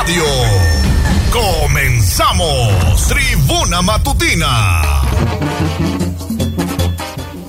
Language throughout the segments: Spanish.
radio. Comenzamos. Tribuna Matutina.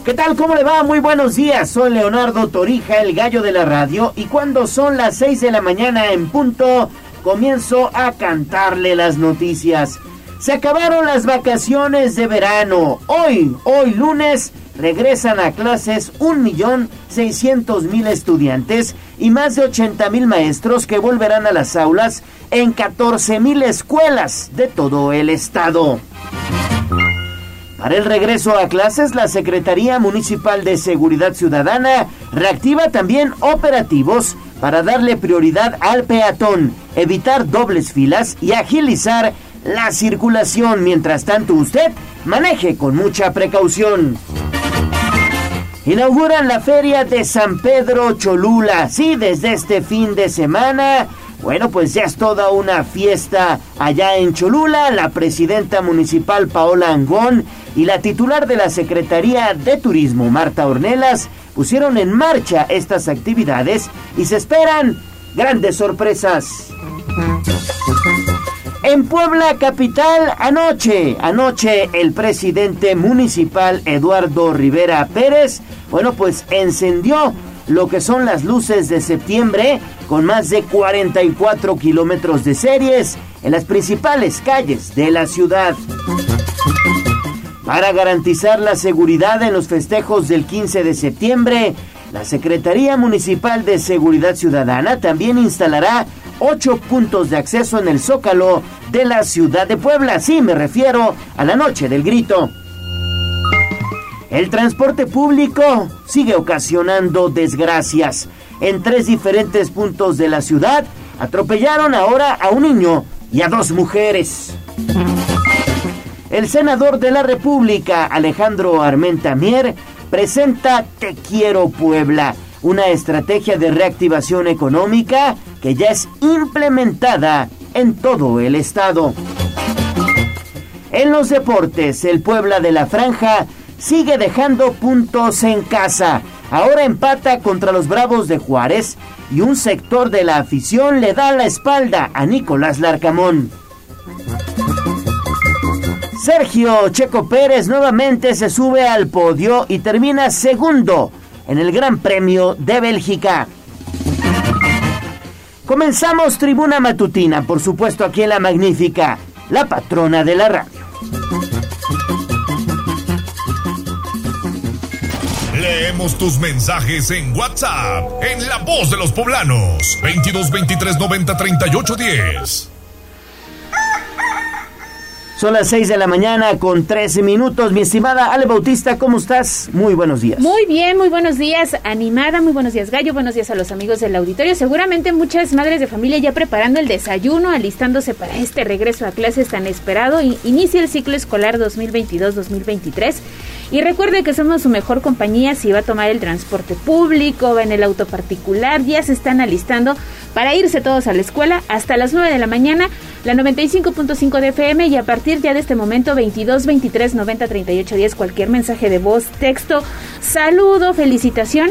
¿Qué tal? ¿Cómo le va? Muy buenos días. Soy Leonardo Torija, el gallo de la radio. Y cuando son las 6 de la mañana en punto, comienzo a cantarle las noticias. Se acabaron las vacaciones de verano. Hoy, hoy lunes, regresan a clases 1.600.000 estudiantes y más de 80.000 maestros que volverán a las aulas en 14.000 escuelas de todo el estado. Para el regreso a clases, la Secretaría Municipal de Seguridad Ciudadana reactiva también operativos para darle prioridad al peatón, evitar dobles filas y agilizar la circulación. Mientras tanto, usted maneje con mucha precaución. Inauguran la feria de San Pedro Cholula. Sí, desde este fin de semana. Bueno, pues ya es toda una fiesta allá en Cholula. La presidenta municipal Paola Angón y la titular de la Secretaría de Turismo, Marta Ornelas, pusieron en marcha estas actividades y se esperan grandes sorpresas. En Puebla Capital, anoche, anoche el presidente municipal Eduardo Rivera Pérez, bueno, pues encendió lo que son las luces de septiembre con más de 44 kilómetros de series en las principales calles de la ciudad. Para garantizar la seguridad en los festejos del 15 de septiembre, la Secretaría Municipal de Seguridad Ciudadana también instalará ocho puntos de acceso en el Zócalo de la ciudad de Puebla. Sí, me refiero a la noche del grito. El transporte público sigue ocasionando desgracias. En tres diferentes puntos de la ciudad atropellaron ahora a un niño y a dos mujeres. El senador de la República, Alejandro Armenta Mier, presenta Te Quiero Puebla, una estrategia de reactivación económica que ya es implementada en todo el estado. En los deportes, el Puebla de la Franja sigue dejando puntos en casa. Ahora empata contra los Bravos de Juárez y un sector de la afición le da la espalda a Nicolás Larcamón. Sergio Checo Pérez nuevamente se sube al podio y termina segundo en el Gran Premio de Bélgica. Comenzamos Tribuna Matutina, por supuesto aquí en La Magnífica, la patrona de la radio. Leemos tus mensajes en WhatsApp, en La Voz de los Poblanos, 22 23 90 38 10. Son las 6 de la mañana con 13 minutos. Mi estimada Ale Bautista, ¿cómo estás? Muy buenos días. Muy bien, muy buenos días, animada, muy buenos días, Gallo, buenos días a los amigos del auditorio. Seguramente muchas madres de familia ya preparando el desayuno, alistándose para este regreso a clases tan esperado. Inicia el ciclo escolar 2022-2023. Y recuerde que somos su mejor compañía si va a tomar el transporte público, va en el auto particular, ya se están alistando para irse todos a la escuela hasta las 9 de la mañana, la 95.5 de FM y a partir ya de este momento 22 23 90 38 10 cualquier mensaje de voz, texto, saludo, felicitación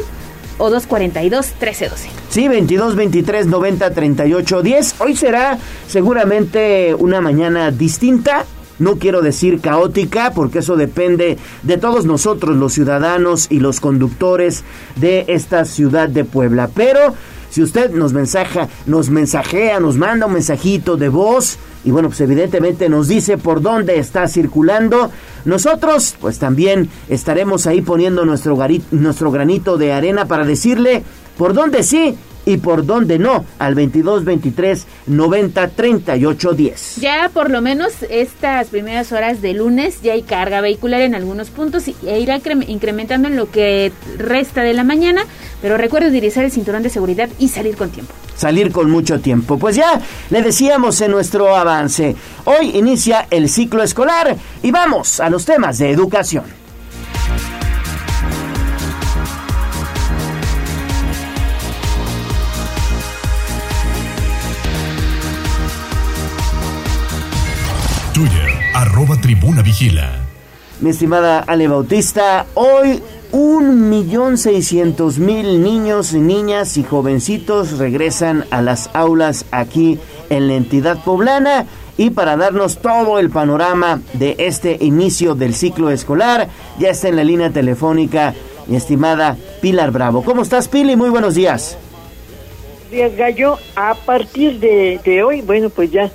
o 242 1312. Sí, 22 23 90 38 10. Hoy será seguramente una mañana distinta no quiero decir caótica, porque eso depende de todos nosotros, los ciudadanos y los conductores de esta ciudad de Puebla. Pero si usted nos mensaja, nos mensajea, nos manda un mensajito de voz y bueno, pues evidentemente nos dice por dónde está circulando, nosotros pues también estaremos ahí poniendo nuestro, nuestro granito de arena para decirle por dónde sí y por dónde no al 22 23 90 38 10. Ya por lo menos estas primeras horas de lunes ya hay carga vehicular en algunos puntos y e irá incrementando en lo que resta de la mañana, pero recuerde utilizar el cinturón de seguridad y salir con tiempo. Salir con mucho tiempo. Pues ya le decíamos en nuestro avance, hoy inicia el ciclo escolar y vamos a los temas de educación. Arroba tribuna vigila. Mi estimada Ale Bautista, hoy un millón seiscientos mil niños, niñas y jovencitos regresan a las aulas aquí en la entidad poblana. Y para darnos todo el panorama de este inicio del ciclo escolar, ya está en la línea telefónica mi estimada Pilar Bravo. ¿Cómo estás, Pili? Muy buenos días. Días, Gallo. A partir de, hoy, bueno, pues ya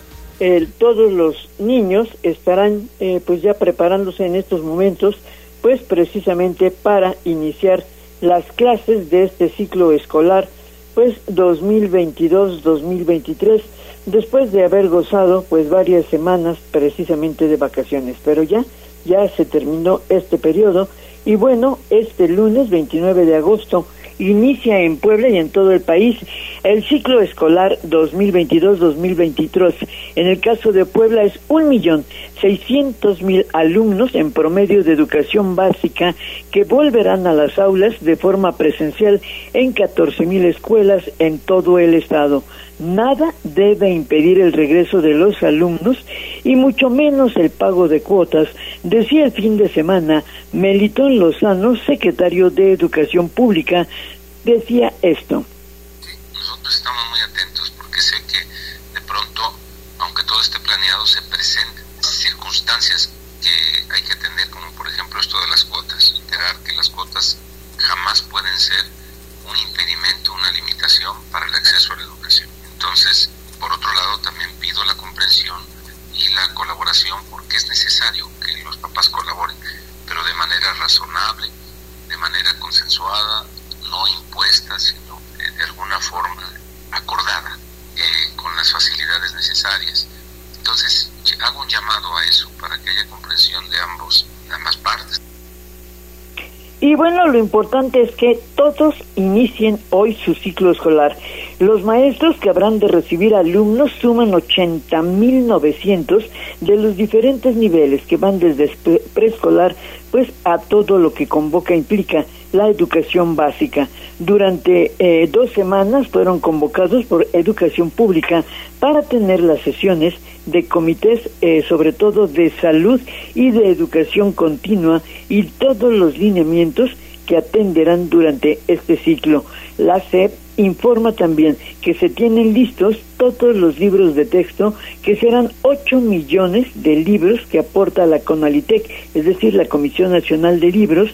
todos los niños estarán eh, pues ya preparándose en estos momentos, pues precisamente para iniciar las clases de este ciclo escolar, pues 2022-2023 después de haber gozado pues varias semanas precisamente de vacaciones, pero ya ya se terminó este periodo y bueno, este lunes 29 de agosto inicia en Puebla y en todo el país el ciclo escolar 2022-2023. En el caso de Puebla es un millón seiscientos mil alumnos en promedio de educación básica que volverán a las aulas de forma presencial en catorce mil escuelas en todo el estado. Nada debe impedir el regreso de los alumnos y mucho menos el pago de cuotas, decía el fin de semana Melitón Lozano, secretario de Educación Pública, decía esto. nosotros estamos muy atentos porque sé que de pronto, aunque todo esté planeado, se presentan circunstancias que hay que atender, como por ejemplo esto de las cuotas, enterar que las cuotas jamás pueden ser un impedimento, una limitación para el acceso a la educación. Entonces, por otro lado, también pido la comprensión y la colaboración porque es necesario que los papás colaboren, pero de manera razonable, de manera consensuada, no impuesta, sino eh, de alguna forma acordada, eh, con las facilidades necesarias. Entonces, hago un llamado a eso para que haya comprensión de ambos, de ambas partes. Y bueno, lo importante es que todos inicien hoy su ciclo escolar. Los maestros que habrán de recibir alumnos suman 80.900 de los diferentes niveles que van desde preescolar pues a todo lo que convoca implica la educación básica. Durante eh, dos semanas fueron convocados por Educación Pública para tener las sesiones de comités, eh, sobre todo de salud y de educación continua, y todos los lineamientos que atenderán durante este ciclo. La SEP informa también que se tienen listos todos los libros de texto, que serán 8 millones de libros que aporta la CONALITEC, es decir, la Comisión Nacional de Libros,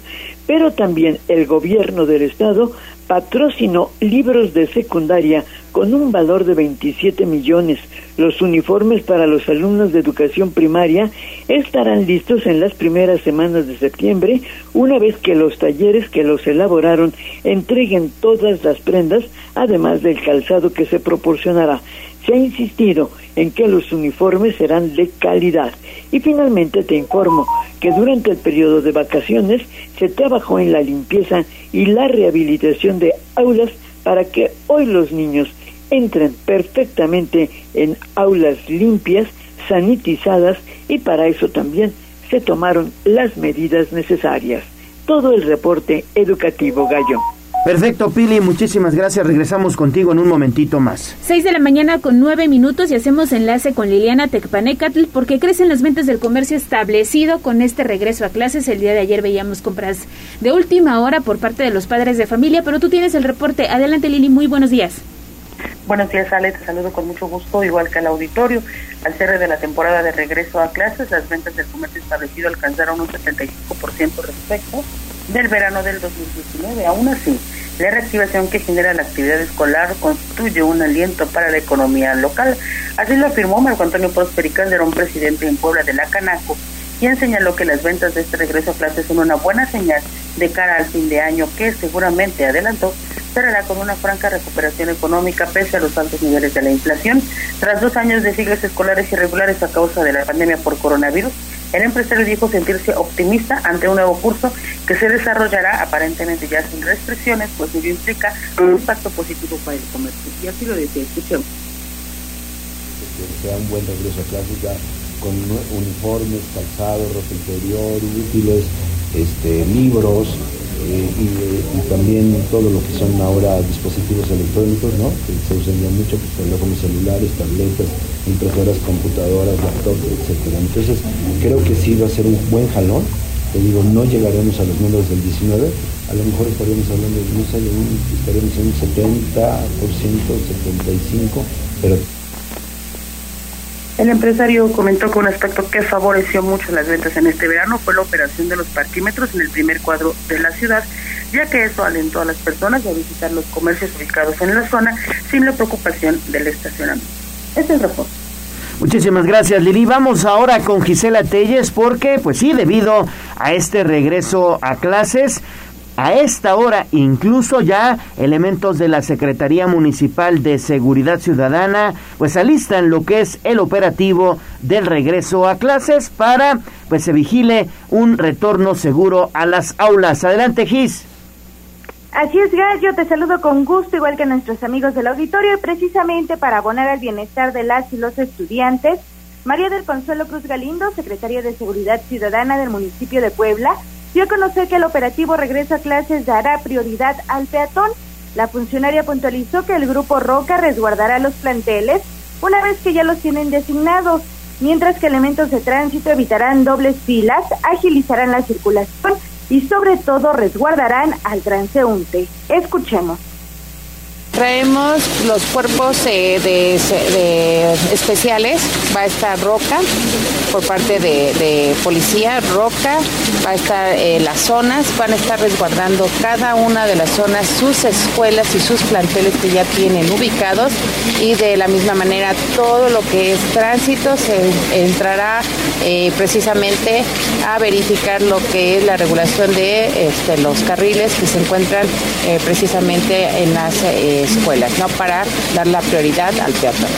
pero también el gobierno del Estado patrocinó libros de secundaria con un valor de 27 millones. Los uniformes para los alumnos de educación primaria estarán listos en las primeras semanas de septiembre, una vez que los talleres que los elaboraron entreguen todas las prendas, además del calzado que se proporcionará. Se ha insistido en que los uniformes serán de calidad. Y finalmente te informo que durante el periodo de vacaciones se trabajó en la limpieza y la rehabilitación de aulas para que hoy los niños entren perfectamente en aulas limpias, sanitizadas y para eso también se tomaron las medidas necesarias. Todo el reporte educativo Gallo. Perfecto, Pili, muchísimas gracias. Regresamos contigo en un momentito más. Seis de la mañana con nueve minutos y hacemos enlace con Liliana Tecpanecatl porque crecen las ventas del comercio establecido con este regreso a clases. El día de ayer veíamos compras de última hora por parte de los padres de familia, pero tú tienes el reporte. Adelante, Lili, muy buenos días. Buenos días, Ale, te saludo con mucho gusto, igual que al auditorio. Al cierre de la temporada de regreso a clases, las ventas del comercio establecido alcanzaron un 75% respecto del verano del 2019. Aún así, la reactivación que genera la actividad escolar constituye un aliento para la economía local. Así lo afirmó Marco Antonio Prosperi Calderón, presidente en Puebla de la Canaco, quien señaló que las ventas de este regreso a clases son una buena señal de cara al fin de año que seguramente adelantó cerrará con una franca recuperación económica pese a los altos niveles de la inflación. Tras dos años de siglos escolares irregulares a causa de la pandemia por coronavirus, el empresario dijo sentirse optimista ante un nuevo curso que se desarrollará aparentemente ya sin restricciones, pues ello implica un impacto positivo para el comercio. Y así lo decía, escuchemos. Que sea un buen regreso a clases ya con uniformes, calzados, ropa interior, útiles, este, libros, eh, y, también todo lo que son ahora dispositivos electrónicos, ¿no? que se usan ya mucho, pues, teléfonos celulares, tabletas, impresoras, computadoras, laptops, etc. Entonces, creo que sí va a ser un buen jalón. Te digo, no llegaremos a los números del 19, a lo mejor estaríamos hablando, de un, estaríamos en un 70%, 75%, pero El empresario comentó que un aspecto que favoreció mucho las ventas en este verano fue la operación de los parquímetros en el primer cuadro de la ciudad, ya que eso alentó a las personas a visitar los comercios ubicados en la zona sin la preocupación del estacionamiento. Este es el reporte. Muchísimas gracias Lili. Vamos ahora con Gisela Telles porque, pues sí, debido a este regreso a clases, a esta hora, incluso ya elementos de la Secretaría Municipal de Seguridad Ciudadana, pues alistan lo que es el operativo del regreso a clases para, pues se vigile un retorno seguro a las aulas. Adelante, Gis. Así es, Gallo, te saludo con gusto, igual que nuestros amigos del auditorio, y precisamente para abonar al bienestar de las y los estudiantes, María del Consuelo Cruz Galindo, secretaria de Seguridad Ciudadana del municipio de Puebla, dio a que el operativo regreso a clases dará prioridad al peatón. La funcionaria puntualizó que el grupo Roca resguardará los planteles una vez que ya los tienen designados, mientras que elementos de tránsito evitarán dobles filas, agilizarán la circulación y sobre todo resguardarán al transeúnte. Escuchemos. Traemos los cuerpos eh, de, especiales, va a estar Roca por parte de, policía, Roca, va a estar eh, las zonas, van a estar resguardando cada una de las zonas, sus escuelas y sus planteles que ya tienen ubicados. Y de la misma manera todo lo que es tránsito se entrará eh, precisamente a verificar lo que es la regulación de este, los carriles que se encuentran precisamente en las escuelas, no para dar la prioridad al peatón.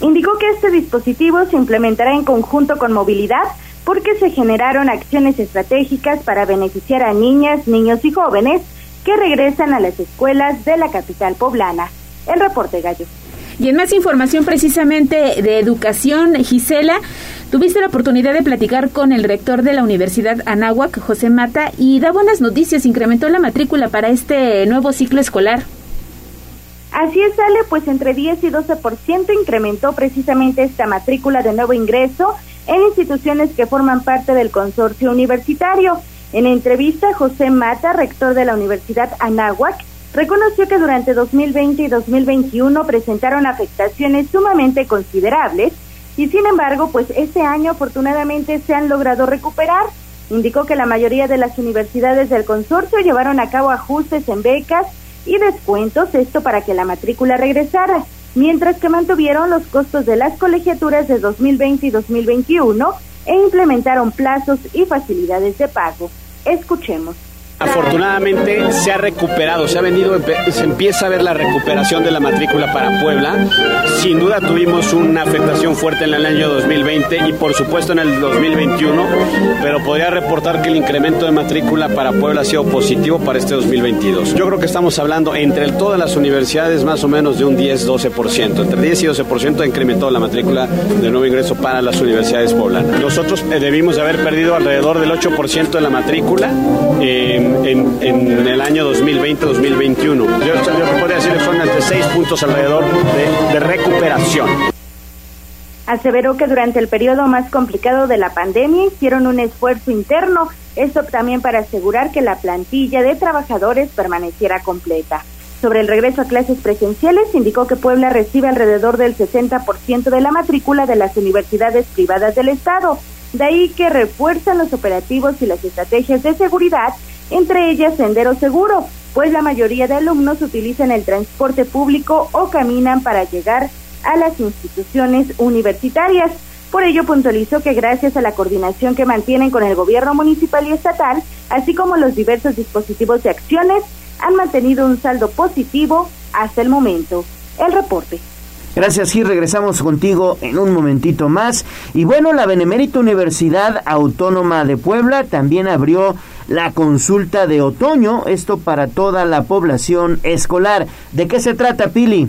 Indicó que este dispositivo se implementará en conjunto con movilidad porque se generaron acciones estratégicas para beneficiar a niñas, niños y jóvenes que regresan a las escuelas de la capital poblana. El reporte Gallo. Y en más información precisamente de educación, Gisela, tuviste la oportunidad de platicar con el rector de la Universidad Anáhuac, José Mata, y da buenas noticias, incrementó la matrícula para este nuevo ciclo escolar. Así es, sale, pues entre 10 y 12% incrementó precisamente esta matrícula de nuevo ingreso en instituciones que forman parte del consorcio universitario. En entrevista, José Mata, rector de la Universidad Anáhuac, reconoció que durante 2020 y 2021 presentaron afectaciones sumamente considerables y sin embargo, pues este año afortunadamente se han logrado recuperar. Indicó que la mayoría de las universidades del consorcio llevaron a cabo ajustes en becas y descuentos, esto para que la matrícula regresara, mientras que mantuvieron los costos de las colegiaturas de 2020 y 2021 e implementaron plazos y facilidades de pago. Escuchemos. Afortunadamente se ha recuperado, se ha venido, se empieza a ver la recuperación de la matrícula para Puebla. Sin duda tuvimos una afectación fuerte en el año 2020 y por supuesto en el 2021, pero podría reportar que el incremento de matrícula para Puebla ha sido positivo para este 2022. Yo creo que estamos hablando entre todas las universidades más o menos de un 10-12%. Entre 10 y 12% ha incrementado la matrícula de nuevo ingreso para las universidades poblanas. Nosotros eh, debimos de haber perdido alrededor del 8% de la matrícula. Eh, en, el año 2020-2021. Yo, yo podría decir que son entre seis puntos alrededor de, de recuperación. Aseveró que durante el periodo más complicado de la pandemia hicieron un esfuerzo interno, esto también para asegurar que la plantilla de trabajadores permaneciera completa. Sobre el regreso a clases presenciales, indicó que Puebla recibe alrededor del 60% de la matrícula de las universidades privadas del Estado. De ahí que refuerzan los operativos y las estrategias de seguridad entre ellas Sendero Seguro, pues la mayoría de alumnos utilizan el transporte público o caminan para llegar a las instituciones universitarias. Por ello puntualizó que gracias a la coordinación que mantienen con el gobierno municipal y estatal, así como los diversos dispositivos de acciones, han mantenido un saldo positivo hasta el momento. El reporte. Gracias, y regresamos contigo en un momentito más. Y bueno, la Benemérita Universidad Autónoma de Puebla también abrió la consulta de otoño, esto para toda la población escolar. ¿De qué se trata, Pili?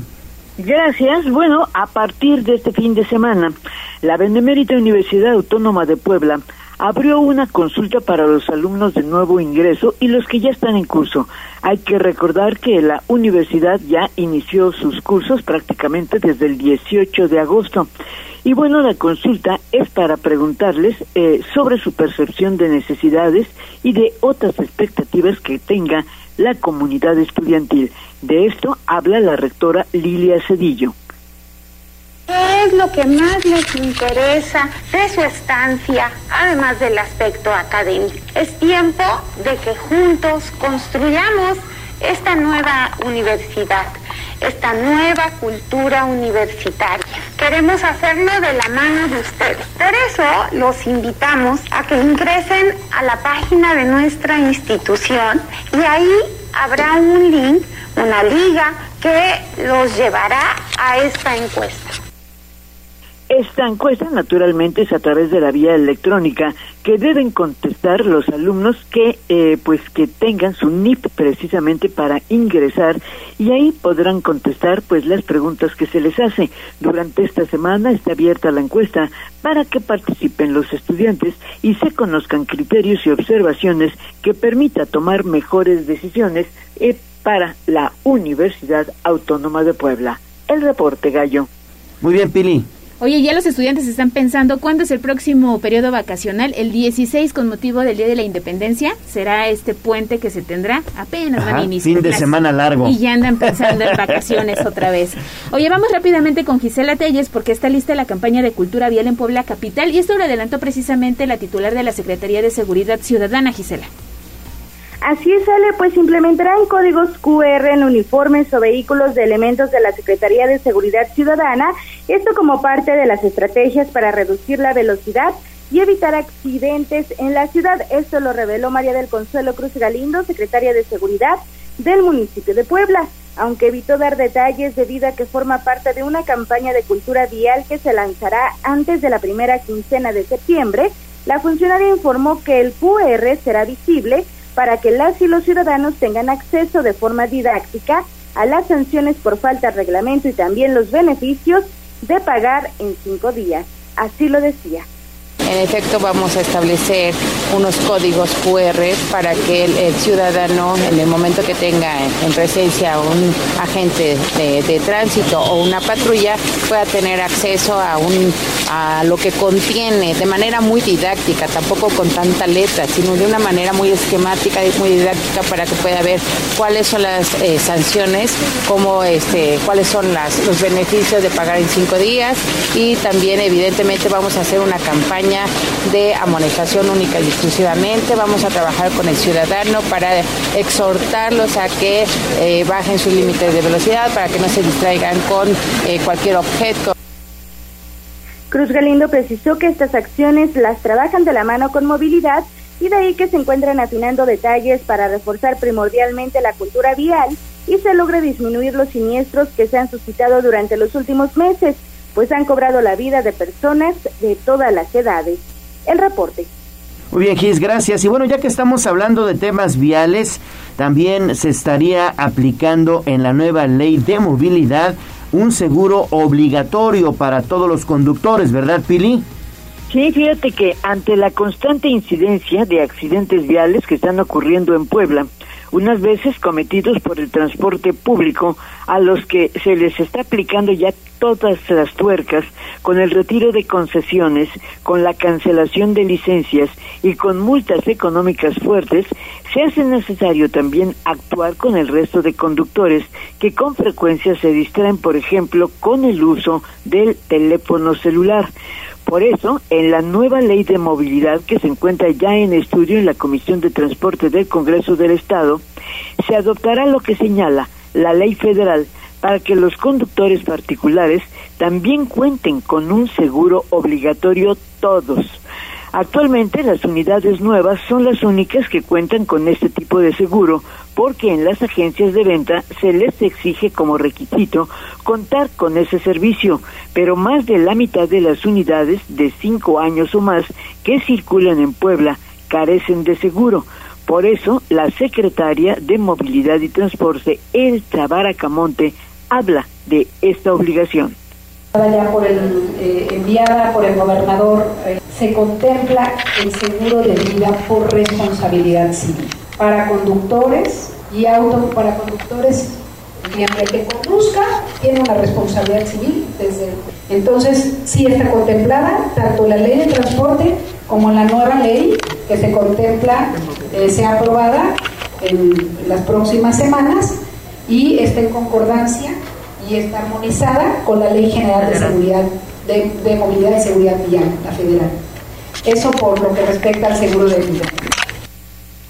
Gracias. Bueno, a partir de este fin de semana, la Benemérita Universidad Autónoma de Puebla abrió una consulta para los alumnos de nuevo ingreso y los que ya están en curso. Hay que recordar que la universidad ya inició sus cursos prácticamente desde el 18 de agosto. Y bueno, la consulta es para preguntarles eh, sobre su percepción de necesidades y de otras expectativas que tenga la comunidad estudiantil. De esto habla la rectora Lilia Cedillo. ¿Qué es lo que más les interesa de su estancia, además del aspecto académico? Es tiempo de que juntos construyamos esta nueva universidad, esta nueva cultura universitaria. Queremos hacerlo de la mano de ustedes. Por eso los invitamos a que ingresen a la página de nuestra institución y ahí habrá un link, una liga que los llevará a esta encuesta. Esta encuesta naturalmente es a través de la vía electrónica que deben contestar los alumnos que eh, pues que tengan su NIP precisamente para ingresar y ahí podrán contestar pues las preguntas que se les hace. Durante esta semana está abierta la encuesta para que participen los estudiantes y se conozcan criterios y observaciones que permita tomar mejores decisiones eh, para la Universidad Autónoma de Puebla. El reporte Gallo. Muy bien, Pili. Oye, ya los estudiantes están pensando cuándo es el próximo periodo vacacional. El 16 con motivo del Día de la Independencia será este puente que se tendrá. Apenas van a iniciar. Fin de semana largo. Y ya andan pensando en vacaciones otra vez. Oye, vamos rápidamente con Gisela Telles porque está lista la campaña de cultura vial en Puebla Capital y esto lo adelantó precisamente la titular de la Secretaría de Seguridad Ciudadana, Gisela. Así es, Ale, pues implementarán códigos QR en uniformes o vehículos de elementos de la Secretaría de Seguridad Ciudadana, esto como parte de las estrategias para reducir la velocidad y evitar accidentes en la ciudad. Esto lo reveló María del Consuelo Cruz Galindo, secretaria de Seguridad del municipio de Puebla. Aunque evitó dar detalles debido a que forma parte de una campaña de cultura vial que se lanzará antes de la primera quincena de septiembre, la funcionaria informó que el QR será visible para que las y los ciudadanos tengan acceso de forma didáctica a las sanciones por falta de reglamento y también los beneficios de pagar en cinco días. Así lo decía. En efecto, vamos a establecer unos códigos QR para que el, ciudadano, en el momento que tenga en presencia un agente de, tránsito o una patrulla, pueda tener acceso a, un, a lo que contiene de manera muy didáctica, tampoco con tanta letra, sino de una manera muy esquemática y muy didáctica para que pueda ver cuáles son las eh, sanciones, cómo, este, cuáles son los beneficios de pagar en cinco días y también evidentemente vamos a hacer una campaña de amonestación única y exclusivamente. Vamos a trabajar con el ciudadano para exhortarlos a que eh, bajen sus límites de velocidad, para que no se distraigan con eh, cualquier objeto. Cruz Galindo precisó que estas acciones las trabajan de la mano con movilidad y de ahí que se encuentran afinando detalles para reforzar primordialmente la cultura vial y se logre disminuir los siniestros que se han suscitado durante los últimos meses pues han cobrado la vida de personas de todas las edades. El reporte. Muy bien, Gis, gracias. Y bueno, ya que estamos hablando de temas viales, también se estaría aplicando en la nueva ley de movilidad un seguro obligatorio para todos los conductores, ¿verdad, Pili? Sí, fíjate que ante la constante incidencia de accidentes viales que están ocurriendo en Puebla, unas veces cometidos por el transporte público, a los que se les está aplicando ya todas las tuercas, con el retiro de concesiones, con la cancelación de licencias y con multas económicas fuertes, se hace necesario también actuar con el resto de conductores que con frecuencia se distraen, por ejemplo, con el uso del teléfono celular. Por eso, en la nueva ley de movilidad que se encuentra ya en estudio en la Comisión de Transporte del Congreso del Estado, se adoptará lo que señala la ley federal para que los conductores particulares también cuenten con un seguro obligatorio todos. Actualmente las unidades nuevas son las únicas que cuentan con este tipo de seguro porque en las agencias de venta se les exige como requisito contar con ese servicio, pero más de la mitad de las unidades de cinco años o más que circulan en Puebla carecen de seguro. Por eso, la secretaria de Movilidad y Transporte, Elsa Baracamonte, habla de esta obligación. Ya por el, eh, enviada por el gobernador, eh, se contempla el seguro de vida por responsabilidad civil para conductores y auto para conductores siempre que conduzca tiene una responsabilidad civil desde entonces sí está contemplada tanto la ley de transporte como la nueva ley que se contempla eh, sea aprobada en las próximas semanas y está en concordancia y está armonizada con la Ley General de Seguridad de, Movilidad y Seguridad Vial, la federal. Eso por lo que respecta al seguro de vida.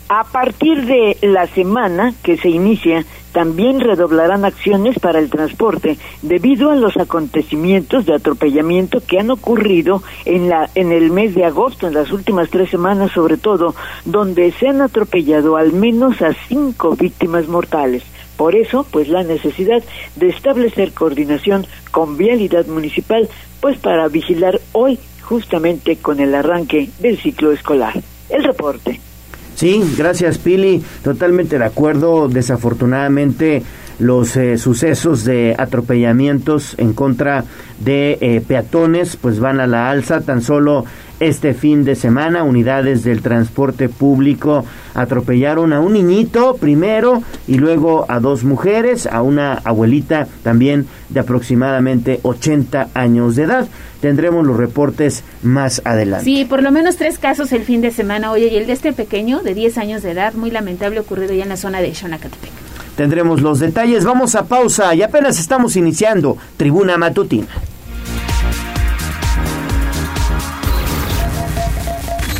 A partir de la semana que se inicia, también redoblarán acciones para el transporte debido a los acontecimientos de atropellamiento que han ocurrido en la en el mes de agosto, en las últimas tres semanas sobre todo, donde se han atropellado al menos a cinco víctimas mortales. Por eso, pues la necesidad de establecer coordinación con vialidad municipal, pues para vigilar hoy justamente con el arranque del ciclo escolar. El reporte. Sí, gracias Pili, totalmente de acuerdo. Desafortunadamente los eh, sucesos de atropellamientos en contra de eh, peatones pues van a la alza. Tan solo este fin de semana, unidades del transporte público atropellaron a un niñito primero y luego a dos mujeres, a una abuelita también de aproximadamente 80 años de edad. Tendremos los reportes más adelante. Sí, por lo menos tres casos el fin de semana. Oye, y el de este pequeño de 10 años de edad, muy lamentable, ocurrido ya en la zona de Xonacatepec. Tendremos los detalles. Vamos a pausa y apenas estamos iniciando Tribuna Matutina.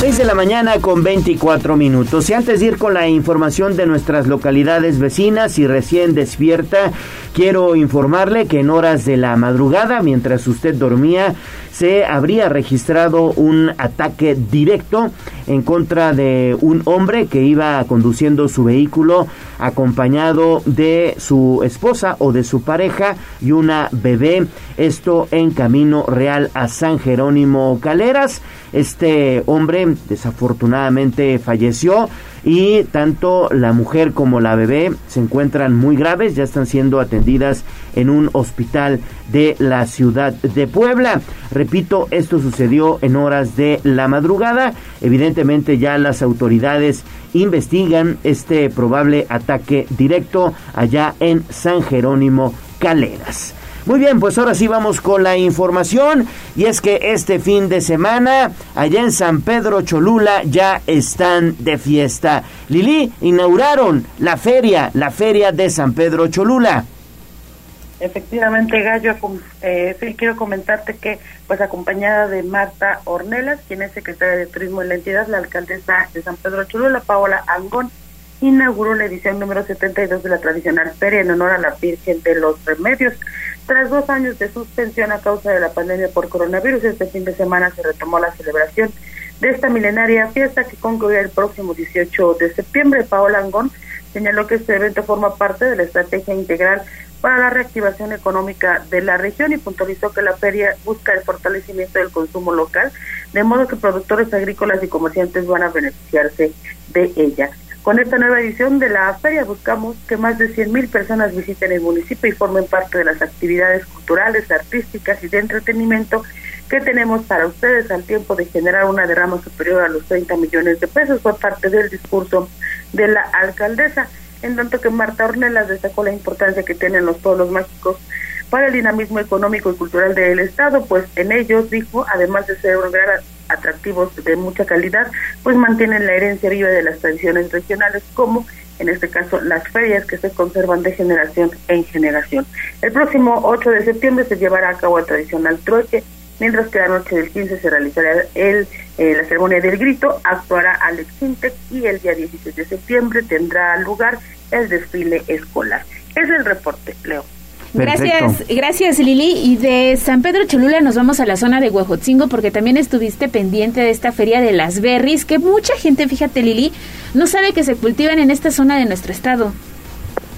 6 de la mañana con 24 minutos. Y antes de ir con la información de nuestras localidades vecinas y recién despierta, quiero informarle que en horas de la madrugada, mientras usted dormía, se habría registrado un ataque directo en contra de un hombre que iba conduciendo su vehículo acompañado de su esposa o de su pareja y una bebé. Esto en Camino Real a San Jerónimo Caleras. Este hombre desafortunadamente falleció y tanto la mujer como la bebé se encuentran muy graves, ya están siendo atendidas en un hospital de la ciudad de Puebla. Repito, esto sucedió en horas de la madrugada. Evidentemente ya las autoridades investigan este probable ataque directo allá en San Jerónimo Caleras. Muy bien, pues ahora sí vamos con la información y es que este fin de semana allá en San Pedro Cholula ya están de fiesta. Lili, inauguraron la feria, la feria de San Pedro Cholula. Efectivamente, Gallo, eh, sí, quiero comentarte que, pues acompañada de Marta Ornelas, quien es secretaria de Turismo en la entidad, la alcaldesa de San Pedro Cholula, Paola Angón, inauguró la edición número 72 de la tradicional feria en honor a la Virgen de los Remedios. Tras dos años de suspensión a causa de la pandemia por coronavirus, este fin de semana se retomó la celebración de esta milenaria fiesta que concluirá el próximo 18 de septiembre. Paola Angón señaló que este evento forma parte de la estrategia integral para la reactivación económica de la región y puntualizó que la feria busca el fortalecimiento del consumo local, de modo que productores agrícolas y comerciantes van a beneficiarse de ella. Con esta nueva edición de la feria buscamos que más de 100.000 personas visiten el municipio y formen parte de las actividades culturales, artísticas y de entretenimiento que tenemos para ustedes al tiempo de generar una derrama superior a los 30 millones de pesos. Por parte del discurso de la alcaldesa, en tanto que Marta Ornelas destacó la importancia que tienen los pueblos mágicos para el dinamismo económico y cultural del Estado, pues en ellos, dijo, además de ser un atractivos de mucha calidad, pues mantienen la herencia viva de las tradiciones regionales, como en este caso las ferias que se conservan de generación en generación. El próximo 8 de septiembre se llevará a cabo el tradicional trueque, mientras que la noche del 15 se realizará el, eh, la ceremonia del grito, actuará Alex Sintec y el día 16 de septiembre tendrá lugar el desfile escolar. Es el reporte, Leo. Gracias, gracias Lili. Y de San Pedro Cholula nos vamos a la zona de Huejotzingo porque también estuviste pendiente de esta feria de las berries, que mucha gente, fíjate Lili, no sabe que se cultivan en esta zona de nuestro estado.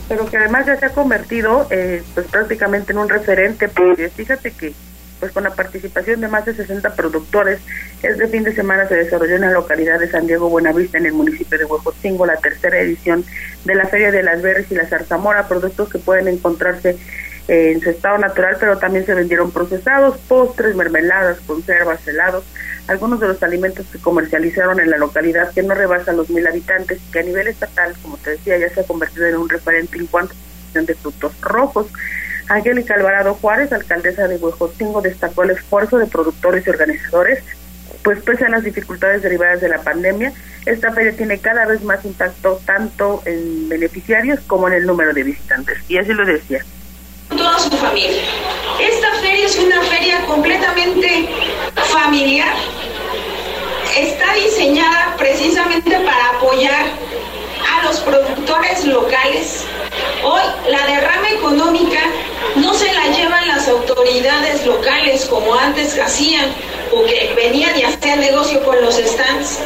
pero que además ya se ha convertido eh, pues prácticamente en un referente, porque fíjate que pues con la participación de más de 60 productores, este fin de semana se desarrolló en la localidad de San Diego Buenavista, en el municipio de Huejotzingo, la tercera edición de la Feria de las Berries y la Zarzamora, productos que pueden encontrarse en su estado natural, pero también se vendieron procesados, postres, mermeladas, conservas, helados, algunos de los alimentos que comercializaron en la localidad que no rebasan los mil habitantes y que a nivel estatal, como te decía, ya se ha convertido en un referente en cuanto a de frutos rojos. Angélica Alvarado Juárez, alcaldesa de Huejotzingo, destacó el esfuerzo de productores y organizadores, pues pese a las dificultades derivadas de la pandemia, esta feria tiene cada vez más impacto tanto en beneficiarios como en el número de visitantes. Y así lo decía. Toda su familia. Esta feria es una feria completamente familiar. Está diseñada precisamente para apoyar a los productores locales. Hoy la derrama económica no se la llevan las autoridades locales como antes hacían o que venían y hacían negocio con los stands.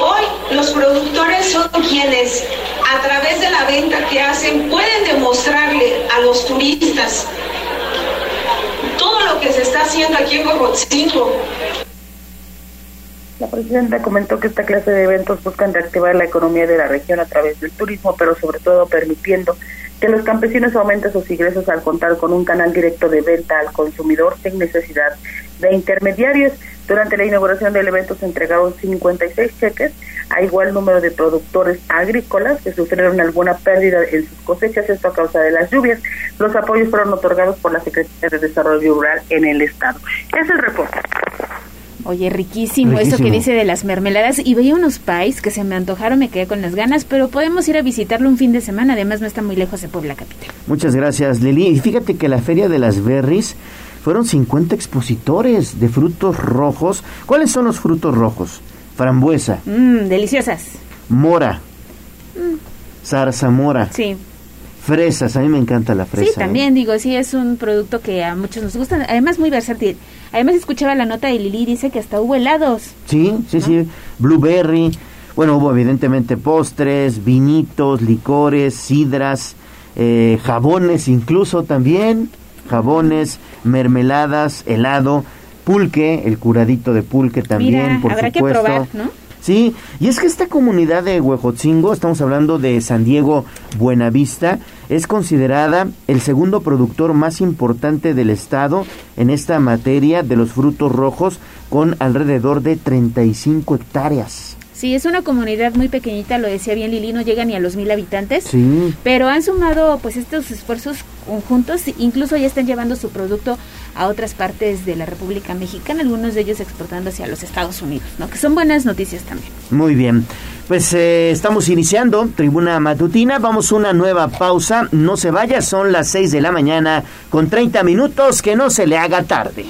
Hoy los productores son quienes a través de la venta que hacen pueden demostrarle a los turistas todo lo que se está haciendo aquí en Huejotzingo la presidenta comentó que esta clase de eventos buscan reactivar la economía de la región a través del turismo, pero sobre todo permitiendo que los campesinos aumenten sus ingresos al contar con un canal directo de venta al consumidor sin necesidad de intermediarios. Durante la inauguración del evento se entregaron 56 cheques a igual número de productores agrícolas que sufrieron alguna pérdida en sus cosechas, esto a causa de las lluvias. Los apoyos fueron otorgados por la Secretaría de Desarrollo Rural en el Estado. Es el reporte. Oye, riquísimo, eso que dice de las mermeladas. Y veía unos pies que se me antojaron, me quedé con las ganas, pero podemos ir a visitarlo un fin de semana. Además, no está muy lejos de Puebla Capital. Muchas gracias, Lili. Y fíjate que la Feria de las Berries fueron 50 expositores de frutos rojos. ¿Cuáles son los frutos rojos? Frambuesa. Mmm, deliciosas. Mora. Mm. Zarzamora. Sí. Fresas, a mí me encanta la fresa. Sí, también digo, sí, es un producto que a muchos nos gusta, además muy versátil. Además escuchaba la nota de Lili, dice que hasta hubo helados. Sí, sí, sí, blueberry, bueno, hubo evidentemente postres, vinitos, licores, sidras, eh, jabones incluso también, jabones, mermeladas, helado, pulque, el curadito de pulque también, Mira, por habrá supuesto. que probar, ¿no? Sí, y es que esta comunidad de Huejotzingo, estamos hablando de San Diego Buenavista, es considerada el segundo productor más importante del estado en esta materia de los frutos rojos, con alrededor de 35 hectáreas. Sí, es una comunidad muy pequeñita, lo decía bien Lili, no llega ni a los mil habitantes. Sí. Pero han sumado pues estos esfuerzos conjuntos, incluso ya están llevando su producto a otras partes de la República Mexicana, algunos de ellos exportando hacia los Estados Unidos, ¿no? Que son buenas noticias también. Muy bien. Pues eh, estamos iniciando Tribuna Matutina, vamos a una nueva pausa, no se vaya, son las 6 de la mañana con 30 minutos, que no se le haga tarde.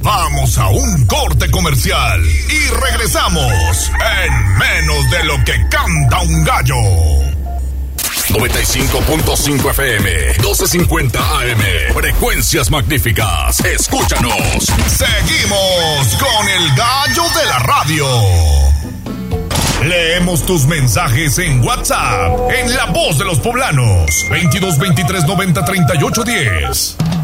Vamos a un corte comercial y regresamos en menos de lo que canta un gallo. 95.5 FM, 12.50 AM, frecuencias magníficas. Escúchanos. Seguimos con el gallo de la radio. Leemos tus mensajes en WhatsApp, en La Voz de los Poblanos, 22 23 90 38 10.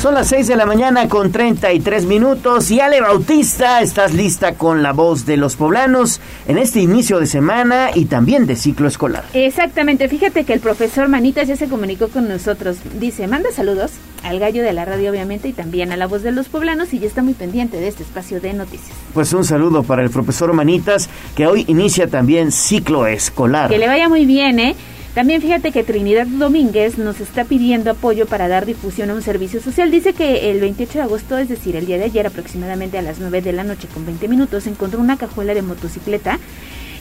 Son las 6 de la mañana con 33 minutos y Ale Bautista, estás lista con la voz de los poblanos en este inicio de semana y también de ciclo escolar. Exactamente, fíjate que el profesor Manitas ya se comunicó con nosotros. Dice, manda saludos al gallo de la radio obviamente y también a la voz de los poblanos y ya está muy pendiente de este espacio de noticias. Pues un saludo para el profesor Manitas que hoy inicia también ciclo escolar. Que le vaya muy bien, ¿eh? También fíjate que Trinidad Domínguez nos está pidiendo apoyo para dar difusión a un servicio social. Dice que el 28 de agosto, es decir, el día de ayer, aproximadamente a las 9 de la noche con 20 minutos, encontró una cajuela de motocicleta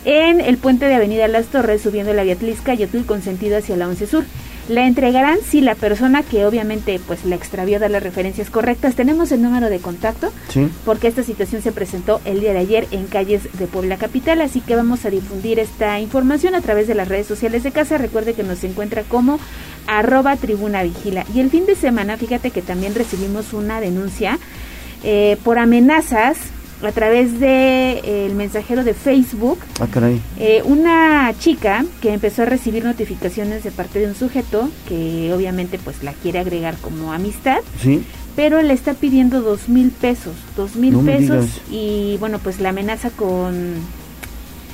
en el puente de Avenida Las Torres, subiendo la vía Tlisca y con sentido hacia la 11 Sur. La entregarán si la persona que obviamente pues la extravió da las referencias correctas. Tenemos el número de contacto Sí. porque esta situación se presentó el día de ayer en calles de Puebla Capital, así que vamos a difundir esta información a través de las redes sociales de casa. Recuerde que nos encuentra como arroba tribuna vigila. Y el fin de semana, fíjate que también recibimos una denuncia eh, por amenazas a través de eh, el mensajero de Facebook Ah, caray. eh, una chica que empezó a recibir notificaciones de parte de un sujeto que obviamente pues la quiere agregar como amistad, Sí. pero le está pidiendo dos mil pesos, dos mil No pesos y bueno pues la amenaza con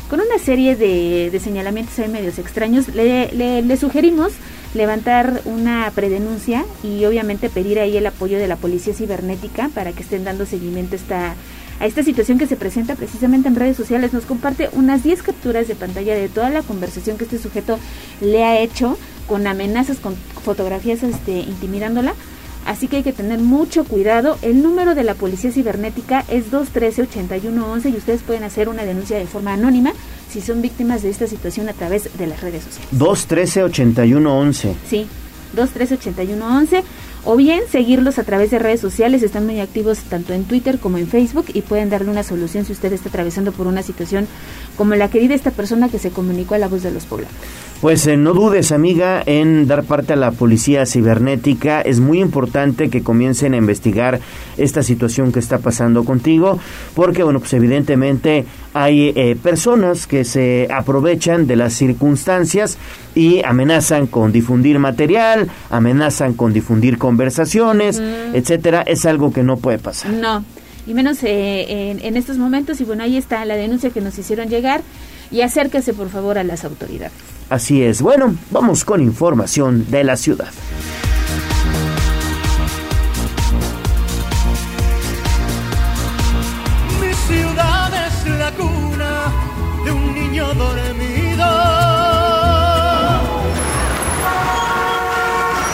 con una serie de, de señalamientos ahí medios extraños. Le, le, le sugerimos levantar una predenuncia y obviamente pedir ahí el apoyo de la policía cibernética para que estén dando seguimiento a esta a esta situación que se presenta precisamente en redes sociales. Nos comparte unas 10 capturas de pantalla de toda la conversación que este sujeto le ha hecho con amenazas, con fotografías este, intimidándola. Así que hay que tener mucho cuidado. El número de la policía cibernética es 213-8111 y ustedes pueden hacer una denuncia de forma anónima si son víctimas de esta situación a través de las redes sociales. 213-8111. Sí, 213-8111 o bien seguirlos a través de redes sociales, están muy activos tanto en Twitter como en Facebook y pueden darle una solución si usted está atravesando por una situación como la querida esta persona que se comunicó a la voz de los poblados. Pues eh, no dudes, amiga, en dar parte a la policía cibernética. Es muy importante que comiencen a investigar esta situación que está pasando contigo, porque, bueno, pues evidentemente hay eh, personas que se aprovechan de las circunstancias y amenazan con difundir material, amenazan con difundir conversaciones, Mm. etcétera. Es algo que no puede pasar. No, y menos eh, en, en estos momentos. Y bueno, ahí está la denuncia que nos hicieron llegar. Y acérquese por favor a las autoridades. Así es. Bueno, vamos con información de la ciudad.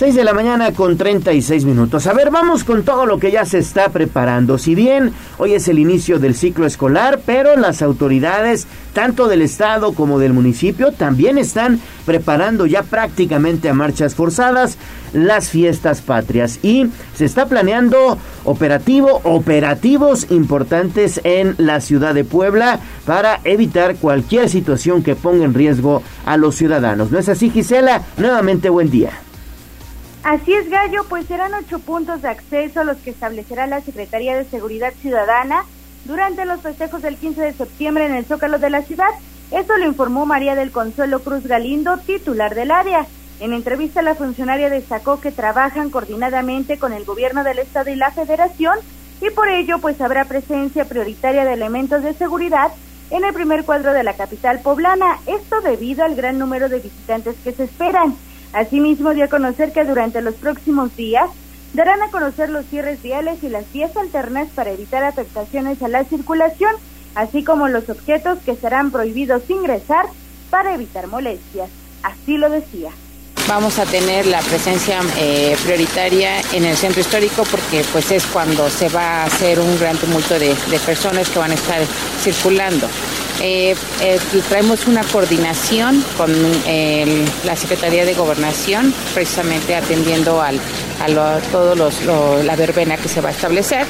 6 de la mañana con 36 minutos. A ver, vamos con todo lo que ya se está preparando. Si bien hoy es el inicio del ciclo escolar, pero las autoridades, tanto del Estado como del municipio, también están preparando ya prácticamente a marchas forzadas las fiestas patrias. Y se está planeando operativo, operativos importantes en la ciudad de Puebla para evitar cualquier situación que ponga en riesgo a los ciudadanos. ¿No es así, Gisela? Nuevamente, buen día. Así es, Gallo, pues serán ocho puntos de acceso los que establecerá la Secretaría de Seguridad Ciudadana durante los festejos del 15 de septiembre en el Zócalo de la ciudad. Esto lo informó María del Consuelo Cruz Galindo, titular del área. En entrevista, la funcionaria destacó que trabajan coordinadamente con el gobierno del estado y la federación y por ello pues habrá presencia prioritaria de elementos de seguridad en el primer cuadro de la capital poblana, esto debido al gran número de visitantes que se esperan. Asimismo, dio a conocer que durante los próximos días darán a conocer los cierres viales y las vías alternas para evitar afectaciones a la circulación, así como los objetos que serán prohibidos ingresar para evitar molestias. Así lo decía. Vamos a tener la presencia eh, prioritaria en el centro histórico porque pues es cuando se va a hacer un gran tumulto de, personas que van a estar circulando. Eh, eh, traemos una coordinación con la Secretaría de Gobernación, precisamente atendiendo al, a lo- todo los, lo- la verbena que se va a establecer.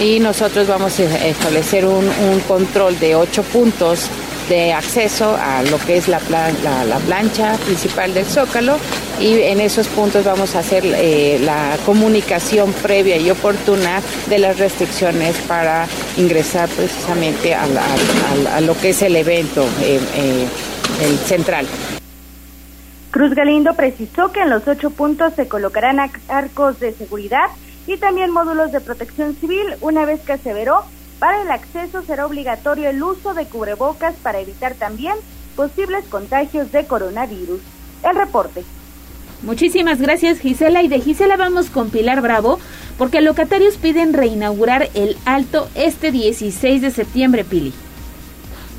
Y nosotros vamos a establecer un control de ocho puntos de acceso a lo que es la, la, la plancha principal del Zócalo y en esos puntos vamos a hacer eh, la comunicación previa y oportuna de las restricciones para ingresar precisamente a, lo que es el evento eh, eh, el central. Cruz Galindo precisó que en los ocho puntos se colocarán arcos de seguridad y también módulos de protección civil, una vez que aseveró, para el acceso será obligatorio el uso de cubrebocas para evitar también posibles contagios de coronavirus. El reporte. Muchísimas gracias Gisela y de Gisela vamos con Pilar Bravo porque locatarios piden reinaugurar el Alto este 16 de septiembre, Pili.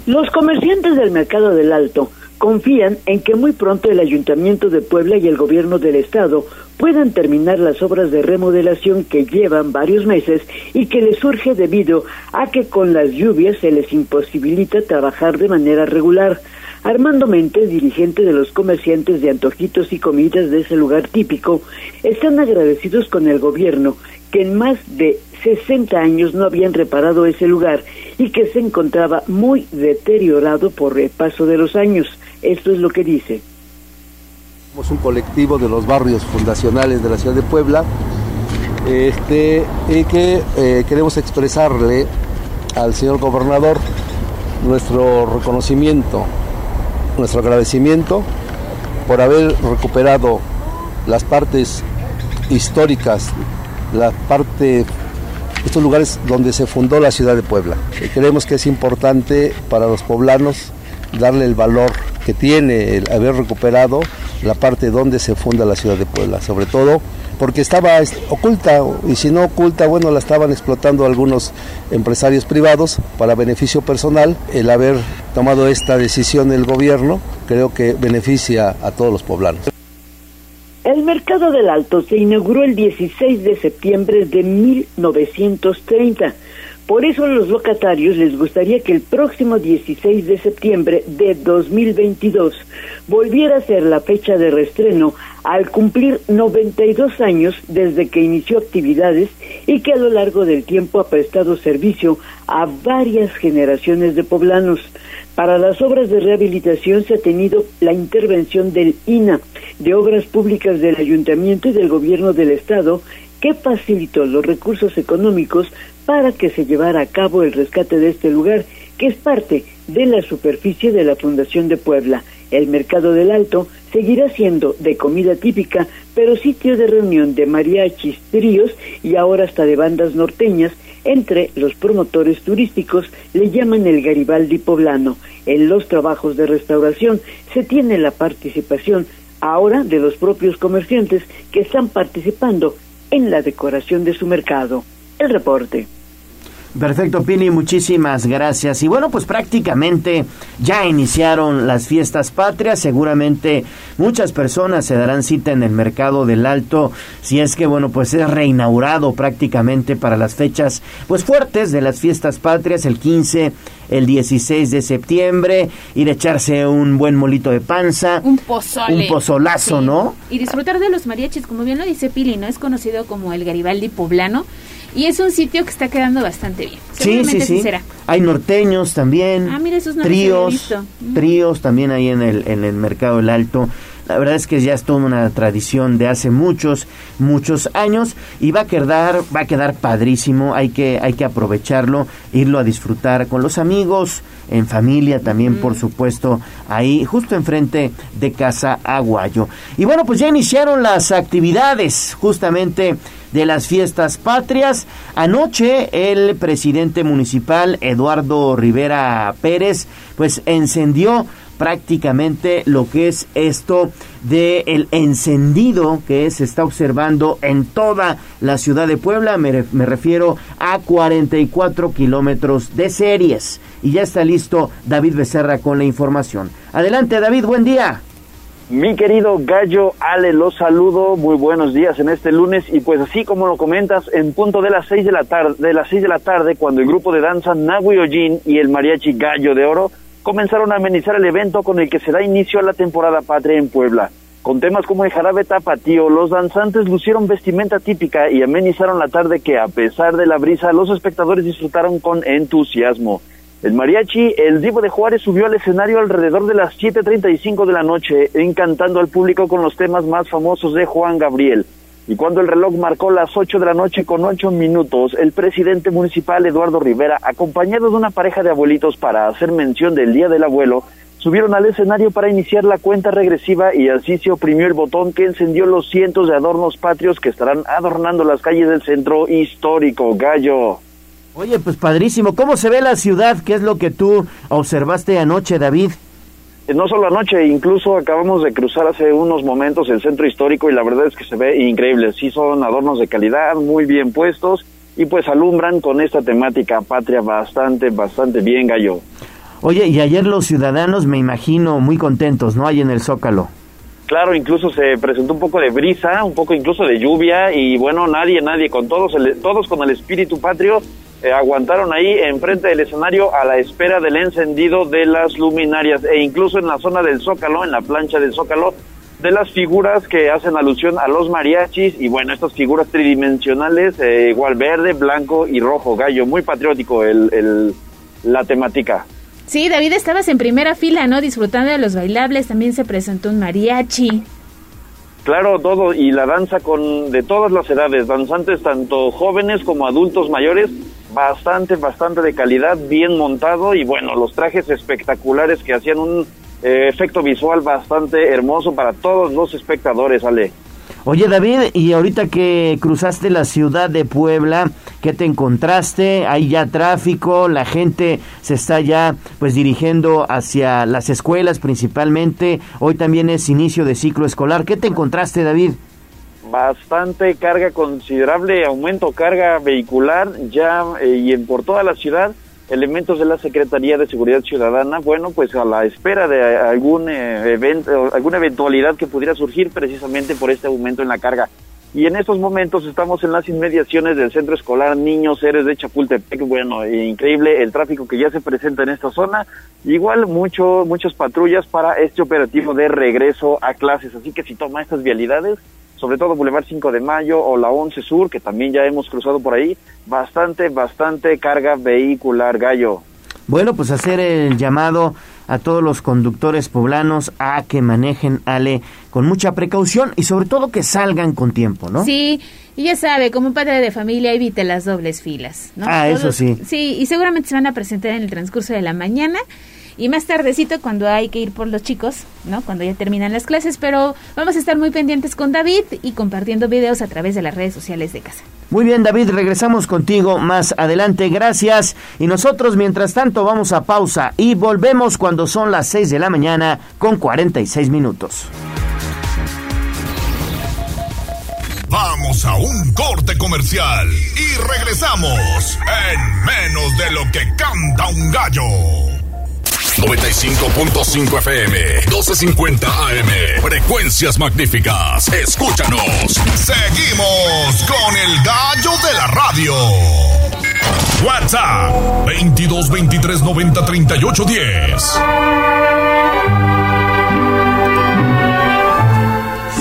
Los comerciantes del mercado del Alto confían en que muy pronto el Ayuntamiento de Puebla y el Gobierno del Estado puedan terminar las obras de remodelación que llevan varios meses y que les surge debido a que con las lluvias se les imposibilita trabajar de manera regular. Armando Mente, dirigente de los comerciantes de antojitos y comidas de ese lugar típico, están agradecidos con el gobierno que en más de 60 años no habían reparado ese lugar y que se encontraba muy deteriorado por el paso de los años. Esto es lo que dice. Somos un colectivo de los barrios fundacionales de la ciudad de Puebla este, y que eh, queremos expresarle al señor gobernador nuestro reconocimiento nuestro agradecimiento por haber recuperado las partes históricas, la parte, estos lugares donde se fundó la ciudad de Puebla. creemos que es importante para los poblanos darle el valor que tiene el haber recuperado la parte donde se funda la ciudad de Puebla, sobre todo porque estaba oculta y si no oculta, bueno, la estaban explotando algunos empresarios privados para beneficio personal. El haber tomado esta decisión el gobierno creo que beneficia a todos los poblanos. El mercado del Alto se inauguró el 16 de septiembre de 1930 por eso a los locatarios les gustaría que el próximo 16 de septiembre de 2022 volviera a ser la fecha de reestreno al cumplir 92 años desde que inició actividades y que a lo largo del tiempo ha prestado servicio a varias generaciones de poblanos. Para las obras de rehabilitación se ha tenido la intervención del INA, de Obras Públicas del Ayuntamiento y del Gobierno del Estado, que facilitó los recursos económicos para que se llevara a cabo el rescate de este lugar, que es parte de la superficie de la Fundación de Puebla. El Mercado del Alto seguirá siendo de comida típica, pero sitio de reunión de mariachis, tríos y ahora hasta de bandas norteñas. Entre los promotores turísticos le llaman el Garibaldi poblano. En los trabajos de restauración se tiene la participación ahora de los propios comerciantes que están participando en la decoración de su mercado el reporte. Perfecto, Pini, muchísimas gracias. Y bueno, pues prácticamente ya iniciaron las fiestas patrias. Seguramente muchas personas se darán cita en el mercado del Alto, si es que, bueno, pues es reinaugurado prácticamente para las fechas, pues fuertes de las fiestas patrias, el 15, el 16 de septiembre, ir a echarse un buen molito de panza. Un pozole. Un pozolazo, ¿no? Y disfrutar de los mariachis, como bien lo dice Pili, ¿no? Es conocido como el Garibaldi poblano y es un sitio que está quedando bastante bien. Sí, sí, sí. Hay norteños también. Ah, mira, esos no tríos, tríos también ahí en el, en el Mercado del Alto. La verdad es que ya es toda una tradición de hace muchos, muchos años y va a quedar, va a quedar padrísimo. Hay que, hay que aprovecharlo, irlo a disfrutar con los amigos, en familia también, por supuesto, ahí justo enfrente de Casa Aguayo. Y bueno, pues ya iniciaron las actividades justamente de las fiestas patrias. Anoche el presidente municipal Eduardo Rivera Pérez pues encendió prácticamente lo que es esto de el encendido que se está observando en toda la ciudad de Puebla. Me, me refiero a 44 kilómetros de series. Y ya está listo David Becerra con la información. Adelante David, buen día. Mi querido Gallo Ale, los saludo, muy buenos días en este lunes y pues así como lo comentas, en punto de las seis de la tarde, de las seis de la tarde, cuando el grupo de danza Nagui Ojin y el mariachi Gallo de Oro comenzaron a amenizar el evento con el que se da inicio a la temporada patria en Puebla. Con temas como el jarabe tapatío, los danzantes lucieron vestimenta típica y amenizaron la tarde que, a pesar de la brisa, los espectadores disfrutaron con entusiasmo. El mariachi, el Divo de Juárez, subió al escenario alrededor de las 7.35 de la noche, encantando al público con los temas más famosos de Juan Gabriel. Y cuando el reloj marcó las 8 de la noche con 8 minutos, el presidente municipal Eduardo Rivera, acompañado de una pareja de abuelitos para hacer mención del Día del Abuelo, subieron al escenario para iniciar la cuenta regresiva y así se oprimió el botón que encendió los cientos de adornos patrios que estarán adornando las calles del centro histórico Gallo. Oye, pues padrísimo. ¿Cómo se ve la ciudad? ¿Qué es lo que tú observaste anoche, David? Eh, no solo anoche, incluso acabamos de cruzar hace unos momentos el centro histórico y la verdad es que se ve increíble. Sí son adornos de calidad, muy bien puestos y pues alumbran con esta temática patria bastante, bastante bien, Gallo. Oye, y ayer los ciudadanos, me imagino, muy contentos, ¿no? Ahí en el Zócalo. Claro, incluso se presentó un poco de brisa, un poco incluso de lluvia y bueno, nadie, nadie, con todos, el, todos con el espíritu patrio, eh, aguantaron ahí enfrente del escenario a la espera del encendido de las luminarias e incluso en la zona del Zócalo, en la plancha del Zócalo, de las figuras que hacen alusión a los mariachis y bueno, estas figuras tridimensionales, eh, igual verde, blanco y rojo, gallo, muy patriótico el, el, la temática. Sí, David, estabas en primera fila, ¿no? Disfrutando de los bailables, también se presentó un mariachi. Claro, todo, y la danza con de todas las edades, danzantes tanto jóvenes como adultos mayores, bastante, bastante de calidad, bien montado y bueno, los trajes espectaculares que hacían un eh, efecto visual bastante hermoso para todos los espectadores, Ale. Oye David, y ahorita que cruzaste la ciudad de Puebla, ¿qué te encontraste? ¿Hay ya tráfico? ¿La gente se está ya pues dirigiendo hacia las escuelas principalmente? Hoy también es inicio de ciclo escolar. ¿Qué te encontraste David? Bastante carga considerable, aumento carga vehicular ya eh, y en por toda la ciudad elementos de la Secretaría de Seguridad Ciudadana, bueno, pues a la espera de algún eh, evento, alguna eventualidad que pudiera surgir precisamente por este aumento en la carga. Y en estos momentos estamos en las inmediaciones del centro escolar Niños Seres de Chapultepec. Bueno, increíble el tráfico que ya se presenta en esta zona. Igual mucho, muchas patrullas para este operativo de regreso a clases. Así que si toma estas vialidades, sobre todo Boulevard 5 de Mayo o la 11 Sur, que también ya hemos cruzado por ahí, bastante, bastante carga vehicular, gallo. Bueno, pues hacer el llamado a todos los conductores poblanos a que manejen Ale con mucha precaución y sobre todo que salgan con tiempo, ¿no? Sí, y ya sabe, como padre de familia evite las dobles filas, ¿no? Ah, eso sí. Sí, y seguramente se van a presentar en el transcurso de la mañana y más tardecito cuando hay que ir por los chicos, ¿no? Cuando ya terminan las clases, pero vamos a estar muy pendientes con David y compartiendo videos a través de las redes sociales de casa. Muy bien, David, regresamos contigo más adelante. Gracias. Y nosotros, mientras tanto, vamos a pausa y volvemos cuando son las 6 de la mañana con 46 minutos. Vamos a un corte comercial y regresamos en menos de lo que canta un gallo. 95.5 FM, 12.50 AM. Frecuencias magníficas. Escúchanos. Seguimos con el gallo de la radio. WhatsApp 22 23 90 38 10.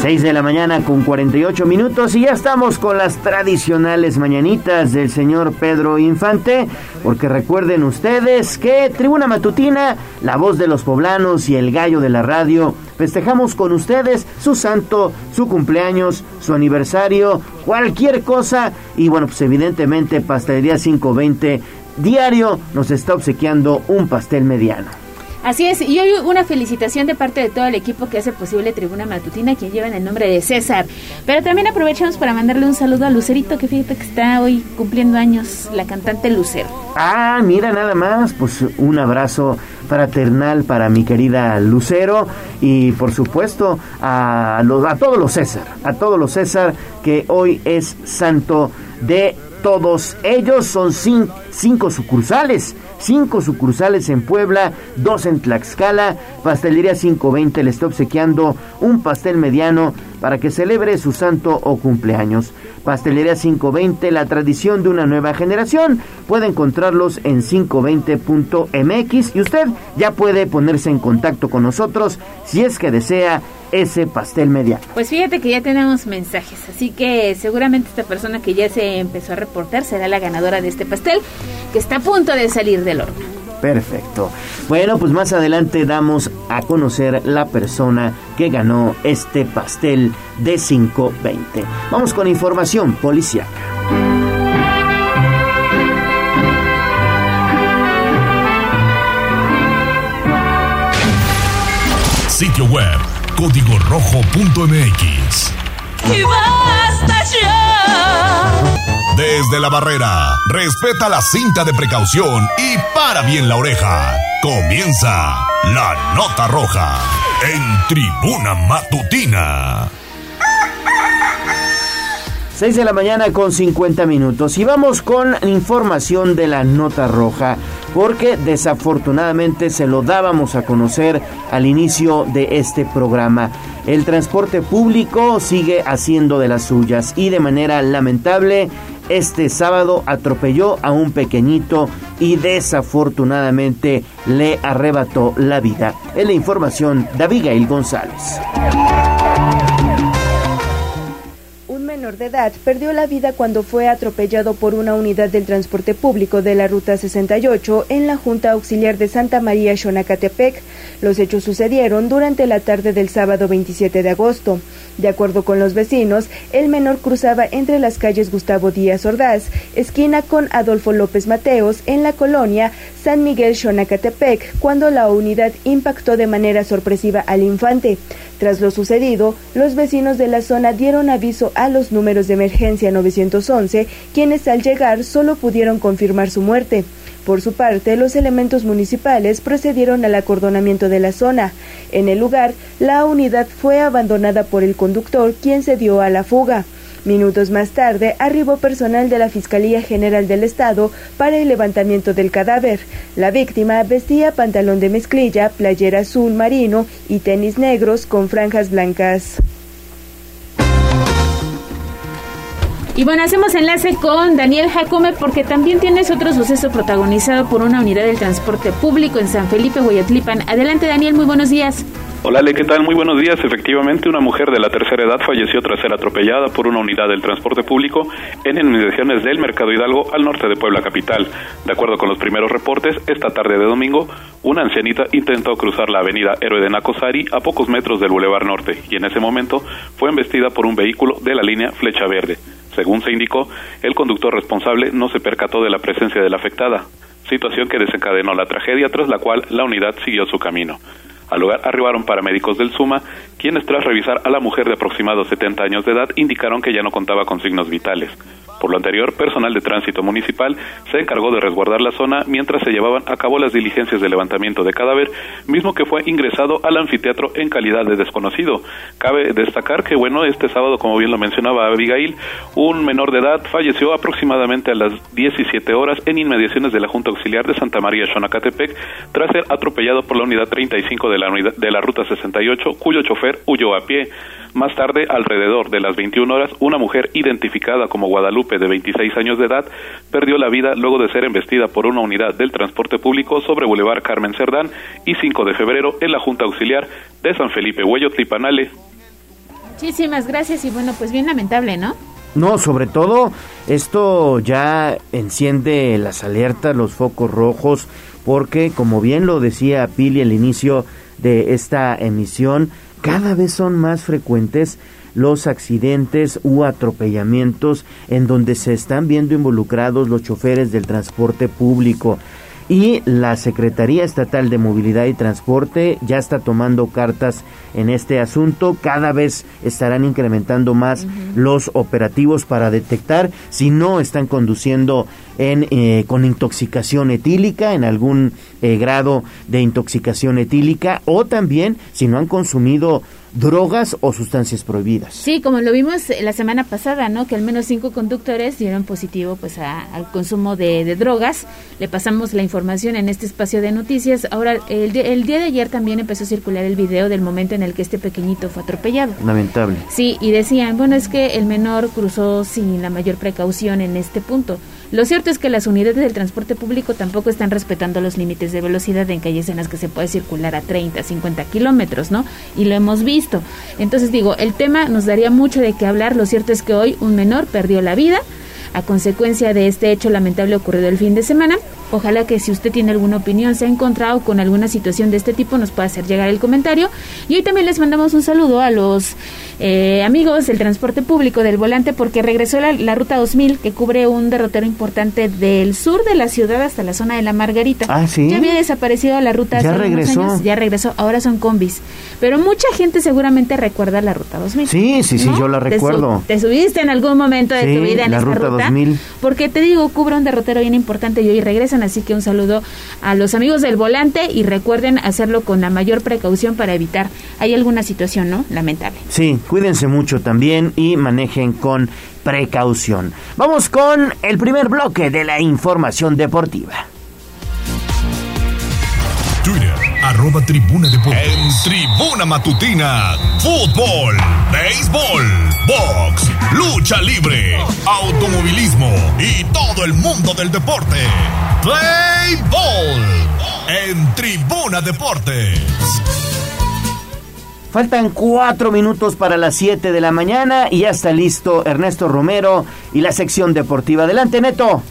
6 de la mañana con 48 minutos y ya estamos con las tradicionales mañanitas del señor Pedro Infante, porque recuerden ustedes que Tribuna Matutina, la voz de los poblanos y el gallo de la radio, festejamos con ustedes su santo, su cumpleaños, su aniversario, cualquier cosa y bueno, pues evidentemente Pastelería 520 diario nos está obsequiando un pastel mediano. Así es, y hoy una felicitación de parte de todo el equipo que hace posible Tribuna Matutina, quien lleva el nombre de César. Pero también aprovechamos para mandarle un saludo a Lucerito, que fíjate que está hoy cumpliendo años, la cantante Lucero. Ah, mira nada más, pues un abrazo fraternal para mi querida Lucero y por supuesto a, los, a todos los César, a todos los César que hoy es santo de todos ellos. Son cinco sucursales cinco sucursales en Puebla, dos en Tlaxcala. Pastelería 520 le está obsequiando un pastel mediano para que celebre su santo o cumpleaños. Pastelería 520, la tradición de una nueva generación. Puede encontrarlos en 520.mx y usted ya puede ponerse en contacto con nosotros si es que desea ese pastel mediano. Pues fíjate que ya tenemos mensajes, así que seguramente esta persona que ya se empezó a reportar será la ganadora de este pastel que está a punto de salir del horno. Perfecto. Bueno, pues más adelante damos a conocer la persona que ganó este pastel de 520. Vamos con información policial. Sitio web código rojo.mx. Y basta ya. Desde la barrera, respeta la cinta de precaución y para bien la oreja. Comienza la nota roja en tribuna matutina. 6 de la mañana con 50 minutos y vamos con información de la nota roja porque desafortunadamente se lo dábamos a conocer al inicio de este programa. El transporte público sigue haciendo de las suyas y de manera lamentable este sábado atropelló a un pequeñito y desafortunadamente le arrebató la vida. En la información de Abigail González menor de edad perdió la vida cuando fue atropellado por una unidad del transporte público de la Ruta 68 en la Junta Auxiliar de Santa María Xonacatepec. Los hechos sucedieron durante la tarde del sábado 27 de agosto. De acuerdo con los vecinos, el menor cruzaba entre las calles Gustavo Díaz Ordaz, esquina con Adolfo López Mateos, en la colonia San Miguel Xonacatepec, cuando la unidad impactó de manera sorpresiva al infante. Tras lo sucedido, los vecinos de la zona dieron aviso a los números de emergencia 911, quienes al llegar solo pudieron confirmar su muerte. Por su parte, los elementos municipales procedieron al acordonamiento de la zona. En el lugar, la unidad fue abandonada por el conductor, quien se dio a la fuga. Minutos más tarde arribó personal de la Fiscalía General del Estado para el levantamiento del cadáver. La víctima vestía pantalón de mezclilla, playera azul marino y tenis negros con franjas blancas. Y bueno, hacemos enlace con Daniel Jacome porque también tienes otro suceso protagonizado por una unidad del transporte público en San Felipe, Huayatlipan. Adelante Daniel, muy buenos días. Hola, ¿qué tal? Muy buenos días. Efectivamente, una mujer de la tercera edad falleció tras ser atropellada por una unidad del transporte público en inmediaciones del Mercado Hidalgo al norte de Puebla Capital. De acuerdo con los primeros reportes, esta tarde de domingo, una ancianita intentó cruzar la avenida Héroe de Nacosari a pocos metros del Boulevard Norte y en ese momento fue embestida por un vehículo de la línea Flecha Verde. Según se indicó, el conductor responsable no se percató de la presencia de la afectada, situación que desencadenó la tragedia tras la cual la unidad siguió su camino. Al lugar arribaron paramédicos del SUMA, quienes tras revisar a la mujer de aproximados 70 años de edad indicaron que ya no contaba con signos vitales. Por lo anterior, personal de tránsito municipal se encargó de resguardar la zona mientras se llevaban a cabo las diligencias de levantamiento de cadáver, mismo que fue ingresado al anfiteatro en calidad de desconocido. Cabe destacar que, bueno, este sábado, como bien lo mencionaba Abigail, un menor de edad falleció aproximadamente a las 17 horas en inmediaciones de la Junta Auxiliar de Santa María Xonacatepec tras ser atropellado por la unidad 35 de la, de la Ruta 68, cuyo chofer huyó a pie. Más tarde, alrededor de las 21 horas, una mujer identificada como Guadalupe de 26 años de edad perdió la vida luego de ser embestida por una unidad del transporte público sobre Boulevard Carmen Cerdán y 5 de febrero en la Junta Auxiliar de San Felipe Huello Tripanale. Muchísimas gracias y bueno, pues bien lamentable, ¿no? No, sobre todo esto ya enciende las alertas, los focos rojos, porque como bien lo decía Pili al inicio de esta emisión, cada vez son más frecuentes los accidentes u atropellamientos en donde se están viendo involucrados los choferes del transporte público. Y la Secretaría Estatal de Movilidad y Transporte ya está tomando cartas en este asunto. Cada vez estarán incrementando más los operativos para detectar si no están conduciendo en, eh, con intoxicación etílica, en algún eh, grado de intoxicación etílica, o también si no han consumido drogas o sustancias prohibidas. Sí, como lo vimos la semana pasada, ¿no? Que al menos cinco conductores dieron positivo pues al consumo de, drogas. Le pasamos la información en este espacio de noticias. Ahora, el, el, día de ayer también empezó a circular el video del momento en el que este pequeñito fue atropellado. Lamentable. Sí, y decían, bueno, es que el menor cruzó sin la mayor precaución en este punto. Lo cierto es que las unidades del transporte público tampoco están respetando los límites de velocidad en calles en las que se puede circular a 30, 50 kilómetros, ¿no? Y lo hemos visto. Entonces digo, el tema nos daría mucho de qué hablar. Lo cierto es que hoy un menor perdió la vida a consecuencia de este hecho lamentable ocurrido el fin de semana. Ojalá que si usted tiene alguna opinión, se ha encontrado con alguna situación de este tipo, nos pueda hacer llegar el comentario. Y hoy también les mandamos un saludo a los eh, amigos del transporte público del volante porque regresó la, ruta 2000 que cubre un derrotero importante del sur de la ciudad hasta la zona de la Margarita. Ah, sí. Ya había desaparecido la ruta ya regresó. ya regresó, ahora son combis. Pero mucha gente seguramente recuerda la ruta 2000. Sí, sí, sí, yo la recuerdo. Te, subiste en algún momento de tu vida en la esta ruta, ruta 2000. porque te digo, cubre un derrotero bien importante y hoy regresan así que un saludo a los amigos del volante y recuerden hacerlo con la mayor precaución para evitar hay alguna situación, ¿no? Lamentable. Sí, Cuídense mucho también y manejen con precaución. Vamos con el primer bloque de la información deportiva. Arroba Tribuna Deportes. En Tribuna Matutina, fútbol, béisbol, box, lucha libre, automovilismo y todo el mundo del deporte. Play Ball en Tribuna Deportes. Faltan cuatro minutos para las siete de la mañana y ya está listo Ernesto Romero y la sección deportiva. Adelante, Neto.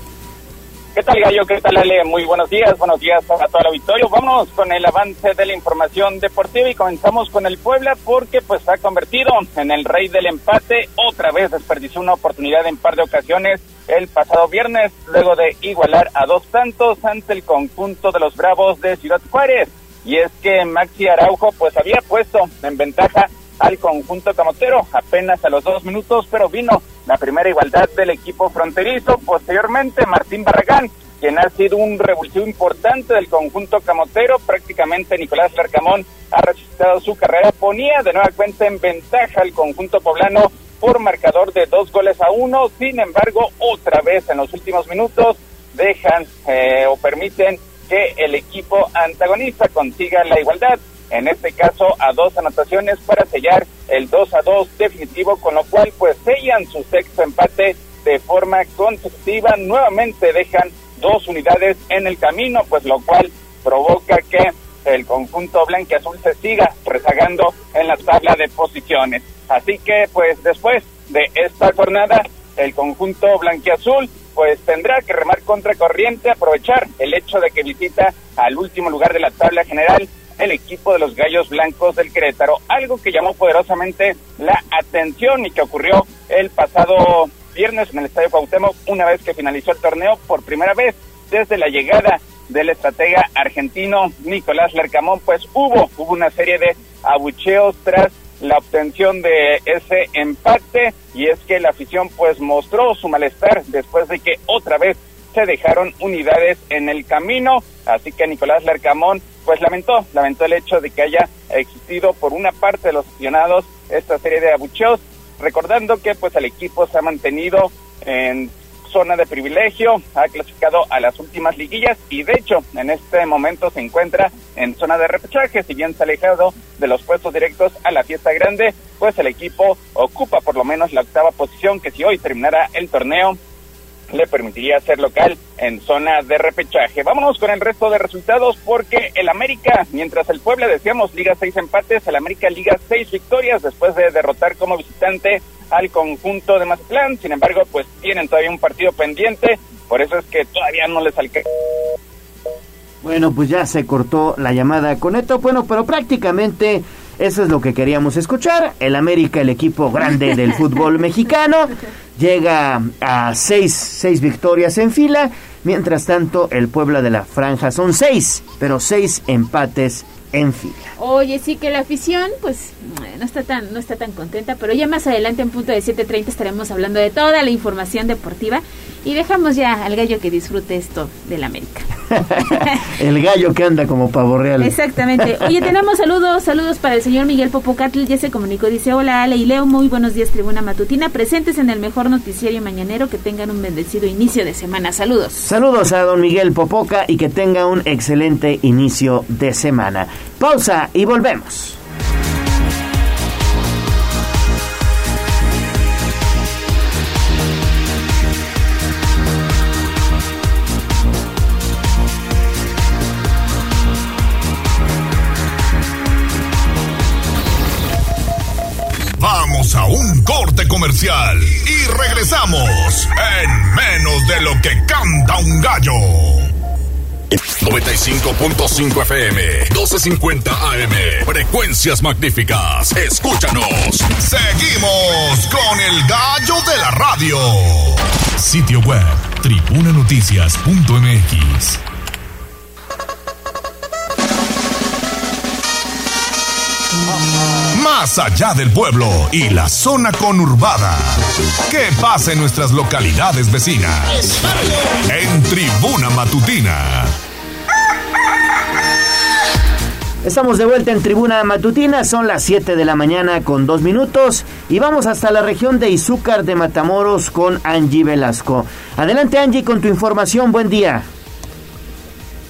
¿Qué tal, Gallo? ¿Qué tal, Ale? Muy buenos días. Buenos días a todo el auditorio. Vamos con el avance de la información deportiva y comenzamos con el Puebla porque pues se ha convertido en el rey del empate. Otra vez desperdició una oportunidad en par de ocasiones el pasado viernes luego de igualar a dos tantos ante el conjunto de los Bravos de Ciudad Juárez. Y es que Maxi Araujo pues había puesto en ventaja al conjunto camotero apenas a los dos minutos, pero vino la primera igualdad del equipo fronterizo. Posteriormente, Martín Barragán, quien ha sido un revulsivo importante del conjunto camotero, prácticamente Nicolás Larcamón ha registrado su carrera, ponía de nueva cuenta en ventaja al conjunto poblano por marcador de dos goles a uno. Sin embargo, otra vez en los últimos minutos dejan eh, o permiten que el equipo antagonista consiga la igualdad en este caso a dos anotaciones para sellar el 2 a 2 definitivo, con lo cual pues sellan su sexto empate de forma consecutiva, nuevamente dejan dos unidades en el camino, pues lo cual provoca que el conjunto blanquiazul se siga rezagando en la tabla de posiciones. Así que pues después de esta jornada, el conjunto blanquiazul pues tendrá que remar contra corriente, aprovechar el hecho de que visita al último lugar de la tabla general el equipo de los Gallos Blancos del Querétaro. Algo que llamó poderosamente la atención y que ocurrió el pasado viernes en el Estadio Cuauhtémoc una vez que finalizó el torneo por primera vez desde la llegada del estratega argentino Nicolás Lercamón, pues hubo, hubo una serie de abucheos tras la obtención de ese empate y es que la afición pues mostró su malestar después de que otra vez se dejaron unidades en el camino, así que Nicolás Lercamón pues lamentó, lamentó el hecho de que haya existido por una parte de los aficionados esta serie de abucheos, recordando que pues el equipo se ha mantenido en zona de privilegio, ha clasificado a las últimas liguillas y de hecho en este momento se encuentra en zona de repechaje, si bien se ha alejado de los puestos directos a la fiesta grande, pues el equipo ocupa por lo menos la octava posición que si hoy terminara el torneo le permitiría ser local en zona de repechaje. Vámonos con el resto de resultados porque el América, mientras el Puebla decíamos Liga seis empates, el América Liga seis victorias después de derrotar como visitante al conjunto de Mazatlán. Sin embargo, pues tienen todavía un partido pendiente, por eso es que todavía no les alcanza. Bueno, pues ya se cortó la llamada con esto, bueno, pero prácticamente eso es lo que queríamos escuchar. El América, el equipo grande del fútbol mexicano, llega a seis, seis victorias en fila. Mientras tanto, el Puebla de la Franja son seis, pero seis empates en fila. Oye, sí que la afición, pues no está tan, no está tan contenta, pero ya más adelante en punto de 7.30 estaremos hablando de toda la información deportiva y dejamos ya al gallo que disfrute esto del América. el gallo que anda como pavo real. Exactamente. Oye, tenemos saludos, saludos para el señor Miguel Popocatl, ya se comunicó, dice, hola Ale y Leo, muy buenos días, Tribuna Matutina, presentes en el mejor noticiario mañanero, que tengan un bendecido inicio de semana. Saludos. Saludos a don Miguel Popoca y que tenga un excelente inicio de semana. Pausa y volvemos. Vamos a un corte comercial y regresamos en menos de lo que canta un gallo. 95.5 FM, 1250 AM. Frecuencias magníficas. Escúchanos. Seguimos con el gallo de la radio. Sitio web, tribunanoticias.mx. Más allá del pueblo y la zona conurbada. ¿Qué pasa en nuestras localidades vecinas? En Tribuna Matutina. Estamos de vuelta en Tribuna Matutina, son las 7 de la mañana con dos minutos y vamos hasta la región de Izúcar de Matamoros con Angie Velasco. Adelante Angie con tu información, buen día.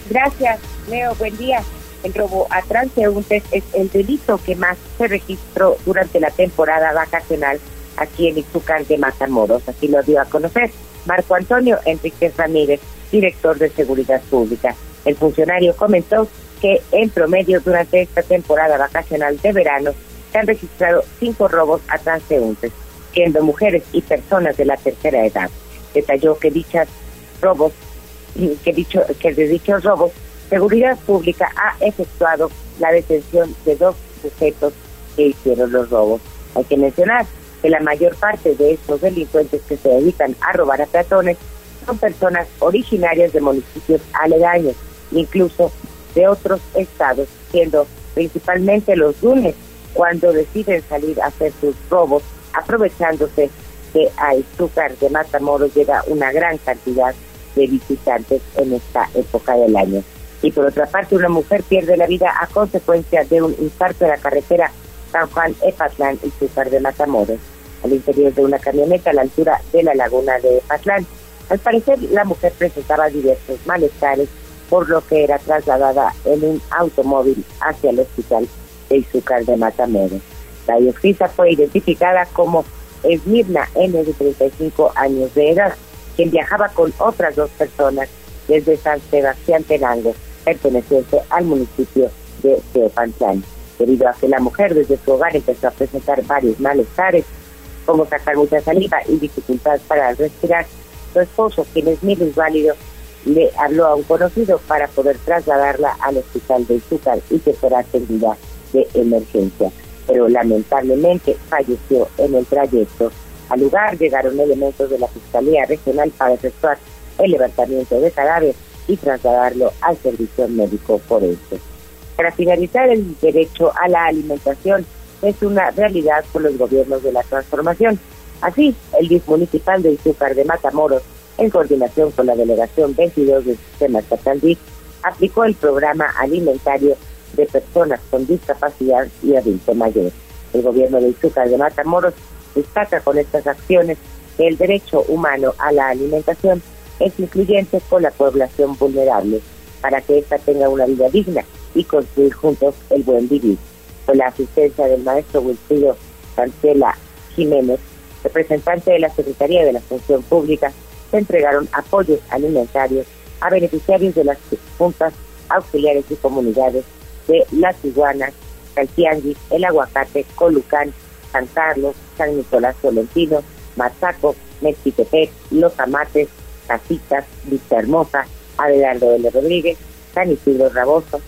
Gracias, Leo, buen día. El robo a transeúntes es el delito que más se registró durante la temporada vacacional aquí en Izúcar de Matamoros, así lo dio a conocer Marco Antonio Enriquez Ramírez, director de Seguridad Pública. El funcionario comentó que en promedio durante esta temporada vacacional de verano se han registrado cinco robos a transeúntes, siendo mujeres y personas de la tercera edad. Detalló que dichas robos, que dicho, que de dichos robos, Seguridad Pública ha efectuado la detención de dos sujetos que hicieron los robos. Hay que mencionar que la mayor parte de estos delincuentes que se dedican a robar a peatones son personas originarias de municipios aledaños, incluso de otros estados, siendo principalmente los lunes cuando deciden salir a hacer sus robos, aprovechándose que a Estúcar de Matamoros llega una gran cantidad de visitantes en esta época del año. Y por otra parte, una mujer pierde la vida a consecuencia de un infarto de la carretera San Juan Epatlán y de Matamoros, al interior de una camioneta a la altura de la laguna de Epatlán. Al parecer, la mujer presentaba diversos malestares por lo que era trasladada en un automóvil hacia el hospital de Izúcar de Matamoros. La diocesa fue identificada como Esmirna N, de 35 años de edad, quien viajaba con otras dos personas desde San Sebastián Tenango, perteneciente al municipio de Teopantlán. Debido a que la mujer desde su hogar empezó a presentar varios malestares, como sacar mucha saliva y dificultad para respirar, su esposo, quien es válido le habló a un conocido para poder trasladarla al hospital de Izúcar y que fuera atendida de emergencia. Pero lamentablemente falleció en el trayecto. Al lugar llegaron elementos de la Fiscalía Regional para efectuar el levantamiento de cadáver y trasladarlo al servicio médico forense. Para finalizar, el derecho a la alimentación es una realidad por los gobiernos de la transformación. Así, el DIF municipal de Izúcar de Matamoros en coordinación con la Delegación 22 del Sistema Estatal DIF, aplicó el programa alimentario de personas con discapacidad y adulto mayor. El gobierno de Izúcar de Matamoros destaca con estas acciones que el derecho humano a la alimentación es incluyente con la población vulnerable para que ésta tenga una vida digna y construir juntos el buen vivir. Con la asistencia del maestro Wilfrido Cancela Jiménez, representante de la Secretaría de la Función Pública, se entregaron apoyos alimentarios a beneficiarios de las juntas auxiliares y comunidades de Las Iguanas, Caltiangui, El Aguacate, Colucán, San Carlos, San Nicolás Tolentino, Mazaco, Mexitepec, Los Amates, Casitas, Vista Hermosa, Adelardo L. Rodríguez, San Isidro Raboso,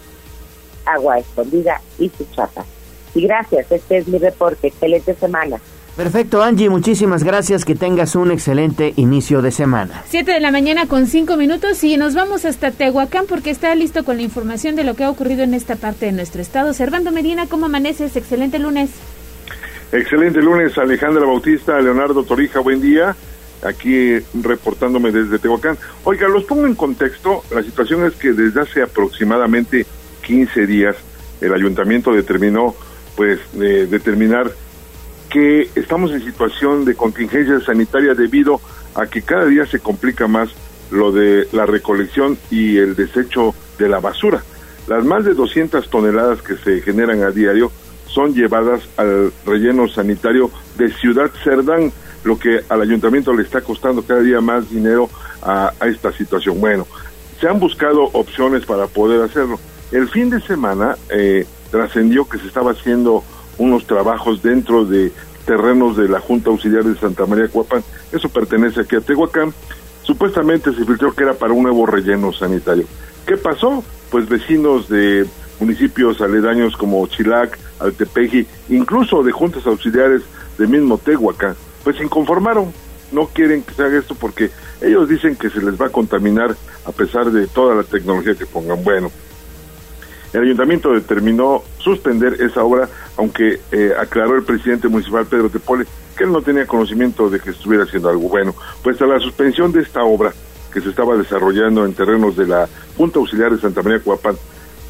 Agua Escondida y Suchapa. Y gracias, este es mi reporte. Excelente semana. Perfecto, Angie, muchísimas gracias. Que tengas un excelente inicio de semana. Siete de la mañana con cinco minutos y nos vamos hasta Tehuacán porque está listo con la información de lo que ha ocurrido en esta parte de nuestro estado. Servando Medina, ¿cómo amaneces? Excelente lunes. Excelente lunes, Alejandra Bautista, Leonardo Torija, buen día. Aquí reportándome desde Tehuacán. Oiga, los pongo en contexto. La situación es que desde hace aproximadamente 15 días el ayuntamiento determinó, pues, de determinar que estamos en situación de contingencia sanitaria debido a que cada día se complica más lo de la recolección y el desecho de la basura. Las más de 200 toneladas que se generan a diario son llevadas al relleno sanitario de Ciudad Cerdán, lo que al ayuntamiento le está costando cada día más dinero a, esta situación. Bueno, se han buscado opciones para poder hacerlo. El fin de semana eh, trascendió que se estaba haciendo unos trabajos dentro de terrenos de la Junta Auxiliar de Santa María Cuapan. Eso pertenece aquí a Tehuacán. Supuestamente se filtró que era para un nuevo relleno sanitario. ¿Qué pasó? Pues vecinos de municipios aledaños como Chilac, Altepeji, incluso de juntas auxiliares de mismo Tehuacán, pues se inconformaron. No quieren que se haga esto porque ellos dicen que se les va a contaminar a pesar de toda la tecnología que pongan. Bueno, el ayuntamiento determinó suspender esa obra, aunque eh, aclaró el presidente municipal Pedro Tepole que él no tenía conocimiento de que estuviera haciendo algo bueno. Pues a la suspensión de esta obra que se estaba desarrollando en terrenos de la Junta Auxiliar de Santa María Cuapán,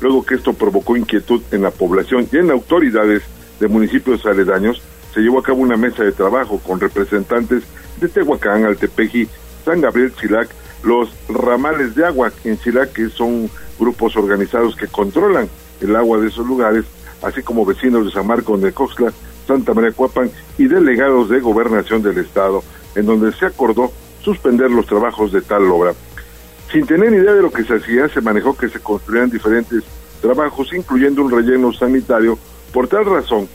luego que esto provocó inquietud en la población y en autoridades de municipios aledaños, se llevó a cabo una mesa de trabajo con representantes de Tehuacán, Altepeji, San Gabriel, Chilac, los ramales de agua en Chilac, que son grupos organizados que controlan el agua de esos lugares, así como vecinos de San Marcos de Coxla, Santa María Cuapan y delegados de gobernación del estado, en donde se acordó suspender los trabajos de tal obra. Sin tener idea de lo que se hacía, se manejó que se construían diferentes trabajos, incluyendo un relleno sanitario. Por tal razón,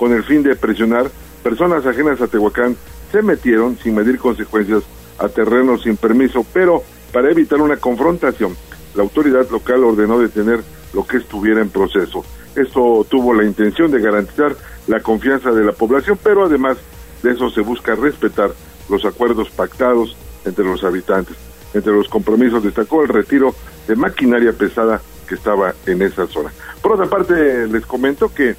con el fin de presionar, personas ajenas a Tehuacán se metieron, sin medir consecuencias, a terrenos sin permiso, pero para evitar una confrontación, la autoridad local ordenó detener lo que estuviera en proceso. Esto tuvo la intención de garantizar la confianza de la población, pero además de eso se busca respetar los acuerdos pactados entre los habitantes. Entre los compromisos destacó el retiro de maquinaria pesada que estaba en esa zona. Por otra parte, les comento que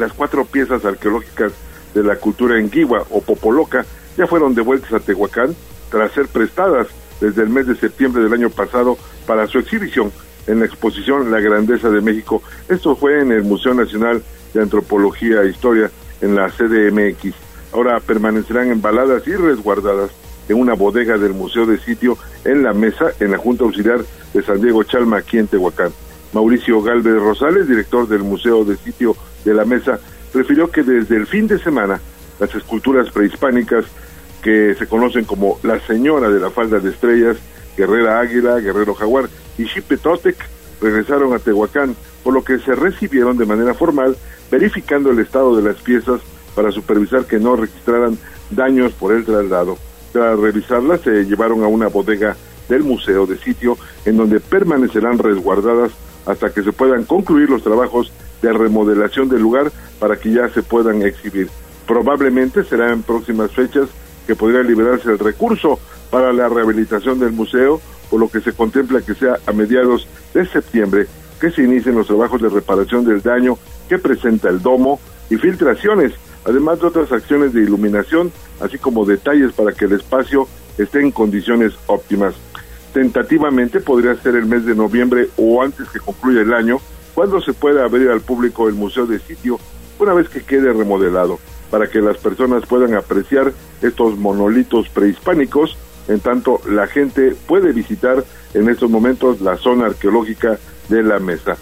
las cuatro piezas arqueológicas de la cultura enguigua o popoloca ya fueron devueltas a Tehuacán tras ser prestadas desde el mes de septiembre del año pasado para su exhibición en la exposición La Grandeza de México. Esto fue en el Museo Nacional de Antropología e Historia en la CDMX. Ahora permanecerán embaladas y resguardadas en una bodega del Museo de Sitio en la mesa en la Junta Auxiliar de San Diego Chalma, aquí en Tehuacán. Mauricio Galvez Rosales, director del Museo de Sitio de la Mesa, refirió que desde el fin de semana las esculturas prehispánicas que se conocen como la Señora de la Falda de Estrellas, Guerrera Águila, Guerrero Jaguar y Totec regresaron a Tehuacán, por lo que se recibieron de manera formal, verificando el estado de las piezas para supervisar que no registraran daños por el traslado. Tras revisarlas, se llevaron a una bodega del museo de sitio en donde permanecerán resguardadas hasta que se puedan concluir los trabajos de remodelación del lugar para que ya se puedan exhibir. Probablemente será en próximas fechas que podría liberarse el recurso para la rehabilitación del museo, por lo que se contempla que sea a mediados de septiembre que se inicien los trabajos de reparación del daño que presenta el domo y filtraciones además de otras acciones de iluminación, así como detalles para que el espacio esté en condiciones óptimas. Tentativamente podría ser el mes de noviembre o antes que concluya el año, cuando se pueda abrir al público el museo de sitio una vez que quede remodelado, para que las personas puedan apreciar estos monolitos prehispánicos, en tanto la gente puede visitar en estos momentos la zona arqueológica de la mesa.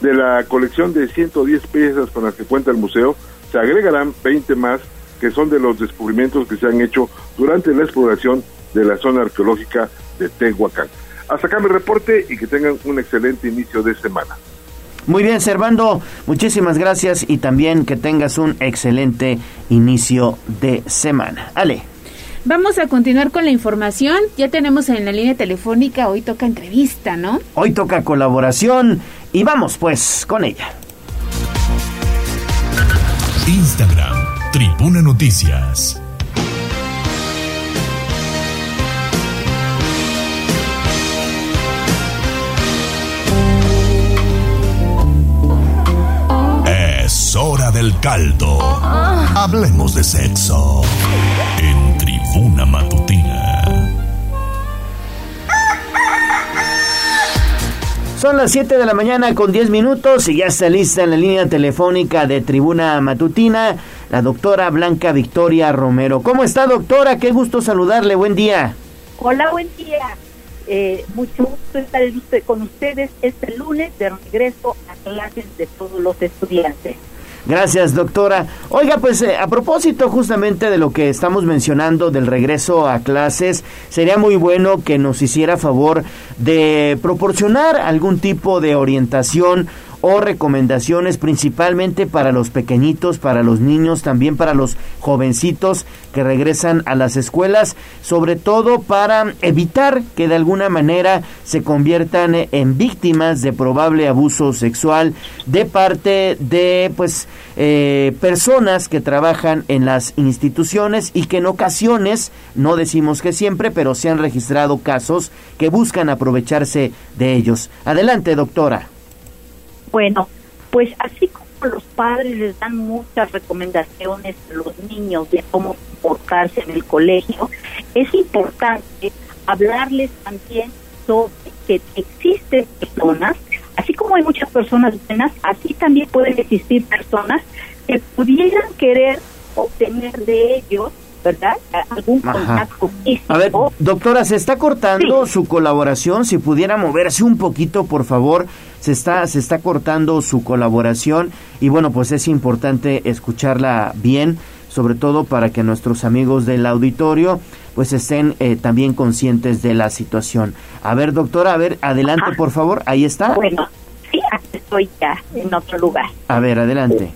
De la colección de 110 piezas con las que cuenta el museo, se agregarán 20 más que son de los descubrimientos que se han hecho durante la exploración de la zona arqueológica de Tehuacán. Hasta acá mi reporte y que tengan un excelente inicio de semana. Muy bien, Servando, muchísimas gracias y también que tengas un excelente inicio de semana. Ale. Vamos a continuar con la información. Ya tenemos en la línea telefónica, hoy toca entrevista, ¿no? Hoy toca colaboración y vamos pues con ella. Instagram, Tribuna Noticias. Del caldo. Hablemos de sexo en Tribuna Matutina. Son las 7 de la mañana con 10 minutos y ya está lista en la línea telefónica de Tribuna Matutina la doctora Blanca Victoria Romero. ¿Cómo está doctora? Qué gusto saludarle. Buen día. Hola, buen día. Eh, mucho gusto estar con ustedes este lunes de regreso a clases de todos los estudiantes. Gracias, doctora. Oiga, pues eh, a propósito justamente de lo que estamos mencionando del regreso a clases, sería muy bueno que nos hiciera favor de proporcionar algún tipo de orientación o recomendaciones principalmente para los pequeñitos, para los niños, también para los jovencitos que regresan a las escuelas, sobre todo para evitar que de alguna manera se conviertan en víctimas de probable abuso sexual de parte de pues eh, personas que trabajan en las instituciones y que en ocasiones, no decimos que siempre, pero se han registrado casos que buscan aprovecharse de ellos. Adelante, doctora. Bueno, pues así como los padres les dan muchas recomendaciones a los niños de cómo comportarse en el colegio, es importante hablarles también sobre que existen personas, así como hay muchas personas buenas, así también pueden existir personas que pudieran querer obtener de ellos ¿verdad? Algún contacto A ver, doctora, se está cortando su colaboración. Si pudiera moverse un poquito, por favor. Se está, se está cortando su colaboración y bueno, pues es importante escucharla bien, sobre todo para que nuestros amigos del auditorio pues estén eh, también conscientes de la situación. A ver, doctora, a ver, adelante, por favor. Ahí está. Bueno, sí, estoy ya en otro lugar. A ver, adelante.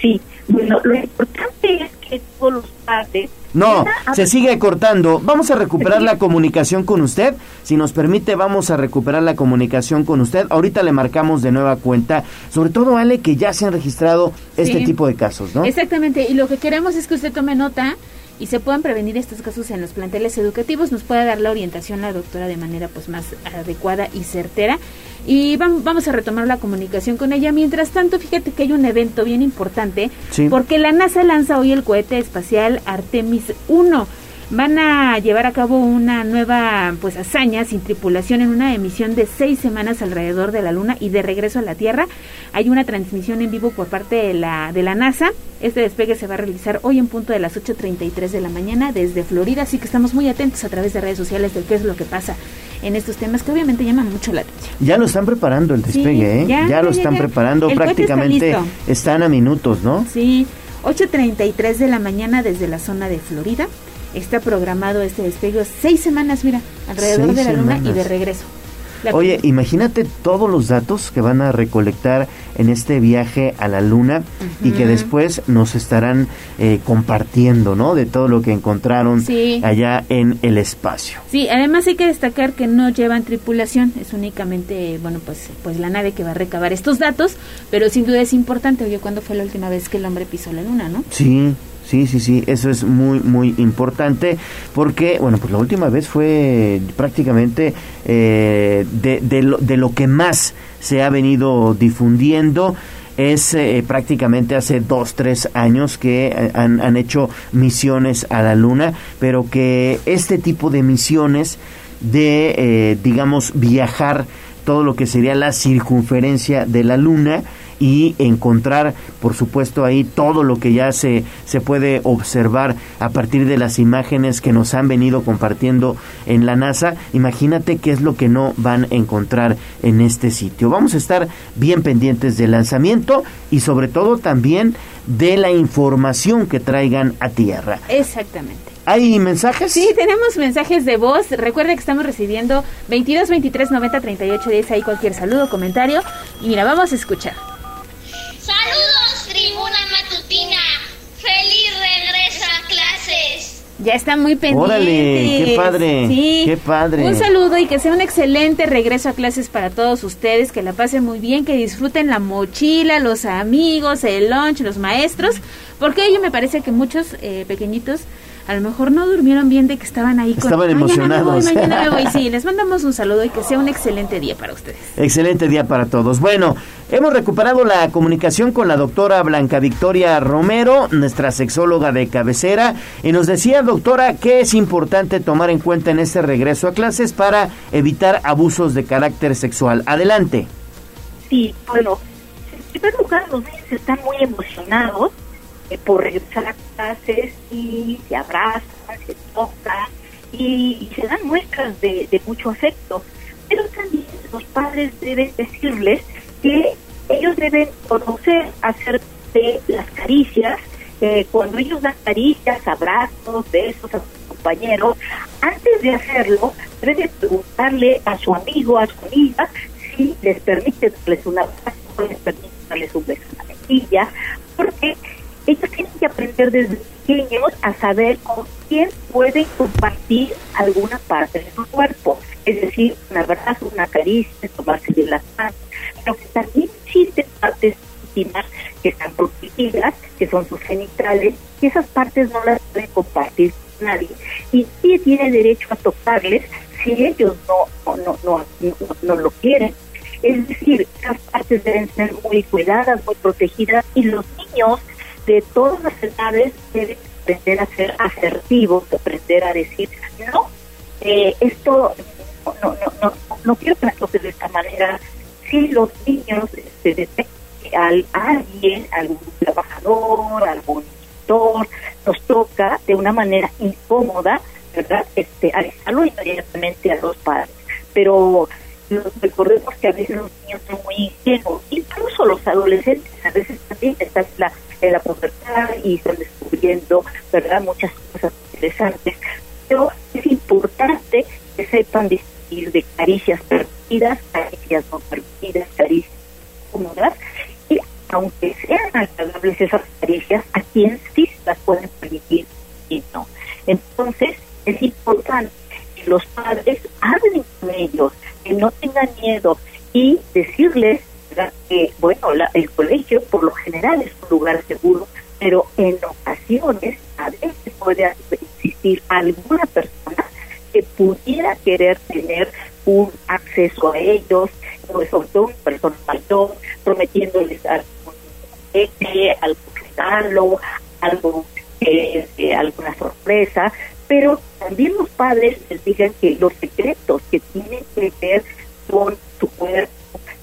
Sí, bueno, lo importante es que todos los padres... No, se sigue cortando. Vamos a recuperar la comunicación con usted. Si nos permite, vamos a recuperar la comunicación con usted. Ahorita le marcamos de nueva cuenta. Sobre todo, Ale, que ya se han registrado este tipo de casos, ¿no? Exactamente. Y lo que queremos es que usted tome nota y se puedan prevenir estos casos en los planteles educativos, nos pueda dar la orientación la doctora de manera pues más adecuada y certera. Y vamos a retomar la comunicación con ella. Mientras tanto, fíjate que hay un evento bien importante, porque la NASA lanza hoy el cohete espacial Artemis 1 van a llevar a cabo una nueva pues hazaña sin tripulación en una emisión de seis semanas alrededor de la Luna y de regreso a la Tierra. Hay una transmisión en vivo por parte de la, de la NASA. Este despegue se va a realizar hoy en punto de las 8.33 de la mañana desde Florida, así que estamos muy atentos a través de redes sociales de qué es lo que pasa en estos temas que obviamente llaman mucho la atención. Ya lo están preparando el despegue, ¿eh? Ya, lo están preparando, prácticamente están a minutos, ¿no? Sí, 8.33 de la mañana desde la zona de Florida está programado este despegue seis semanas, mira, alrededor de la Luna y de regreso. Oye, imagínate todos los datos que van a recolectar en este viaje a la Luna y que después nos estarán eh, compartiendo, ¿no? De todo lo que encontraron allá en el espacio. Sí, además hay que destacar que no llevan tripulación, es únicamente, bueno, pues, pues la nave que va a recabar estos datos, pero sin duda es importante. Oye, ¿cuándo fue la última vez que el hombre pisó la Luna, no? Sí, Sí, sí, sí, eso es muy, muy importante porque, bueno, pues la última vez fue prácticamente eh, de, de, lo, de lo que más se ha venido difundiendo es eh, prácticamente hace dos, tres años que eh, han, han, hecho misiones a la Luna, pero que este tipo de misiones de, digamos, viajar todo lo que sería la circunferencia de la Luna, y encontrar, por supuesto, ahí todo lo que ya se, se puede observar a partir de las imágenes que nos han venido compartiendo en la NASA. Imagínate qué es lo que no van a encontrar en este sitio. Vamos a estar bien pendientes del lanzamiento y sobre todo también de la información que traigan a tierra. Exactamente. ¿Hay mensajes? Sí, tenemos mensajes de voz. Recuerda que estamos recibiendo 22 23 90 38 10 ahí cualquier saludo, comentario. Y mira, vamos a escuchar. Saludos, tribuna matutina. Feliz regreso a clases. Ya está muy pendiente. Órale, qué padre. Sí. Qué padre. Un saludo y que sea un excelente regreso a clases para todos ustedes, que la pasen muy bien, que disfruten la mochila, los amigos, el lunch, los maestros, porque yo me parece que muchos eh, pequeñitos a lo mejor no durmieron bien de que estaban ahí con... Estaban emocionados. Mañana me voy, Sí, les mandamos un saludo y que sea un excelente día para ustedes. Excelente día para todos. Bueno, hemos recuperado la comunicación con la doctora Blanca Victoria Romero, nuestra sexóloga de cabecera, y nos decía, doctora, que es importante tomar en cuenta en este regreso a clases para evitar abusos de carácter sexual. Adelante. Sí, bueno, en primer lugar, los niños están muy emocionados eh, por regresar a clases y se abrazan, se tocan y, se dan muestras de, mucho afecto. Pero también los padres deben decirles que ellos deben conocer hacer de las caricias, eh, cuando ellos dan caricias, abrazos, besos a sus compañeros, antes de hacerlo, deben preguntarle a su amigo, a su amiga, si les permite darles un abrazo, les permite darles un beso en la mejilla, porque ellos tienen que aprender desde pequeños a saber con quién pueden compartir alguna parte de su cuerpo. Es decir, un abrazo, una caricia, tomarse de las manos. Pero que también existen partes íntimas que están protegidas, que son sus genitales, y esas partes no las pueden compartir nadie. Y sí tiene derecho a tocarles si ellos no, no, no, no lo quieren. Es decir, esas partes deben ser muy cuidadas, muy protegidas, y los niños de todas las edades deben aprender a ser asertivos, aprender a decir, no, eh, esto no, no, no, no, quiero que me toques de esta manera, si los niños se detectan al alguien, algún trabajador, algún tutor, nos toca de una manera incómoda, ¿verdad? Este, avisarlo inmediatamente a los padres. Pero recordemos que a veces los niños son muy ingenuos, incluso los adolescentes a veces también están en la, en la pubertad y están descubriendo, ¿verdad? Muchas cosas interesantes. Pero es importante que sepan distinguir de caricias caricias no permitidas, caricias cómodas aunque sean agradables esas caricias, a quien sí las pueden permitir y no. Entonces, es importante que los padres hablen con ellos, que no tengan miedo y decirles que, bueno, el colegio por lo general es un lugar seguro, pero en ocasiones a veces puede existir alguna persona que pudiera querer tener un acceso a ellos, sobre todo una persona mayor, prometiéndoles algún algo regalo, algo, eh, alguna sorpresa, pero también los padres les digan que los secretos que tienen que ver con su cuerpo,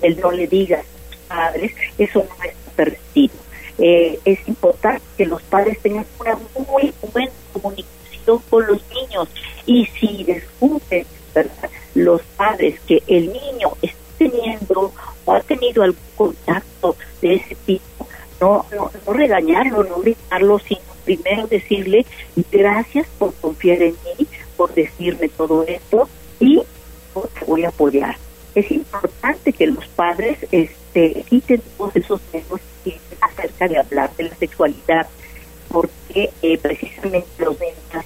el no le digas a sus padres, eso no es permitido. Eh, es importante que los padres tengan una muy buena comunicación con los niños y si descubren ¿verdad? Los padres que el niño está teniendo o ha tenido algún contacto de ese tipo, no, no, no regañarlo, no gritarlo, sino primero decirle gracias por confiar en mí, por decirme todo esto y te voy a apoyar. Es importante que los padres este, quiten todos esos temas acerca de hablar de la sexualidad, porque eh, precisamente los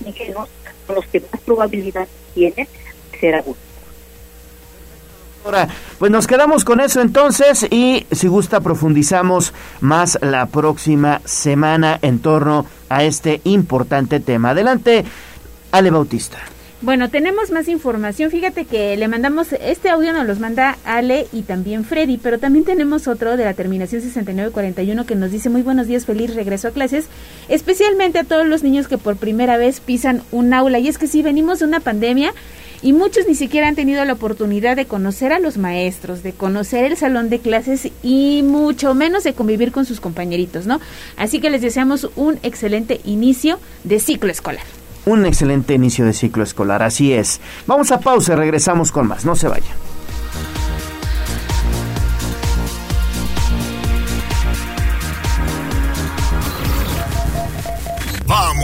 niños son los que más probabilidad tienen de ser abusados pues nos quedamos con eso entonces y si gusta profundizamos más la próxima semana en torno a este importante tema. Adelante, Ale Bautista. Bueno, tenemos más información. Fíjate que le mandamos, este audio nos los manda Ale y también Freddy, pero también tenemos otro de la terminación 6941 que nos dice muy buenos días, feliz regreso a clases, especialmente a todos los niños que por primera vez pisan un aula. Y es que si venimos de una pandemia y muchos ni siquiera han tenido la oportunidad de conocer a los maestros, de conocer el salón de clases y mucho menos de convivir con sus compañeritos, ¿no? Así que les deseamos un excelente inicio de ciclo escolar. Un excelente inicio de ciclo escolar, así es. Vamos a pausa regresamos con más, no se vayan.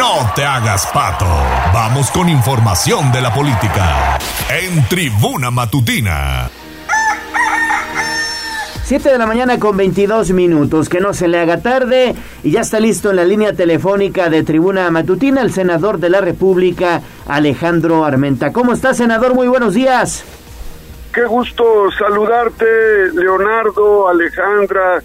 No te hagas pato. Vamos con información de la política. En Tribuna Matutina. 7 de la mañana con 22 minutos, que no se le haga tarde y ya está listo en la línea telefónica de Tribuna Matutina el senador de la República, Alejandro Armenta. ¿Cómo está, senador? Muy buenos días. Qué gusto saludarte, Leonardo, Alejandra,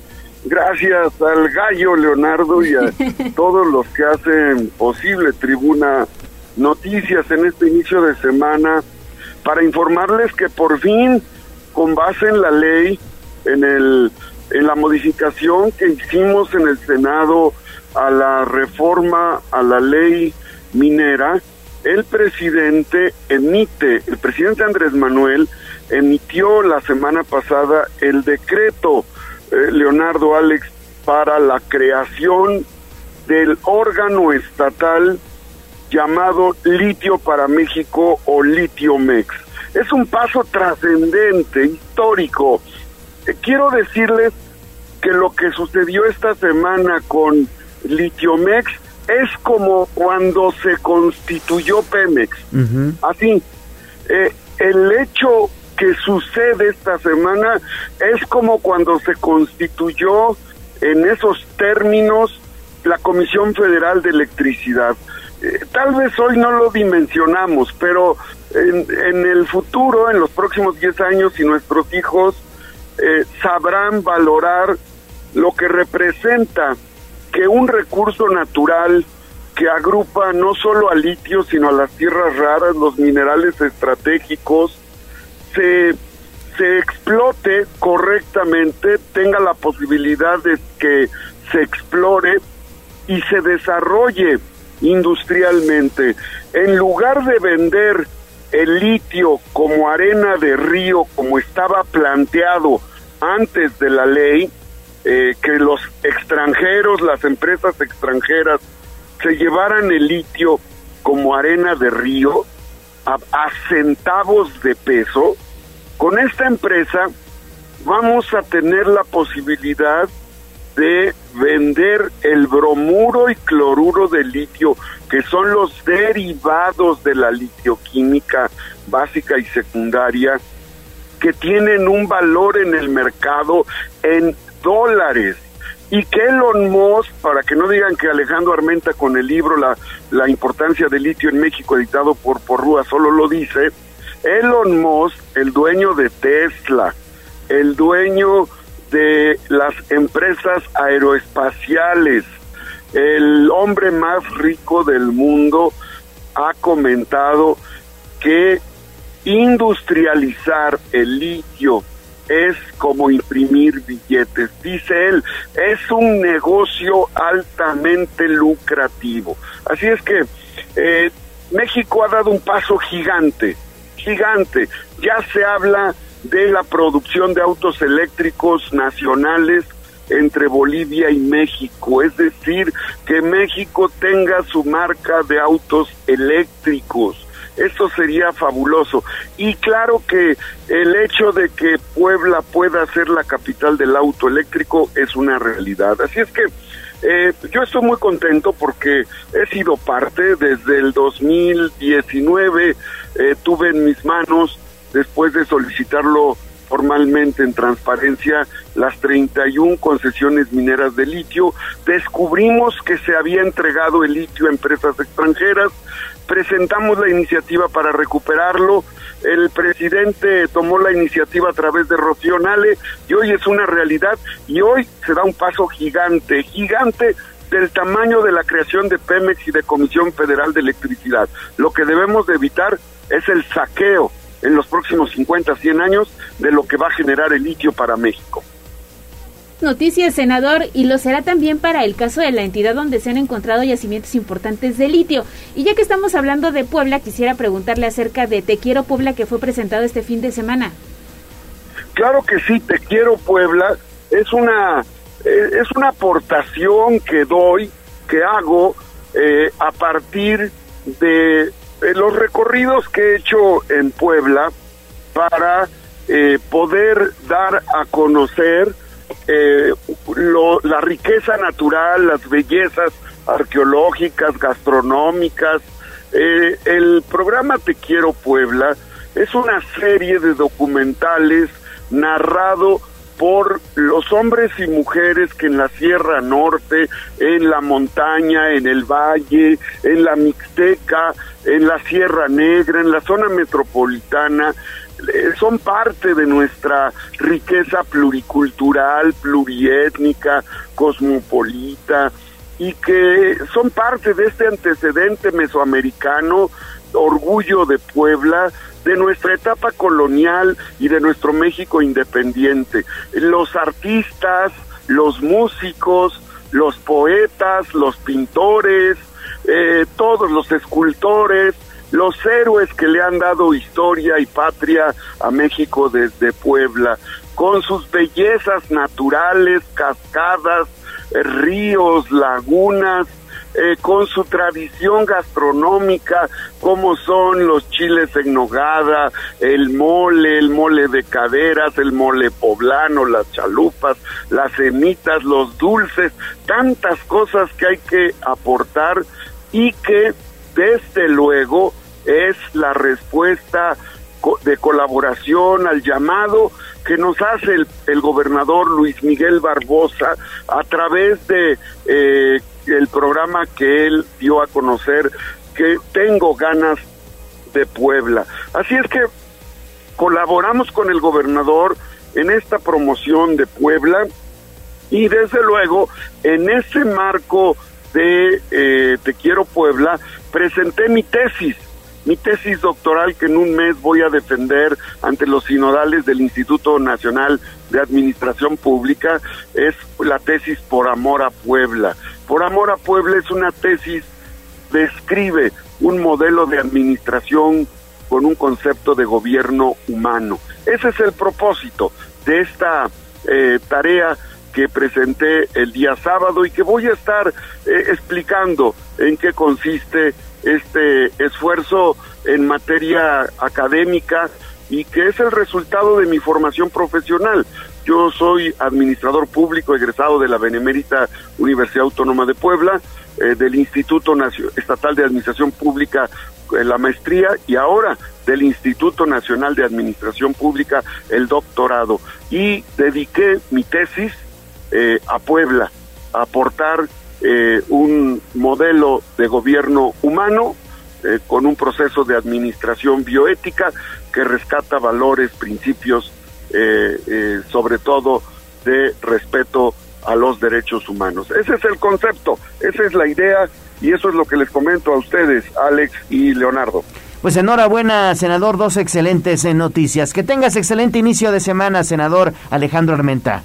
Gracias al gallo Leonardo y a todos los que hacen posible Tribuna Noticias en este inicio de semana para informarles que por fin, con base en la ley, en, el, en la modificación que hicimos en el Senado a la reforma a la ley minera, el presidente emite, el presidente Andrés Manuel emitió la semana pasada el decreto eh, Leonardo Alex, para la creación del órgano estatal llamado Litio para México o Litiomex. Es un paso trascendente, histórico. Eh, quiero decirles que lo que sucedió esta semana con Litiomex es como cuando se constituyó Pemex. Así, eh, el hecho que sucede esta semana es como cuando se constituyó en esos términos la Comisión Federal de Electricidad. Eh, tal vez hoy no lo dimensionamos, pero en, el futuro, en los próximos 10 años, si nuestros hijos eh, sabrán valorar lo que representa que un recurso natural que agrupa no solo al litio, sino a las tierras raras, los minerales estratégicos, se, explote correctamente, tenga la posibilidad de que se explore y se desarrolle industrialmente. En lugar de vender el litio como arena de río, como estaba planteado antes de la ley, eh, que los extranjeros, las empresas extranjeras, se llevaran el litio como arena de río a centavos de peso, con esta empresa vamos a tener la posibilidad de vender el bromuro y cloruro de litio, que son los derivados de la litioquímica básica y secundaria, que tienen un valor en el mercado en dólares. Y que Elon Musk, para que no digan que Alejandro Armenta con el libro La, la importancia del litio en México, editado por Porrúa, solo lo dice, Elon Musk, el dueño de Tesla, el dueño de las empresas aeroespaciales. El hombre más rico del mundo ha comentado que industrializar el litio es como imprimir billetes. Dice él, es un negocio altamente lucrativo. Así es que eh, México ha dado un paso gigante, gigante. Ya se habla de la producción de autos eléctricos nacionales entre Bolivia y México, es decir, que México tenga su marca de autos eléctricos. Eso sería fabuloso. Y claro que el hecho de que Puebla pueda ser la capital del auto eléctrico es una realidad. Así es que eh, yo estoy muy contento porque he sido parte desde el 2019, eh, tuve en mis manos después de solicitarlo formalmente en transparencia las 31 concesiones mineras de litio, descubrimos que se había entregado el litio a empresas extranjeras, presentamos la iniciativa para recuperarlo, el presidente tomó la iniciativa a través de Rocío Nale y hoy es una realidad y hoy se da un paso gigante, gigante del tamaño de la creación de Pemex y de Comisión Federal de Electricidad. Lo que debemos de evitar es el saqueo en los próximos 50, 100 años de lo que va a generar el litio para México. Noticias, senador, y lo será también para el caso de la entidad donde se han encontrado yacimientos importantes de litio. Y ya que estamos hablando de Puebla, quisiera preguntarle acerca de Te Quiero Puebla que fue presentado este fin de semana. Claro que sí, Te Quiero Puebla es una, eh, es una aportación que doy, que hago eh, a partir de los recorridos que he hecho en Puebla para eh, poder dar a conocer eh, la riqueza natural, las bellezas arqueológicas, gastronómicas. el programa Te Quiero Puebla es una serie de documentales narrado por los hombres y mujeres que en la Sierra Norte, en la montaña, en el valle, en la Mixteca, en la Sierra Negra, en la zona metropolitana, eh, son parte de nuestra riqueza pluricultural, pluriétnica, cosmopolita, y que son parte de este antecedente mesoamericano, orgullo de Puebla, de nuestra etapa colonial y de nuestro México independiente. Los artistas, los músicos, los poetas, los pintores, eh, todos los escultores, los héroes que le han dado historia y patria a México desde Puebla, con sus bellezas naturales, cascadas, ríos, lagunas, eh, con su tradición gastronómica, como son los chiles en nogada, el mole, el mole de caderas, el mole poblano, las chalupas, las semitas, los dulces, tantas cosas que hay que aportar y que desde luego es la respuesta de colaboración al llamado que nos hace el, gobernador Luis Miguel Barbosa a través de eh, el programa que él dio a conocer que tengo ganas de Puebla. Así es que colaboramos con el gobernador en esta promoción de Puebla y desde luego en ese marco de eh, Te quiero Puebla presenté mi tesis, mi tesis doctoral que en un mes voy a defender ante los sinodales del Instituto Nacional de Administración Pública, es la tesis Por Amor a Puebla. Por Amor a Puebla es una tesis, describe un modelo de administración con un concepto de gobierno humano. Ese es el propósito de esta eh, tarea que presenté el día sábado y que voy a estar eh, explicando en qué consiste este esfuerzo en materia académica y que es el resultado de mi formación profesional. Yo soy administrador público egresado de la Benemérita Universidad Autónoma de Puebla, eh, del Instituto Estatal de Administración Pública en la maestría y ahora del Instituto Nacional de Administración Pública el doctorado. Y dediqué mi tesis eh, a Puebla, aportar eh, un modelo de gobierno humano eh, con un proceso de administración bioética que rescata valores, principios, sobre todo de respeto a los derechos humanos. Ese es el concepto, esa es la idea y eso es lo que les comento a ustedes, Alex y Leonardo. Pues enhorabuena, senador, dos excelentes noticias. Que tengas excelente inicio de semana, senador Alejandro Armenta.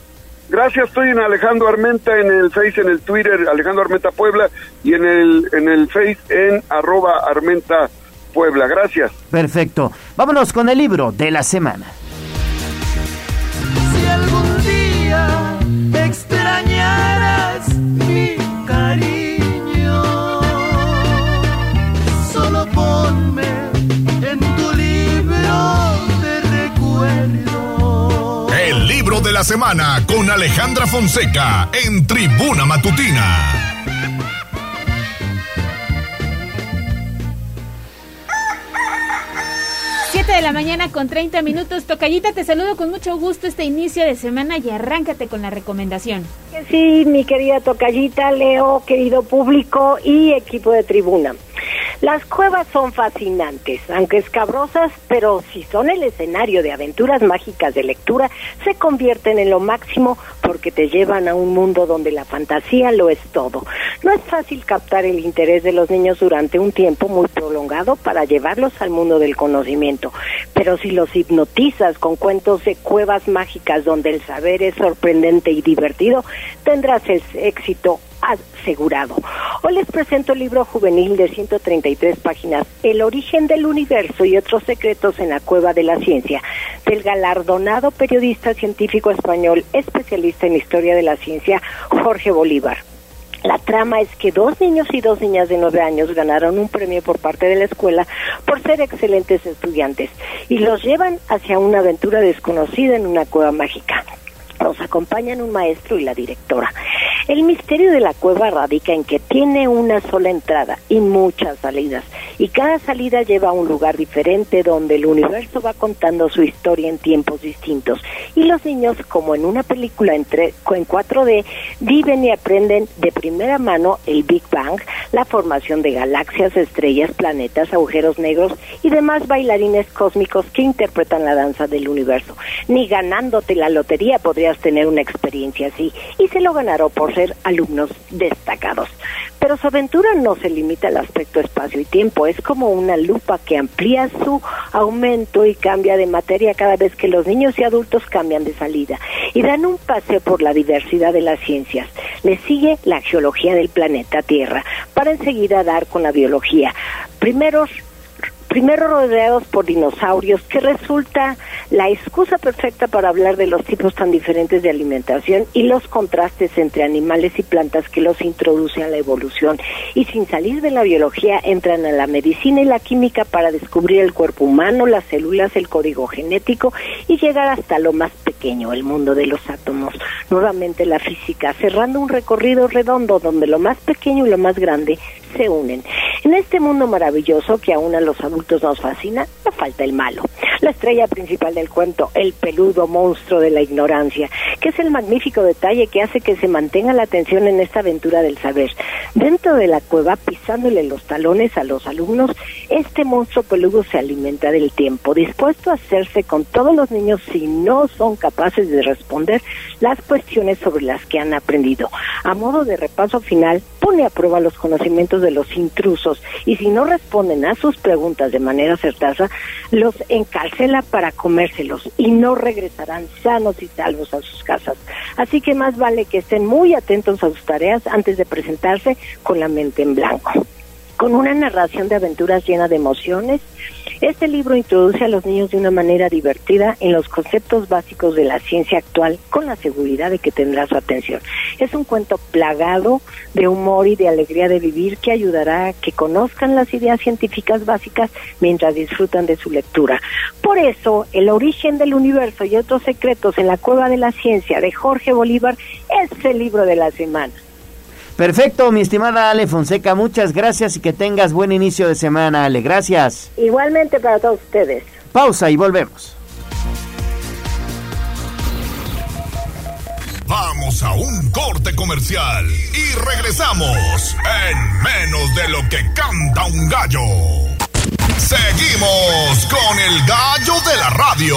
Gracias, estoy en Alejandro Armenta en el Face, en el Twitter, Alejandro Armenta Puebla, y en el, en el Face en arroba Armenta Puebla. Gracias. Perfecto. Vámonos con el libro de la semana. Si algún día extrañaras mi libro de la semana con Alejandra Fonseca en Tribuna Matutina. 7 de la mañana con 30 minutos. Tocayita, te saludo con mucho gusto este inicio de semana y arráncate con la recomendación. Sí, mi querida Tocayita, Leo, querido público y equipo de tribuna. Las cuevas son fascinantes, aunque escabrosas, pero si son el escenario de aventuras mágicas de lectura, se convierten en lo máximo porque te llevan a un mundo donde la fantasía lo es todo. No es fácil captar el interés de los niños durante un tiempo muy prolongado para llevarlos al mundo del conocimiento, pero si los hipnotizas con cuentos de cuevas mágicas donde el saber es sorprendente y divertido, tendrás el éxito asegurado. Hoy les presento el libro juvenil de 133 páginas, El origen del universo y otros secretos en la cueva de la ciencia, del galardonado periodista científico español, especialista en historia de la ciencia, Jorge Bolívar. La trama es que dos niños y dos niñas de nueve años ganaron un premio por parte de la escuela por ser excelentes estudiantes y los llevan hacia una aventura desconocida en una cueva mágica. Nos acompañan un maestro y la directora. El misterio de la cueva radica en que tiene una sola entrada y muchas salidas, y cada salida lleva a un lugar diferente donde el universo va contando su historia en tiempos distintos. Y los niños, como en una película en, en 4D, viven y aprenden de primera mano el Big Bang, la formación de galaxias, estrellas, planetas, agujeros negros y demás bailarines cósmicos que interpretan la danza del universo. Ni ganándote la lotería podría tener una experiencia así y se lo ganaron por ser alumnos destacados. Pero su aventura no se limita al aspecto espacio y tiempo, es como una lupa que amplía su aumento y cambia de materia cada vez que los niños y adultos cambian de salida y dan un paseo por la diversidad de las ciencias. Le sigue la geología del planeta Tierra para enseguida dar con la biología. Primeros primero rodeados por dinosaurios, que resulta la excusa perfecta para hablar de los tipos tan diferentes de alimentación y los contrastes entre animales y plantas que los introducen a la evolución. Y sin salir de la biología, entran a la medicina y la química para descubrir el cuerpo humano, las células, el código genético y llegar hasta lo más pequeño, el mundo de los átomos. Nuevamente la física, cerrando un recorrido redondo donde lo más pequeño y lo más grande se unen. En este mundo maravilloso que aún a los adultos nos fascina, no falta el malo. la estrella principal del cuento, el peludo monstruo de la ignorancia, que es el magnífico detalle que hace que se mantenga la atención en esta aventura del saber. Dentro de la cueva, pisándole los talones a los alumnos, este monstruo peludo se alimenta del tiempo, dispuesto a hacerse con todos los niños si no son capaces de responder las cuestiones sobre las que han aprendido. A modo de repaso final, pone a prueba los conocimientos de los intrusos y si no responden a sus preguntas de manera acertada, los encarcela para comérselos y no regresarán sanos y salvos a sus casas. Así que más vale que estén muy atentos a sus tareas antes de presentarse con la mente en blanco con una narración de aventuras llena de emociones. Este libro introduce a los niños de una manera divertida en los conceptos básicos de la ciencia actual con la seguridad de que tendrá su atención. Es un cuento plagado de humor y de alegría de vivir que ayudará a que conozcan las ideas científicas básicas mientras disfrutan de su lectura. Por eso, El origen del universo y otros secretos en la cueva de la ciencia de Jorge Bolívar es el libro de la semana. Perfecto, mi estimada Ale Fonseca, muchas gracias y que tengas buen inicio de semana, Ale. Gracias. Igualmente para todos ustedes. Pausa y volvemos. Vamos a un corte comercial y regresamos en menos de lo que canta un gallo. Seguimos con el gallo de la radio.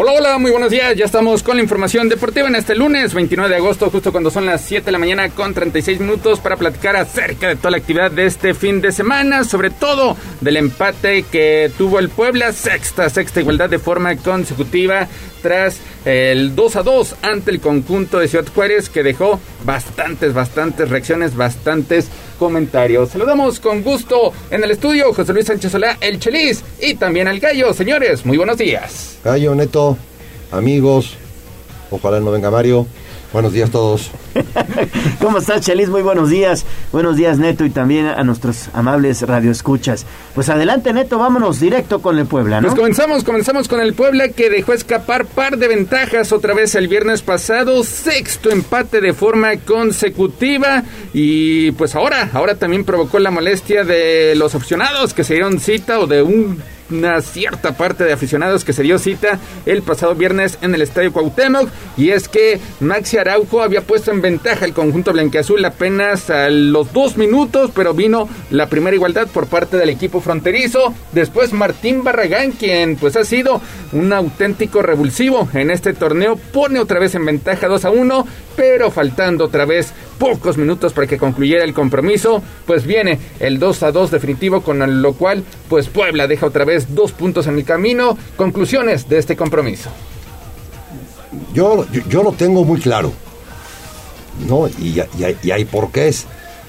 Hola, hola, muy buenos días. Ya estamos con la información deportiva en este lunes 29 de agosto, justo cuando son las 7 de la mañana con 36 minutos para platicar acerca de toda la actividad de este fin de semana, sobre todo del empate que tuvo el Puebla, sexta, sexta igualdad de forma consecutiva tras el 2 a 2 ante el conjunto de Ciudad Juárez que dejó bastantes, bastantes reacciones, bastantes comentarios. Saludamos con gusto en el estudio José Luis Sánchez Solá, el Chelis y también al Gallo. Señores, muy buenos días. Gallo, Neto, amigos, ojalá no venga Mario. Buenos días a todos. ¿Cómo estás, Chelis? Muy buenos días. Buenos días, Neto, y también a nuestros amables radioescuchas. Pues adelante, Neto, vámonos directo con el Puebla, ¿no? Pues comenzamos, comenzamos con el Puebla que dejó escapar par de ventajas otra vez el viernes pasado. Sexto empate de forma consecutiva. Y pues ahora, ahora también provocó la molestia de los opcionados que se dieron cita o de un una cierta parte de aficionados que se dio cita el pasado viernes en el Estadio Cuauhtémoc y es que Maxi Araujo había puesto en ventaja el conjunto blanqueazul apenas a los dos minutos, pero vino la primera igualdad por parte del equipo fronterizo. Después Martín Barragán, quien pues ha sido un auténtico revulsivo en este torneo, pone otra vez en ventaja 2 a 1, pero faltando otra vez pocos minutos para que concluyera el compromiso, pues viene el 2 a 2 definitivo, con lo cual pues Puebla deja otra vez dos puntos en el camino. Conclusiones de este compromiso. Yo, yo, lo tengo muy claro, ¿no? Y, y, hay por qué es.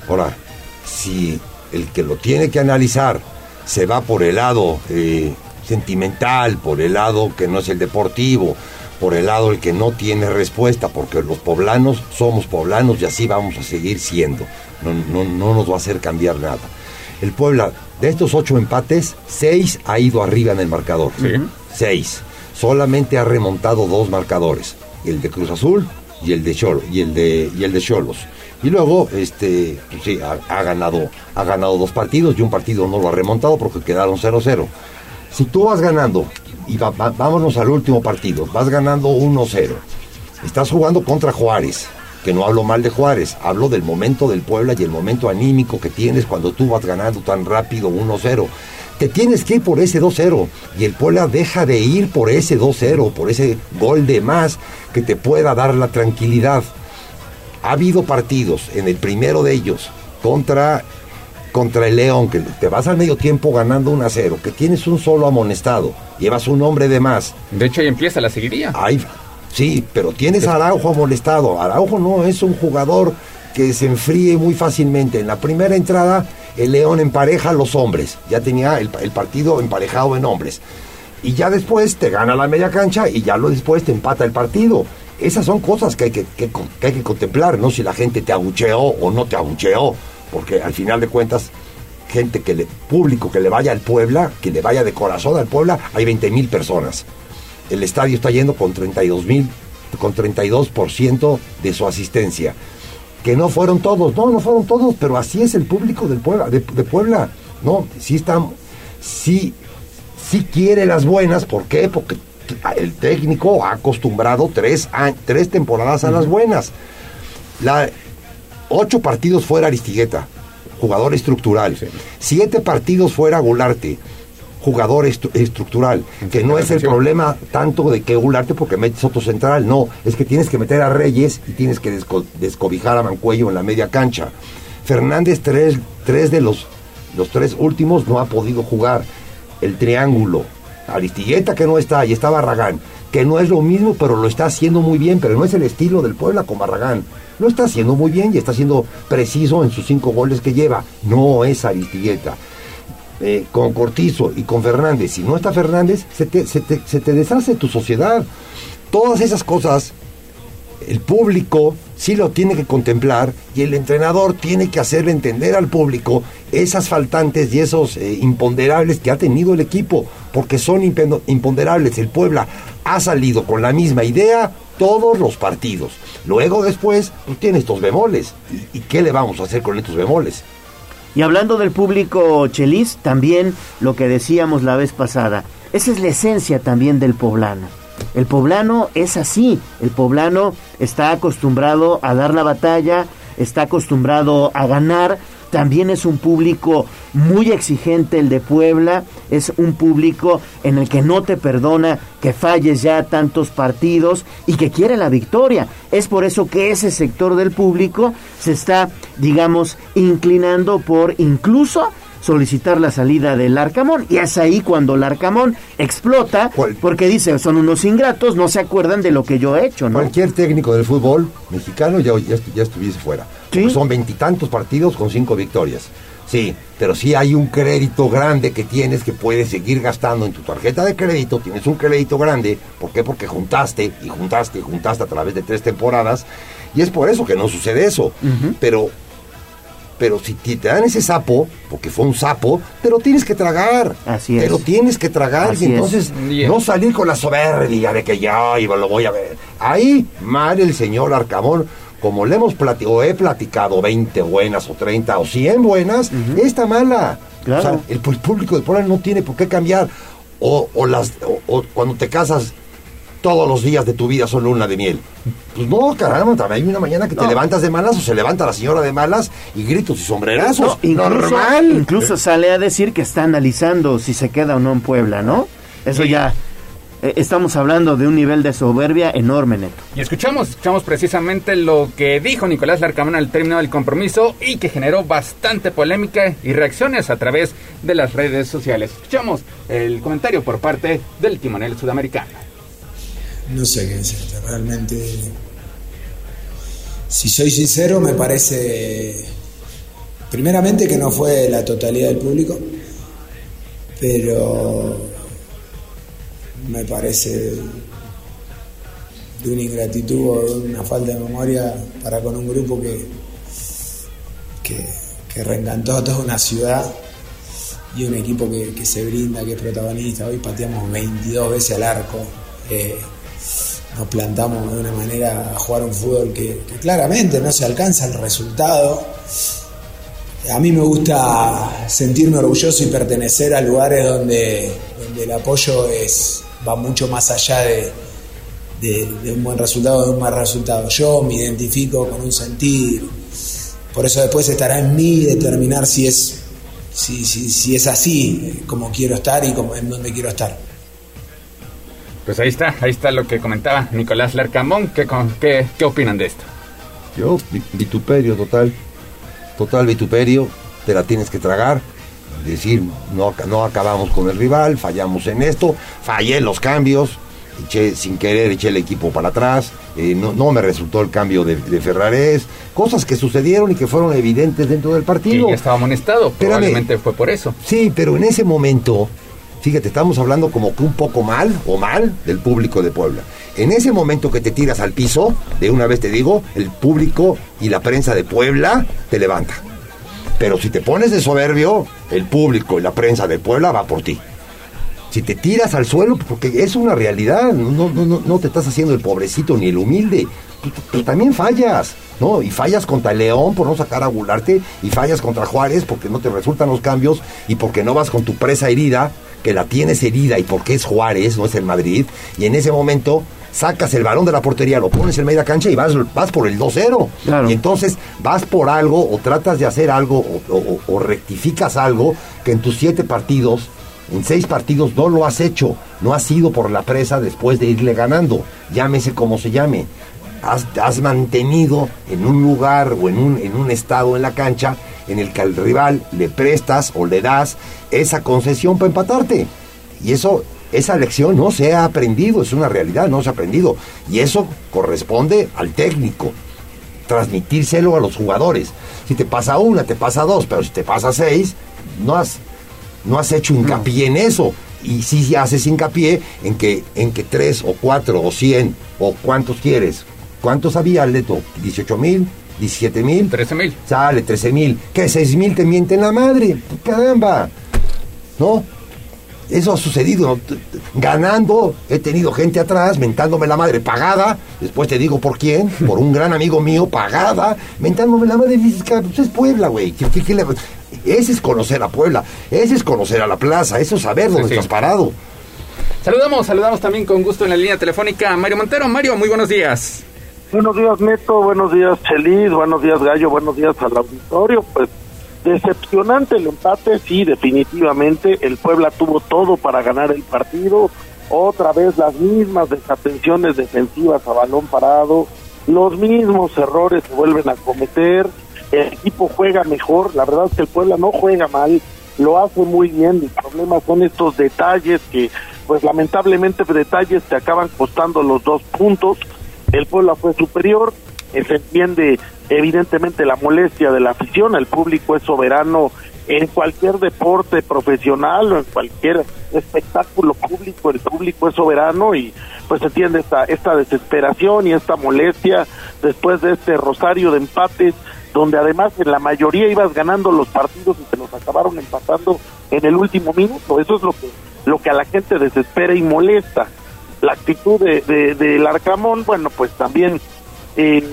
Ahora, si el que lo tiene que analizar se va por el lado eh, sentimental, por el lado que no es el deportivo, por el lado el que no tiene respuesta, porque los poblanos somos poblanos y así vamos a seguir siendo. No, no, no nos va a hacer cambiar nada. El Puebla, de estos ocho empates, seis ha ido arriba en el marcador. Seis. Solamente ha remontado dos marcadores, el de Cruz Azul y el de Cholo, y el de y el de Cholos. Y luego, este, pues sí, ha, ganado, ha ganado dos partidos y un partido no lo ha remontado porque quedaron 0-0. Si tú vas ganando y vámonos al último partido. Vas ganando 1-0. Estás jugando contra Juárez, que no hablo mal de Juárez, hablo del momento del Puebla y el momento anímico que tienes cuando tú vas ganando tan rápido 1-0. Te tienes que ir por ese 2-0 y el Puebla deja de ir por ese 2-0, por ese gol de más que te pueda dar la tranquilidad. Ha habido partidos, en el primero de ellos, contra contra el León, que te vas al medio tiempo ganando 1 a 0, que tienes un solo amonestado, llevas un hombre de más. De hecho, ahí empieza la seguiría. Ahí, sí, pero tienes a Araujo amonestado. Araujo no es un jugador que se enfríe muy fácilmente. En la primera entrada el León empareja a los hombres, ya tenía el, el partido emparejado en hombres. Y ya después te gana la media cancha y ya lo después te empata el partido. Esas son cosas que hay que, que- que hay que contemplar, ¿no? Si la gente te abucheó o no te abucheó, porque al final de cuentas, gente que le, público que le vaya al Puebla, que le vaya de corazón al Puebla, hay 20 mil personas. El estadio está yendo con 32 mil, con 32% de su asistencia. Que no fueron todos, no, no fueron todos, pero así es el público del Puebla, de, de Puebla, ¿no? Sí está, sí, sí quiere las buenas, ¿por qué? Porque el técnico ha acostumbrado tres, tres temporadas a las buenas. La, ocho partidos fuera Aristigueta, jugador estructural. Siete partidos fuera Gularte, jugador estru- estructural. Que no es el problema tanto de que Gularte porque metes otro central, no. Es que tienes que meter a Reyes y tienes que desco- descobijar a Mancuello en la media cancha. Fernández, tres, tres de los, los tres últimos no ha podido jugar. El triángulo. Aristigueta que no está, y está Barragán, que no es lo mismo, pero lo está haciendo muy bien, pero no es el estilo del Puebla con Barragán. Lo está haciendo muy bien y está siendo preciso en sus cinco goles que lleva. No es Aristigueta. Eh, con Cortizo y con Fernández, si no está Fernández, se te, deshace tu sociedad. Todas esas cosas, el público sí lo tiene que contemplar y el entrenador tiene que hacerle entender al público esas faltantes y esos eh, imponderables que ha tenido el equipo, porque son imponderables. El Puebla ha salido con la misma idea todos los partidos. Luego después, pues tiene estos bemoles. ¿Y, y qué le vamos a hacer con estos bemoles? Y hablando del público chelis, también lo que decíamos la vez pasada, esa es la esencia también del poblano. El poblano es así, el poblano está acostumbrado a dar la batalla, está acostumbrado a ganar, también es un público muy exigente el de Puebla, es un público en el que no te perdona que falles ya tantos partidos y que quiere la victoria. Es por eso que ese sector del público se está, digamos, inclinando por incluso solicitar la salida del Arcamón. Y es ahí cuando el Arcamón explota, porque dice, son unos ingratos, no se acuerdan de lo que yo he hecho, ¿no? Cualquier técnico del fútbol mexicano ya, ya, estu- ya estuviese fuera. Son veintitantos partidos con cinco victorias. Sí, pero sí hay un crédito grande que tienes que puedes seguir gastando en tu tarjeta de crédito. Tienes un crédito grande. ¿Por qué? Porque juntaste y juntaste y juntaste a través de tres temporadas. Y es por eso que no sucede eso. Pero pero si te dan ese sapo, porque fue un sapo, te lo tienes que tragar. Así Te es. lo tienes que tragar Así y es. entonces no salir con la soberbia de que ya iba, lo voy a ver. Ahí mal el señor Arcamón, como le hemos platicado, o he platicado 20 buenas o 30 o 100 buenas, esta mala. Claro. O sea, el, el público de Puebla no tiene por qué cambiar. O, o las, o- cuando te casas, todos los días de tu vida son luna de miel. Pues no, caramba, también hay una mañana que te levantas de malas o se levanta la señora de malas y gritos y sombrerazos. No, incluso, Normal. incluso sale a decir que está analizando si se queda o no en Puebla, ¿no? Eso ya estamos hablando de un nivel de soberbia enorme, Neto. Y escuchamos, escuchamos precisamente lo que dijo Nicolás Larcamón al término del compromiso y que generó bastante polémica y reacciones a través de las redes sociales. Escuchamos el comentario por parte del timonel sudamericano. No sé qué decirte, realmente. Si soy sincero, me parece. Primeramente que no fue la totalidad del público, pero me parece de una ingratitud o de una falta de memoria para con un grupo que, que, reencantó a toda una ciudad y un equipo que, que se brinda, que es protagonista. Hoy pateamos 22 veces al arco. eh, nos plantamos de una manera a jugar un fútbol que, claramente no se alcanza el resultado. A mí me gusta sentirme orgulloso y pertenecer a lugares donde el apoyo es, va mucho más allá de, de- de un buen resultado o de un mal resultado. Yo me identifico con un sentir, por eso después estará en mí determinar si es, si, si, si es así, como quiero estar y como, en donde quiero estar. Pues ahí está, ahí está lo que comentaba Nicolás Larcamón. ¿Qué, con- qué, qué opinan de esto? Yo, vi- vituperio total. Total vituperio. Te la tienes que tragar. Decir, no, no acabamos con el rival, fallamos en esto, fallé en los cambios. eché, sin querer eché el equipo para atrás, eh, no, no me resultó el cambio de, de Ferrarés, cosas que sucedieron y que fueron evidentes dentro del partido. ya estaba amonestado, Espérame. probablemente fue por eso. Sí, pero en ese momento, fíjate, estamos hablando como que un poco mal o mal del público de Puebla. En ese momento que te tiras al piso, de una vez te digo, el público y la prensa de Puebla te levanta. Pero si te pones de soberbio, el público y la prensa de Puebla va por ti. Si te tiras al suelo, porque es una realidad, no, no, no, te estás haciendo el pobrecito ni el humilde, tú, tú- tú también fallas, ¿no? Y fallas contra el León por no sacar a Gularte, y fallas contra Juárez porque no te resultan los cambios, y porque no vas con tu presa herida, que la tienes herida, y porque es Juárez, no es el Madrid, y en ese momento sacas el balón de la portería, lo pones en media cancha y vas, vas por el 2-0. Y entonces vas por algo, o tratas de hacer algo, o, o- o rectificas algo que en tus siete partidos en seis partidos no lo has hecho, no has ido por la presa después de irle ganando, llámese como se llame. Has, has mantenido en un lugar o en un, en un estado en la cancha en el que al rival le prestas o le das esa concesión para empatarte. Y eso, esa lección no se ha aprendido, es una realidad, no se ha aprendido. Y eso corresponde al técnico transmitírselo a los jugadores. Si te pasa una, te pasa dos, pero si te pasa seis, no has, no has hecho hincapié en eso. Y sí haces hincapié en que, en que tres o cuatro o cien o cuántos quieres. ¿Cuántos había, Leto? ¿18 mil? ¿17 mil? 13 mil. Sale, 13 mil. ¿Qué? 6 mil te mienten la madre. Caramba. ¿No? Eso ha sucedido. Ganando, he tenido gente atrás mentándome la madre pagada. Después te digo por quién. Por un gran amigo mío pagada. Mentándome la madre. Dices, "Cara, pues es Puebla, güey. ¿Qué- qué- qué le- Ese es conocer a Puebla. Ese es conocer a la plaza. Eso es saber dónde sí. estás parado. Saludamos, saludamos también con gusto en la línea telefónica a Mario Montero. Mario, muy buenos días. Buenos días, Neto. Buenos días, Chelis. Buenos días, Gallo. Buenos días al auditorio. Pues decepcionante el empate, sí, definitivamente. El Puebla tuvo todo para ganar el partido. Otra vez las mismas desatenciones defensivas a balón parado. Los mismos errores se vuelven a cometer. El equipo juega mejor. La verdad es que el Puebla no juega mal. Lo hace muy bien. El problema son estos detalles que, pues lamentablemente, detalles te acaban costando los dos puntos el Puebla fue superior, se entiende evidentemente la molestia de la afición, el público es soberano en cualquier deporte profesional o en cualquier espectáculo público, el público es soberano y pues se entiende esta, esta desesperación y esta molestia después de este rosario de empates donde además en la mayoría ibas ganando los partidos y se los acabaron empatando en el último minuto, eso es lo que, lo que a la gente desespera y molesta. La actitud de, de, del Arcamón, bueno, pues también eh,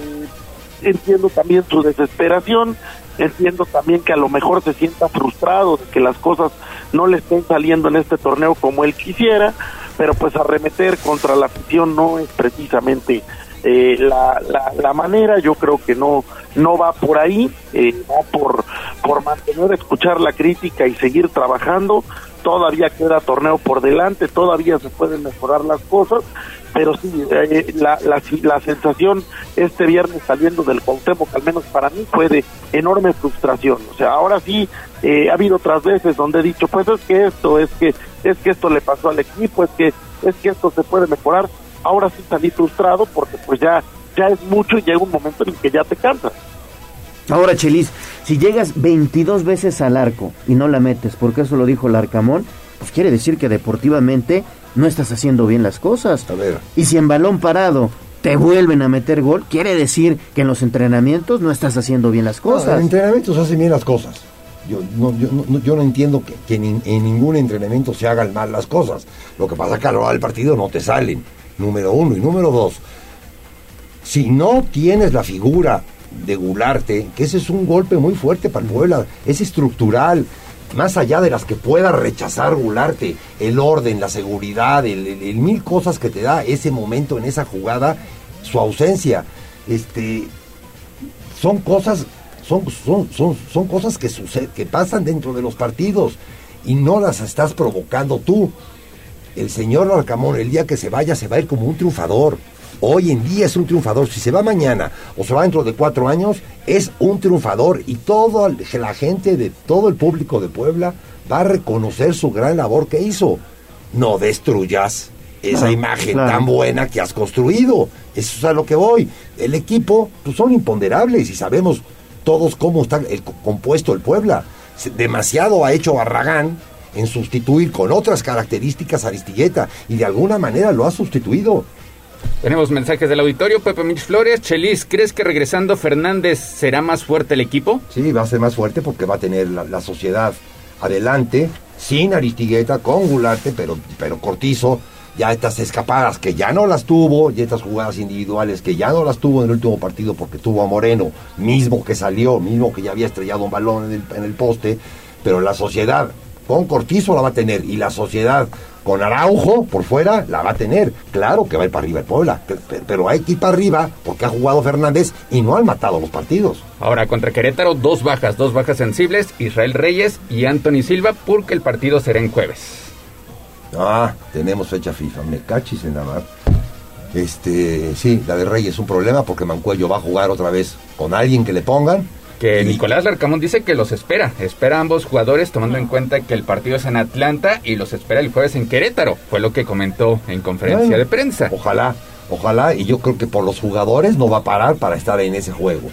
entiendo también su desesperación, entiendo también que a lo mejor se sienta frustrado de que las cosas no le estén saliendo en este torneo como él quisiera, pero pues arremeter contra la afición no es precisamente eh, la, la, manera, yo creo que no no va por ahí, eh, va por, por mantener, escuchar la crítica y seguir trabajando, todavía queda torneo por delante, todavía se pueden mejorar las cosas, pero sí, eh, la, la, sensación este viernes saliendo del Cuauhtémoc, al menos para mí, fue de enorme frustración. O sea, ahora sí, eh, ha habido otras veces donde he dicho, pues es que esto, es que, es que esto le pasó al equipo, es que, es que esto se puede mejorar. Ahora sí salí frustrado porque pues ya, ya es mucho y llega un momento en el que ya te cansas. Ahora, Chelis, si llegas 22 veces al arco y no la metes, porque eso lo dijo el Arcamón, pues quiere decir que deportivamente no estás haciendo bien las cosas. A ver. Y si en balón parado te vuelven a meter gol, quiere decir que en los entrenamientos no estás haciendo bien las No, cosas. en entrenamiento se hacen bien las cosas. Yo no, yo no, yo no entiendo que, que ni- en ningún entrenamiento se hagan mal las cosas. Lo que pasa es que a la hora del partido no te salen. Número uno. Y número dos, si no tienes la figura de Gularte, que ese es un golpe muy fuerte para el Puebla, es estructural, más allá de las que pueda rechazar Gularte, el orden, la seguridad, el, mil cosas que te da ese momento en esa jugada, su ausencia, este, son cosas, son, son, son, son cosas que suceden, que pasan dentro de los partidos y no las estás provocando tú. El señor Larcamón, el día que se vaya, se va a ir como un triunfador. Hoy en día es un triunfador. Si se va mañana o se va dentro de cuatro años, es un triunfador. Y toda la gente de todo el público de Puebla va a reconocer su gran labor que hizo. No destruyas esa Ah, imagen claro. tan buena que has construido. Eso es a lo que voy. El equipo, pues son imponderables y sabemos todos cómo está el, co- compuesto el Puebla. Demasiado ha hecho Barragán en sustituir con otras características a Aristilleta y de alguna manera lo ha sustituido. Tenemos mensajes del auditorio. Pepe Mix Flores, Chelis, ¿crees que regresando Fernández será más fuerte el equipo? Sí, va a ser más fuerte porque va a tener la, sociedad adelante, sin Aristigueta, con Gularte, pero, pero Cortizo, ya estas escapadas que ya no las tuvo, y estas jugadas individuales que ya no las tuvo en el último partido porque tuvo a Moreno, mismo que salió, mismo que ya había estrellado un balón en el poste, pero la sociedad con Cortizo la va a tener y la sociedad con Araujo por fuera la va a tener. Claro que va a ir para arriba el Puebla, pe- pe- pero hay que ir para arriba porque ha jugado Fernández y no han matado los partidos. Ahora contra Querétaro, dos bajas, dos bajas sensibles, Israel Reyes y Anthony Silva, porque el partido será en jueves. Ah, tenemos fecha FIFA, me cachis en la mar. Este, sí, la de Reyes es un problema porque Mancuello va a jugar otra vez con alguien que le pongan. Que Nicolás Larcamón dice que los espera, espera a ambos jugadores tomando en cuenta que el partido es en Atlanta y los espera el jueves en Querétaro, fue lo que comentó en conferencia de prensa. Ojalá, ojalá, y yo creo que por los jugadores no va a parar para estar en ese juego.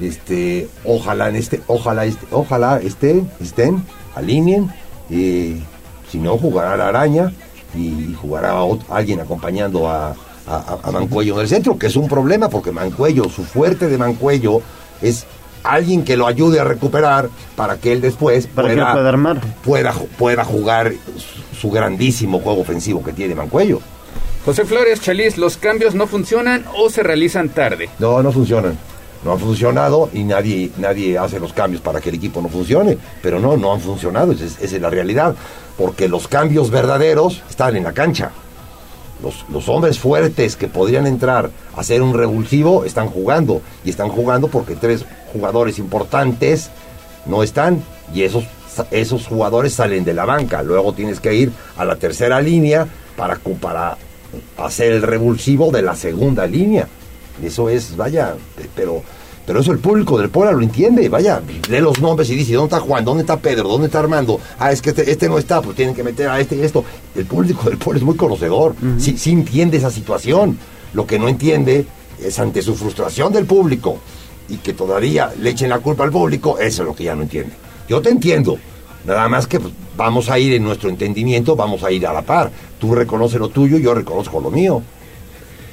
Este, ojalá en este, ojalá este, ojalá estén, estén, alineen, y si no jugará la araña y jugará alguien acompañando a, a- a Mancuello en el centro, que es un problema porque Mancuello, su fuerte de Mancuello es alguien que lo ayude a recuperar para que él después Para que pueda, pueda armar. pueda, ju- pueda jugar su, su grandísimo juego ofensivo que tiene Mancuello. José Flores, Chelis, ¿los cambios no funcionan o se realizan tarde? No, no funcionan. No han funcionado y nadie, nadie hace los cambios para que el equipo no funcione. Pero no, no han funcionado. Esa es, esa es la realidad. Porque los cambios verdaderos están en la cancha. Los, los hombres fuertes que podrían entrar a hacer un revulsivo están jugando. Y están jugando porque tres jugadores importantes no están. Y esos, esos jugadores salen de la banca. Luego tienes que ir a la tercera línea para, para hacer el revulsivo de la segunda línea. Eso es, vaya, pe- pero, pero eso el público del Puebla lo entiende, vaya, lee los nombres y dice, ¿dónde está Juan? ¿Dónde está Pedro? ¿Dónde está Armando? Ah, es que este, este no está, pues tienen que meter a este y esto. El público del Puebla es muy conocedor, sí, sí entiende esa situación. Lo que no entiende es ante su frustración del público y que todavía le echen la culpa al público, eso es lo que ya no entiende. Yo te entiendo, nada más que pues, vamos a ir en nuestro entendimiento, vamos a ir a la par. Tú reconoces lo tuyo, yo reconozco lo mío.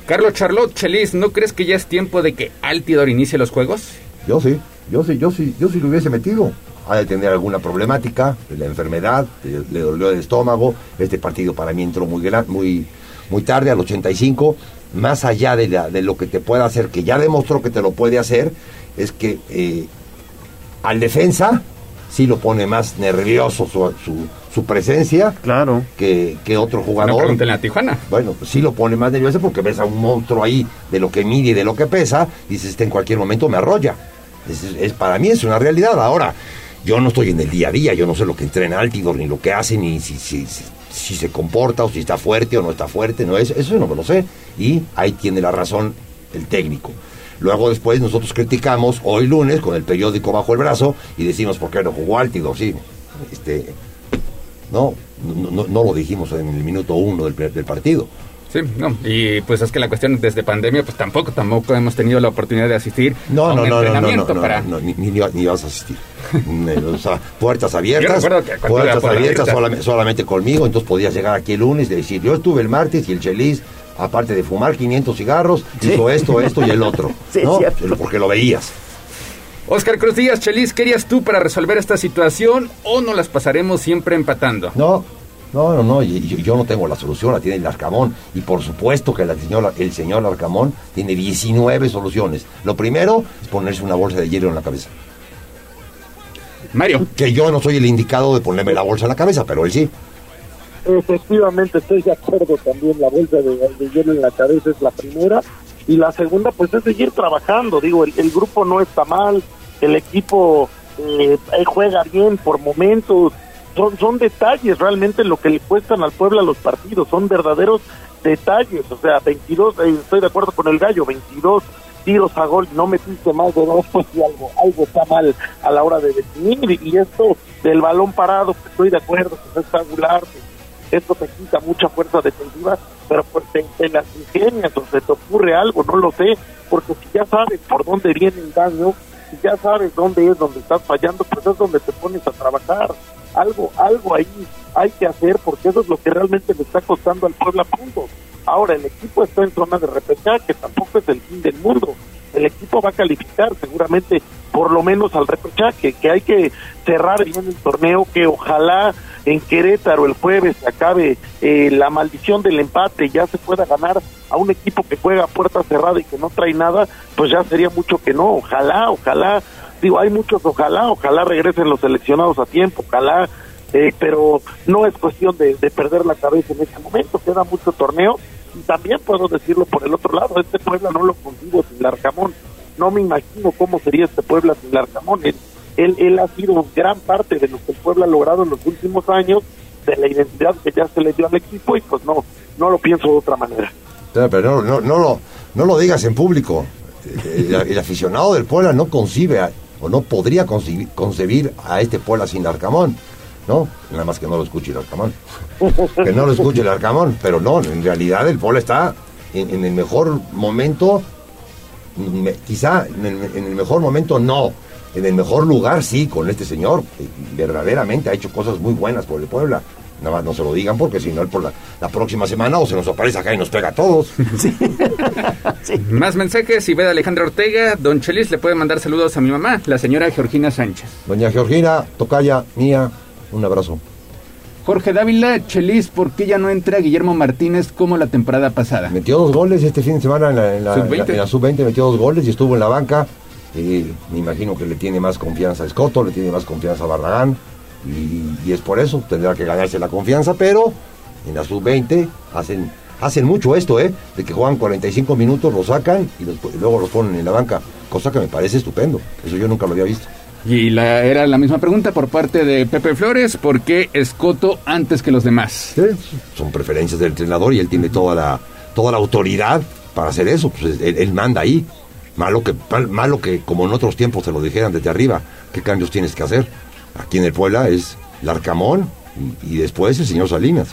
Carlos Charlotte, Chelis, ¿no crees que ya es tiempo de que Altidor inicie los juegos? Yo sí, yo sí, yo sí, yo sí lo hubiese metido. Ha de tener alguna problemática, la enfermedad, le, dolió el estómago. Este partido para mí entró muy, muy, muy tarde, al 85. Más allá de, lo que te pueda hacer, que ya demostró que te lo puede hacer, es que eh, al defensa sí lo pone más nervioso su, su presencia claro. que, que otro jugador. pregúntenle a Tijuana. Bueno, pues sí lo pone más nervioso porque ves a un monstruo ahí de lo que mide y de lo que pesa, dices, este en cualquier momento me arrolla. Es, es- para mí es una realidad. Ahora, yo no estoy en el día a día, yo no sé lo que entrena Altidor, ni lo que hace, ni si, si, si, si se comporta o si está fuerte o no está fuerte, no, eso, eso no me lo sé. Y ahí tiene la razón el técnico. Luego después nosotros criticamos hoy lunes con el periódico bajo el brazo y decimos por qué no jugó Altidor, sí. Este, no, no, no, no lo dijimos en el minuto uno del, del partido. Sí, no, y pues es que la cuestión desde pandemia, pues tampoco, tampoco hemos tenido la oportunidad de asistir No, a un no, no, no, no, entrenamiento no, para... no, ni, ni, ni vas a asistir. o sea, puertas abiertas, puertas por abiertas solamente, conmigo, entonces podías llegar aquí el lunes y decir, yo estuve el martes y el Chelis, aparte de fumar 500 cigarros, hizo esto, esto y el otro. Sí, ¿no? Porque lo veías. Oscar Cruz Díaz, Chelis, ¿qué harías tú para resolver esta situación o no las pasaremos siempre empatando? No, no, no, no, yo, no tengo la solución, la tiene el Arcamón. Y por supuesto que la señora- el señor Arcamón tiene 19 soluciones. Lo primero es ponerse una bolsa de hielo en la cabeza. Mario. Que yo no soy el indicado de ponerme la bolsa en la cabeza, pero él sí. Efectivamente, estoy de acuerdo también. La bolsa de, de hielo en la cabeza es la primera. Y la segunda, pues, es seguir trabajando. Digo, el, grupo no está mal, el equipo eh, juega bien por momentos. Son, son detalles realmente lo que le cuestan al pueblo a los partidos. Son verdaderos detalles. O sea, 22, eh, estoy de acuerdo con el gallo, 22 tiros a gol, no metiste más de dos, pues y algo, algo está mal a la hora de definir. Y, esto del balón parado, pues, estoy de acuerdo, pues, es regular, esto te quita mucha fuerza defensiva, pero pues te, te las ingenias o se te ocurre algo, no lo sé, porque si ya sabes por dónde viene el daño, si ya sabes dónde es donde estás fallando, pues es donde te pones a trabajar. Algo, algo ahí hay que hacer porque eso es lo que realmente le está costando al pueblo a puntos. Ahora, el equipo está en zona de repechaje, que tampoco es el fin del mundo. El equipo va a calificar seguramente por lo menos al repechaje, que hay que cerrar bien el torneo, que ojalá en Querétaro el jueves acabe eh, la maldición del empate, ya se pueda ganar a un equipo que juega a puerta cerrada y que no trae nada, pues ya sería mucho que no, ojalá, ojalá, digo, hay muchos ojalá, ojalá regresen los seleccionados a tiempo, ojalá, eh, pero no es cuestión de, de perder la cabeza en este momento, queda mucho torneo y también puedo decirlo por el otro lado, este Puebla no lo consigo sin Larcamón, no me imagino cómo sería este Puebla sin Larcamón, él, él, él ha sido gran parte de lo que el Puebla ha logrado en los últimos años, de la identidad que ya se le dio al equipo y pues no, no lo pienso de otra manera. Pero no, no, no, lo, no lo digas en público. El, aficionado del Puebla no concibe a- o no podría concebir, concebir a este Puebla sin Arcamón. ¿No? Nada más que no lo escuche el Arcamón. Que no lo escuche el Arcamón. Pero no, en realidad el Puebla está en, en el mejor momento. me- quizá en el, en el mejor momento no. En el mejor lugar sí, con este señor. Verdaderamente ha hecho cosas muy buenas por el Puebla. Nada más no se lo digan porque si no, él por la, la próxima semana o se nos aparece acá y nos pega a todos. Más mensajes, y ve de Alejandra Ortega. Don Chelis le puede mandar saludos a mi mamá, la señora Georgina Sánchez. Doña Georgina, tocaya mía, un abrazo. Jorge Dávila, Chelis, ¿por qué ya no entra Guillermo Martínez como la temporada pasada? Metió dos goles este fin de semana en la, en la- Sub-20. en la- sub-20, metió dos goles y estuvo en la banca. Eh, me imagino que le tiene más confianza a Escoto, le tiene más confianza a Barragán. Y, y es por eso, tendrá que ganarse la confianza, pero en la sub-20 hacen, hacen mucho esto, ¿eh? De que juegan 45 minutos, lo sacan y, los- y luego los ponen en la banca, cosa que me parece estupendo. Eso yo nunca lo había visto. Y la, era la misma pregunta por parte de Pepe Flores, ¿por qué Escoto antes que los demás? son preferencias del entrenador y él tiene toda la, toda la autoridad para hacer eso. Pues él, él manda ahí. Malo que, mal- malo que como en otros tiempos te lo dijeran desde arriba, qué cambios tienes que hacer. Aquí en el Puebla es Larcamón y, después el señor Salinas.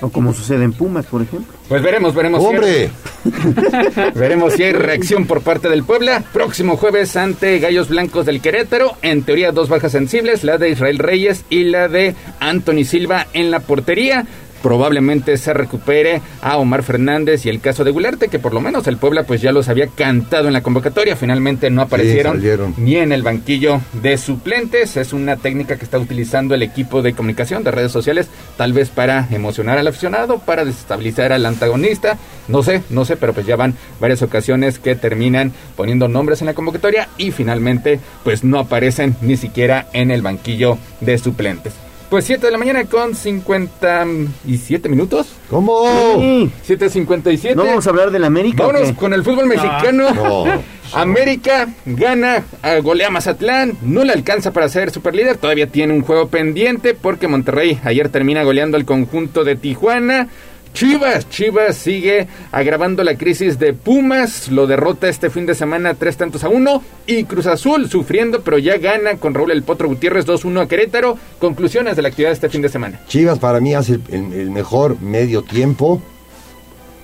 O como sucede en Pumas, por ejemplo. Pues veremos, veremos. si hay- ¡Hombre! veremos si hay reacción por parte del Puebla. Próximo jueves ante Gallos Blancos del Querétaro. En teoría, dos bajas sensibles: la de Israel Reyes y la de Anthony Silva en la portería. Probablemente se recupere a Omar Fernández y el caso de Gularte, que por lo menos el Puebla pues ya los había cantado en la convocatoria. Finalmente no aparecieron ni en el banquillo de suplentes. Es una técnica que está utilizando el equipo de comunicación de redes sociales, tal vez para emocionar al aficionado, para desestabilizar al antagonista. No sé, no sé, pero pues ya van varias ocasiones que terminan poniendo nombres en la convocatoria y finalmente pues no aparecen ni siquiera en el banquillo de suplentes. Pues 7 de la mañana con 57 minutos. ¿Cómo? Sí. 7.57. ¿No vamos a hablar del América? Vámonos con el fútbol mexicano. No. América gana, eh, golea a Mazatlán, no le alcanza para ser superlíder, todavía tiene un juego pendiente porque Monterrey ayer termina goleando al conjunto de Tijuana. Chivas, Chivas sigue agravando la crisis de Pumas, lo derrota este fin de semana tres tantos a uno y Cruz Azul sufriendo pero ya gana con Raúl El Potro Gutiérrez 2-1 a Querétaro. Conclusiones de la actividad de este fin de semana. Chivas para mí hace el, mejor medio tiempo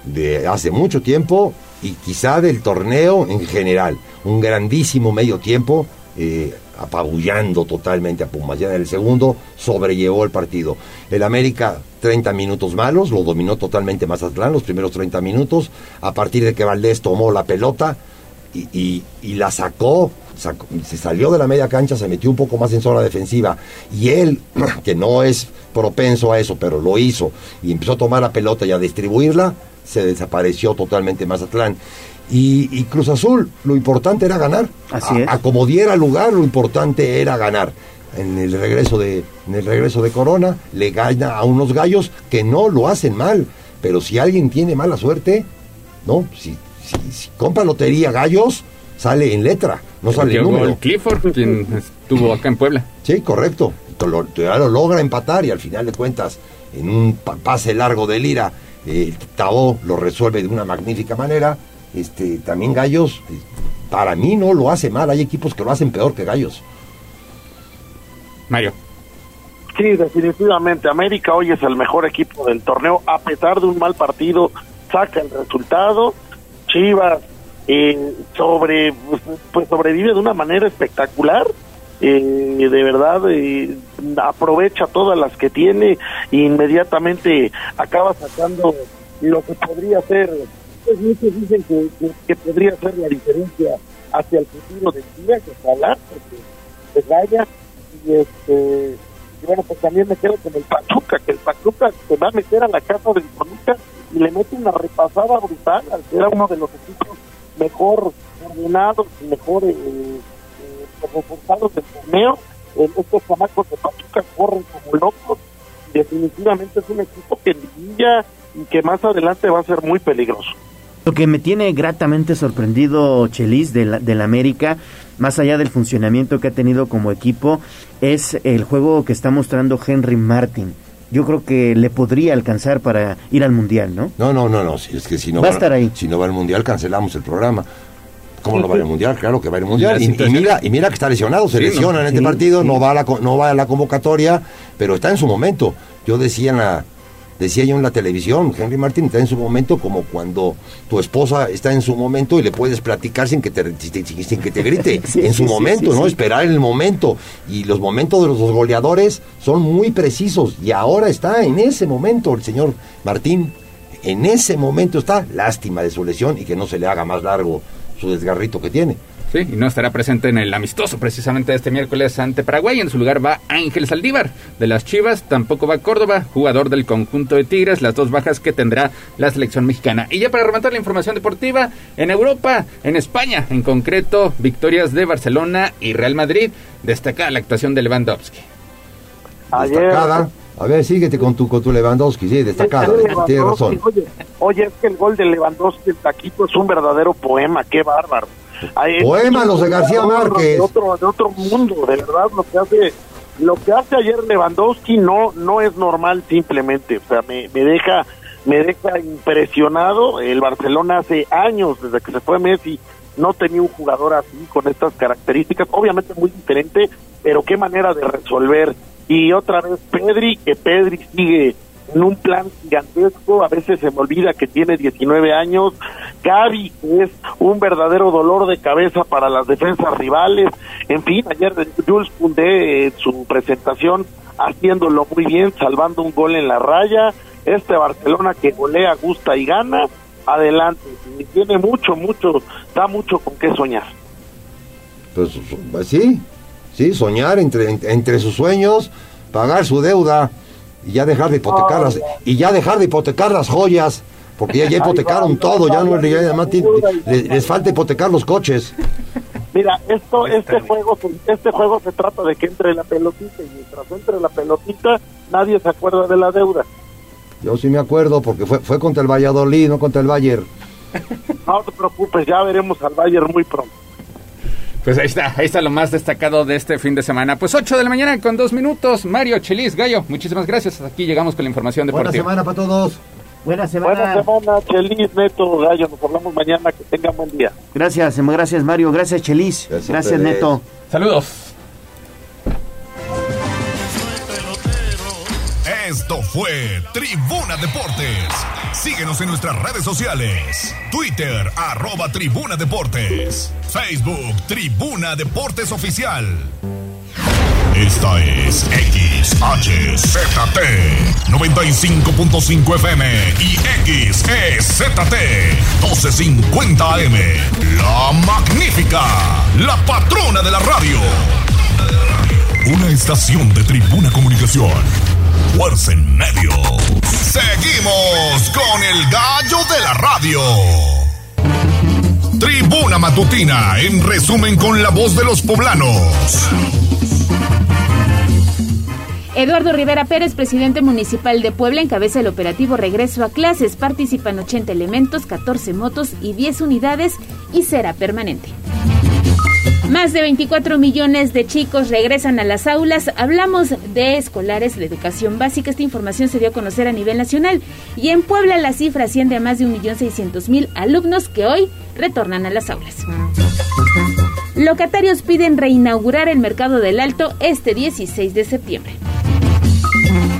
de hace mucho tiempo y quizá del torneo en general. Un grandísimo medio tiempo, eh, apabullando totalmente a Pumas. Ya en el segundo sobrellevó el partido. El América, 30 minutos malos, lo dominó totalmente Mazatlán los primeros 30 minutos. A partir de que Valdés tomó la pelota, y, la sacó, sacó- se salió de la media cancha, se metió un poco más en zona defensiva y él, que no es propenso a eso, pero lo hizo y empezó a tomar la pelota y a distribuirla, se desapareció totalmente Mazatlán. Y, y Cruz Azul, lo importante era ganar. Así A- es. A, como diera lugar, lo importante era ganar. En el regreso de, en el regreso de Corona, le gana a unos gallos que no lo hacen mal. Pero si alguien tiene mala suerte, no, si, si, si compra lotería gallos, sale en letra, no sale en número. Clifford, quien estuvo acá en Puebla. Sí, correcto. Lo, te lo logra empatar y al final de cuentas, en un pa- pase largo de Lira, eh, Tabo lo resuelve de una magnífica manera. Este, también Gallos, eh, para mí no lo hace mal. Hay equipos que lo hacen peor que Gallos. Mario. Sí, definitivamente. América hoy es el mejor equipo del torneo. A pesar de un mal partido, saca el resultado. Chivas eh, sobre, pues sobrevive de una manera espectacular. Eh, de verdad eh, aprovecha todas las que tiene e inmediatamente acaba sacando lo que podría ser pues muchos dicen que, que, podría ser la diferencia hacia el futuro de Chivas que ojalá porque pues vaya y este y bueno pues también me quedo con el Pachuca que el Pachuca se va a meter a la casa del Pachuca y le mete una repasada brutal al ser uno de los equipos mejor ordenados y mejor eh, eh, del torneo. Eh, estos chamacos de Pachuca corren como locos. Definitivamente es un equipo que brilla y que más adelante va a ser muy peligroso. Lo que me tiene gratamente sorprendido, Chelis, de la, del América, más allá del funcionamiento que ha tenido como equipo, es el juego que está mostrando Henry Martin yo creo que le podría alcanzar para ir al mundial, ¿no? No, no, no, no. Si es que si no va, a estar ahí. Si no va al mundial, cancelamos el programa. ¿Cómo no va al mundial? Claro que va al mundial. Y, mira, y mira que está lesionado, se lesiona en este partido, no va a la no va a la convocatoria, pero está en su momento. Yo decía en la decía yo en la televisión, Henry Martin está en su momento como cuando tu esposa está en su momento y le puedes platicar sin que te, sin que te grite, en su momento, ¿no? Esperar el momento. Y los momentos de los goleadores son muy precisos y ahora está en ese momento el señor Martín, en ese momento está, lástima de su lesión y que no se le haga más largo su desgarrito que tiene. Sí, y no estará presente en el amistoso precisamente este miércoles ante Paraguay. En su lugar va Ángel Saldívar de las Chivas, tampoco va Córdoba, jugador del conjunto de Tigres, las dos bajas que tendrá la selección mexicana. Y ya para rematar la información deportiva, en Europa, en España, en concreto, victorias de Barcelona y Real Madrid, destacada la actuación de Lewandowski. Destacada. A ver, síguete con tu, con tu Lewandowski, sí, destacada, tienes razón. Oye, oye, es que el gol de Lewandowski, el taquito, es un verdadero poema, qué bárbaro. Poema los de García Márquez. De otro, de otro mundo, de verdad, lo que hace lo que hace ayer Lewandowski no no es normal simplemente, o sea, me, me deja me deja impresionado. El Barcelona hace años desde que se fue Messi no tenía un jugador así con estas características, obviamente muy diferente, pero qué manera de resolver. Y otra vez Pedri, que Pedri sigue en un plan gigantesco, a veces se me olvida que tiene 19 años, Gaby, que es un verdadero dolor de cabeza para las defensas rivales, en fin, ayer Jules Koundé en su presentación haciéndolo muy bien, salvando un gol en la raya, este Barcelona que golea, gusta y gana, adelante, y tiene mucho, mucho, da mucho con qué soñar. Pues, pues sí, sí, soñar entre, entre sus sueños, pagar su deuda y ya dejar de hipotecar las, y ya dejar de hipotecar las joyas porque ya, hipotecaron todo ya no les, falta hipotecar los coches. Mira esto este juego este juego se trata de que entre la pelotita y mientras entre la pelotita nadie se acuerda de la deuda. Yo sí me acuerdo porque fue fue contra el Valladolid no contra el Bayern no te preocupes ya veremos al Bayern muy pronto pues ahí está, ahí está lo más destacado de este fin de semana. Pues 8 de la mañana con dos minutos. Mario Chelis, Gallo, muchísimas gracias. Aquí llegamos con la información deportiva. Buena semana para todos. Buena semana. Buena semana, Chelis, Neto, Gallo. Nos hablamos mañana. Que tengan buen día. Gracias, gracias Mario. Gracias, Chelis. Gracias, Neto. Saludos. Esto fue Tribuna Deportes. Síguenos en nuestras redes sociales. Twitter, arroba Tribuna Deportes. Facebook, Tribuna Deportes Oficial. Esta es XHZT 95.5 FM y XEZT 1250 AM. La magnífica, la patrona de la radio. Una estación de Tribuna Comunicación fuerza en medio. Seguimos con el gallo de la radio. Tribuna Matutina, en resumen con la voz de los poblanos. Eduardo Rivera Pérez, presidente municipal de Puebla, encabeza el operativo Regreso a Clases. Participan 80 elementos, 14 motos y 10 unidades y será permanente. Más de 24 millones de chicos regresan a las aulas. Hablamos de escolares de educación básica. Esta información se dio a conocer a nivel nacional. Y en Puebla la cifra asciende a más de 1.600.000 alumnos que hoy retornan a las aulas. Locatarios piden reinaugurar el mercado del Alto este 16 de septiembre.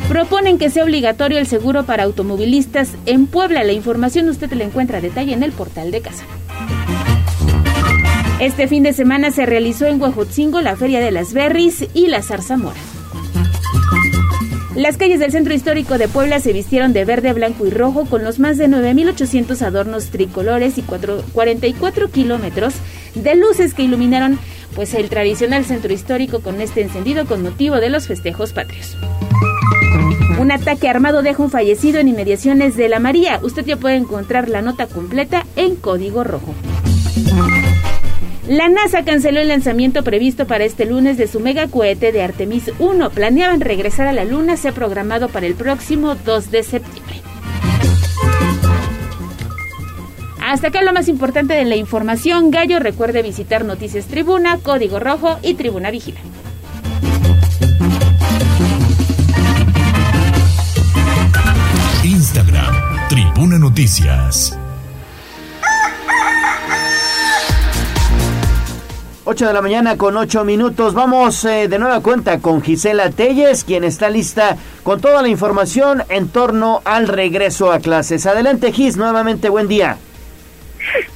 proponen que sea obligatorio el seguro para automovilistas en Puebla. La información usted la encuentra a detalle en el portal de casa. Este fin de semana se realizó en Huejotzingo la Feria de las Berries y la Zarzamora. Las calles del centro histórico de Puebla se vistieron de verde, blanco y rojo con los más de 9.800 adornos tricolores y 44 kilómetros de luces que iluminaron pues el tradicional centro histórico con este encendido con motivo de los festejos patrios. Un ataque armado deja un fallecido en inmediaciones de la María. Usted ya puede encontrar la nota completa en código rojo. La NASA canceló el lanzamiento previsto para este lunes de su mega cohete de Artemis 1. Planeaban regresar a la Luna, se ha programado para el próximo 2 de septiembre. Hasta acá lo más importante de la información. Gallo, recuerde visitar Noticias Tribuna, Código Rojo y Tribuna Vigila. Instagram, Tribuna Noticias. 8 de la mañana con 8 minutos. Vamos eh, de nueva cuenta con Gisela Telles, quien está lista con toda la información en torno al regreso a clases. Adelante, Gis, nuevamente buen día.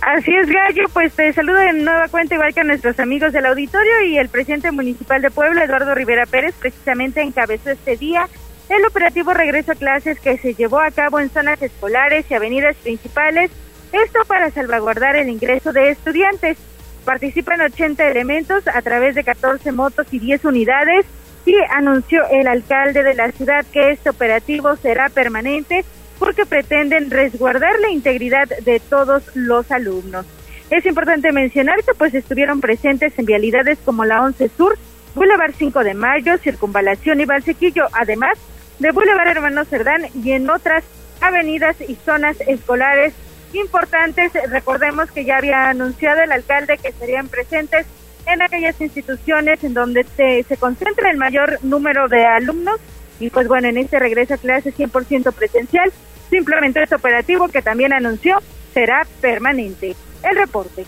Así es, Gallo, pues te saludo de nueva cuenta, igual que a nuestros amigos del auditorio y el presidente municipal de Puebla, Eduardo Rivera Pérez, precisamente encabezó este día el operativo regreso a clases que se llevó a cabo en zonas escolares y avenidas principales, esto para salvaguardar el ingreso de estudiantes. Participan 80 elementos a través de 14 motos y 10 unidades y anunció el alcalde de la ciudad que este operativo será permanente porque pretenden resguardar la integridad de todos los alumnos. Es importante mencionar que pues estuvieron presentes en vialidades como la 11 Sur, Boulevard 5 de Mayo, Circunvalación y Valsequillo, además de Boulevard Hermano Cerdán y en otras avenidas y zonas escolares importantes. Recordemos que ya había anunciado el alcalde que serían presentes en aquellas instituciones en donde se, se concentra el mayor número de alumnos y pues bueno, en este regreso a clases 100% presencial Simplemente este operativo que también anunció será permanente. El reporte.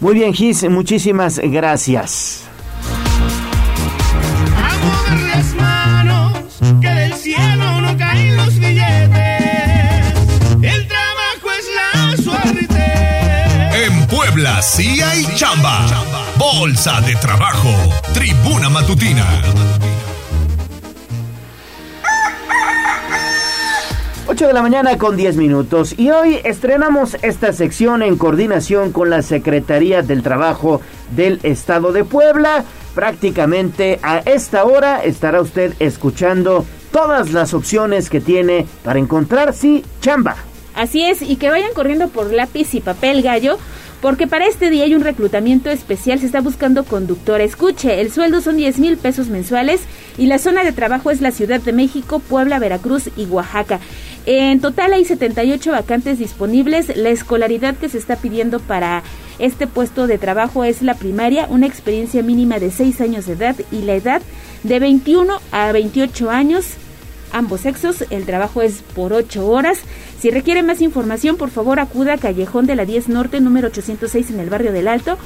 Muy bien, Gis, muchísimas gracias. A mover las manos, que del cielo no caen los billetes. El la suerte. En Puebla sí hay chamba. Bolsa de trabajo. Tribuna matutina. 8 de la mañana con 10 minutos y hoy estrenamos esta sección en coordinación con la Secretaría del Trabajo del Estado de Puebla. Prácticamente a esta hora estará usted escuchando todas las opciones que tiene para encontrar sí chamba. Así es, y que vayan corriendo por lápiz y papel gallo porque para este día hay un reclutamiento especial, se está buscando conductor. Escuche, el sueldo son 10 mil pesos mensuales y la zona de trabajo es la Ciudad de México, Puebla, Veracruz y Oaxaca. En total hay 78 vacantes disponibles. La escolaridad que se está pidiendo para este puesto de trabajo es la primaria, una experiencia mínima de 6 años de edad y la edad de 21 a 28 años ambos sexos. El trabajo es por 8 horas. Si requiere más información, por favor acuda a Callejón de la 10 Norte, número 806 en el barrio del Alto.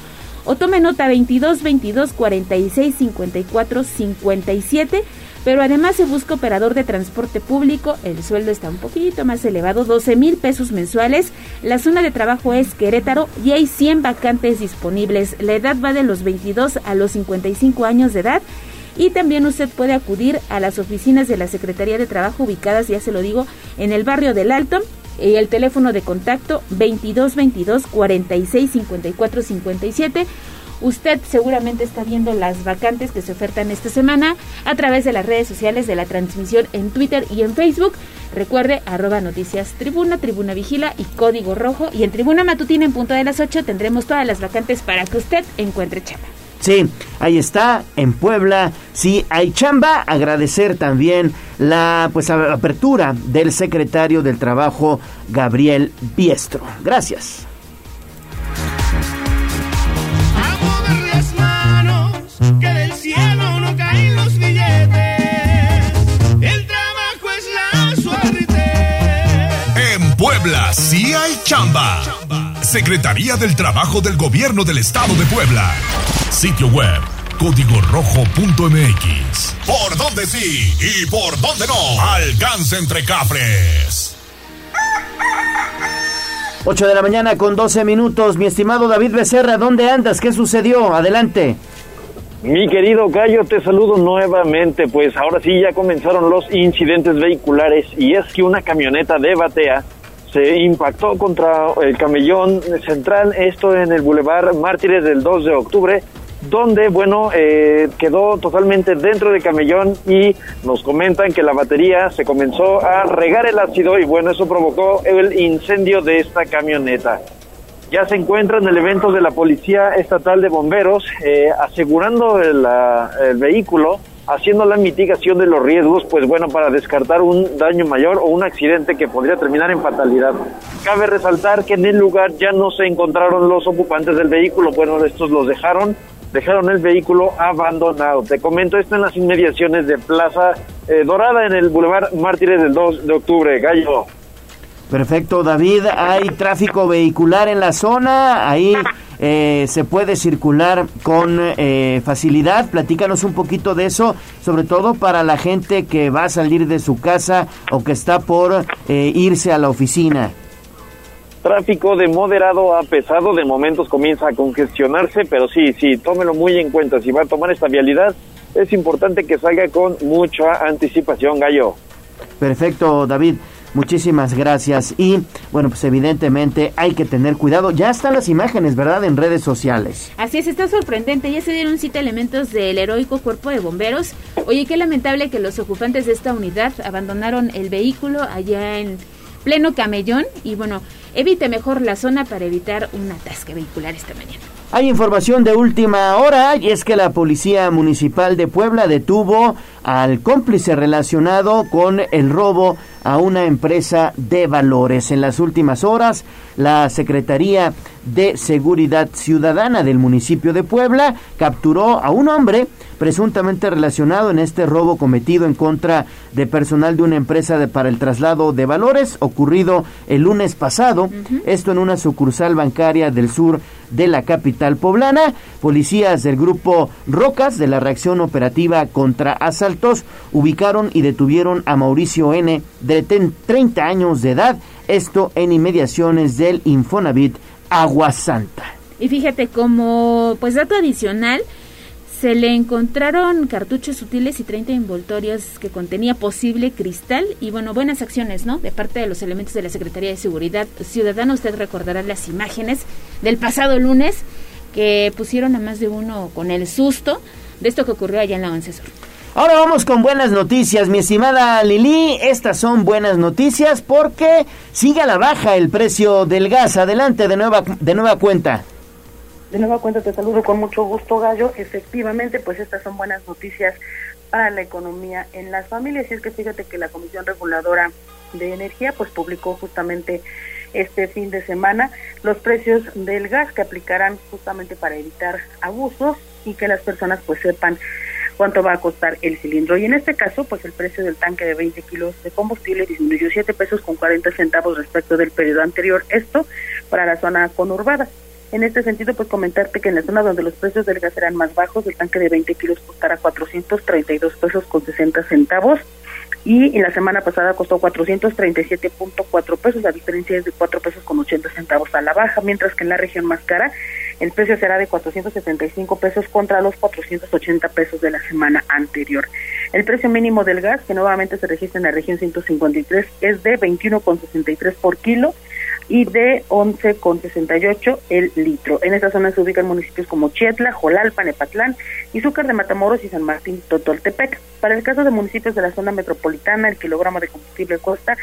O tome nota 22 22 46 54 57 pero además se busca operador de transporte público, el sueldo está un poquito más elevado, 12 mil pesos mensuales, la zona de trabajo es Querétaro y hay 100 vacantes disponibles, la edad va de los 22 a los 55 años de edad y también usted puede acudir a las oficinas de la Secretaría de Trabajo ubicadas, ya se lo digo, en el barrio del Alto y el teléfono de contacto 22 22 46 54 57 Usted seguramente está viendo las vacantes que se ofertan esta semana a través de las redes sociales de la transmisión en Twitter y en Facebook. Recuerde, arroba noticias tribuna, tribuna vigila y código rojo. Y en tribuna matutina en punto de las 8 tendremos todas las vacantes para que usted encuentre chamba. Sí, ahí está, en Puebla, sí hay chamba. Agradecer también la pues apertura del secretario del Trabajo, Gabriel Biestro. Gracias. que del cielo no caen los billetes. El trabajo es la suerte. En Puebla sí hay chamba. Secretaría del Trabajo del Gobierno del Estado de Puebla. Sitio web código rojo.mx. ¿Por dónde sí y por dónde no? Alcance entre cafres. 8 de la mañana con 12 minutos. Mi estimado David Becerra, ¿dónde andas? ¿Qué sucedió? Adelante. Mi querido Gallo, te saludo nuevamente, pues ahora sí ya comenzaron los incidentes vehiculares y es que una camioneta de batea se impactó contra el camellón central, esto en el Boulevard Mártires del 2 de octubre, donde, bueno, eh, quedó totalmente dentro del camellón y nos comentan que la batería se comenzó a regar el ácido y, bueno, eso provocó el incendio de esta camioneta. Ya se encuentra en el evento de la Policía Estatal de Bomberos eh, asegurando el vehículo, haciendo la mitigación de los riesgos, pues bueno, para descartar un daño mayor o un accidente que podría terminar en fatalidad. Cabe resaltar que en el lugar ya no se encontraron los ocupantes del vehículo, bueno, estos los dejaron dejaron el vehículo abandonado. Te comento esto en las inmediaciones de Plaza eh, Dorada en el Boulevard Mártires del 2 de octubre. Gallo. Perfecto, David. Hay tráfico vehicular en la zona. Ahí eh, se puede circular con eh, facilidad. Platícanos un poquito de eso, sobre todo para la gente que va a salir de su casa o que está por irse a la oficina. Tráfico de moderado a pesado, de momentos comienza a congestionarse, pero sí, sí, tómelo muy en cuenta. Si va a tomar esta vialidad, es importante que salga con mucha anticipación, Gallo. Perfecto, David. Muchísimas gracias. Y bueno, pues evidentemente hay que tener cuidado. Ya están las imágenes, ¿verdad? En redes sociales. Así es, está sorprendente. Ya se dieron cita elementos del heroico cuerpo de bomberos. Oye, qué lamentable que los ocupantes de esta unidad abandonaron el vehículo allá en pleno camellón. Y bueno, evite mejor la zona para evitar un atasque vehicular esta mañana. Hay información de última hora y es que la Policía Municipal de Puebla detuvo al cómplice relacionado con el robo a una empresa de valores. En las últimas horas, la Secretaría de Seguridad Ciudadana del municipio de Puebla capturó a un hombre presuntamente relacionado en este robo cometido en contra de personal de una empresa de, para el traslado de valores ocurrido el lunes pasado, esto en una sucursal bancaria del sur de la capital poblana. Policías del grupo Rocas de la reacción operativa contra asaltos ubicaron y detuvieron a Mauricio N de 30 años de edad, esto en inmediaciones del Infonavit Agua Santa. Y fíjate como pues dato adicional, se le encontraron cartuchos sutiles y 30 envoltorios que contenía posible cristal y bueno, buenas acciones, ¿no? De parte de los elementos de la Secretaría de Seguridad Ciudadana, usted recordará las imágenes del pasado lunes que pusieron a más de uno con el susto de esto que ocurrió allá en la Once Sur. Ahora vamos con buenas noticias, mi estimada Lili. Estas son buenas noticias porque sigue a la baja el precio del gas. Adelante de nueva, de nueva cuenta. De nueva cuenta te saludo con mucho gusto, Gallo. Efectivamente, pues estas son buenas noticias para la economía en las familias. Y es que fíjate que la Comisión Reguladora de Energía pues publicó justamente este fin de semana los precios del gas que aplicarán justamente para evitar abusos y que las personas pues sepan cuánto va a costar el cilindro. Y en este caso, pues el precio del tanque de 20 kilos de combustible disminuyó 7 pesos con 40 centavos respecto del periodo anterior. Esto para la zona conurbada. En este sentido, pues comentarte que en la zona donde los precios del gas eran más bajos, el tanque de 20 kilos costará 432 pesos con 60 centavos y en la semana pasada costó 437.4 pesos, la diferencia es de 4 pesos con 80 centavos a la baja, mientras que en la región más cara el precio será de 475 pesos contra los 480 pesos de la semana anterior. El precio mínimo del gas, que nuevamente se registra en la región 153, es de 21,63 por kilo y de 11,68 el litro. En esta zona se ubican municipios como Chietla, Jolalpa, Nepatlán, Izúcar de Matamoros y San Martín Totoltepec. Para el caso de municipios de la zona metropolitana, el kilogramo de combustible cuesta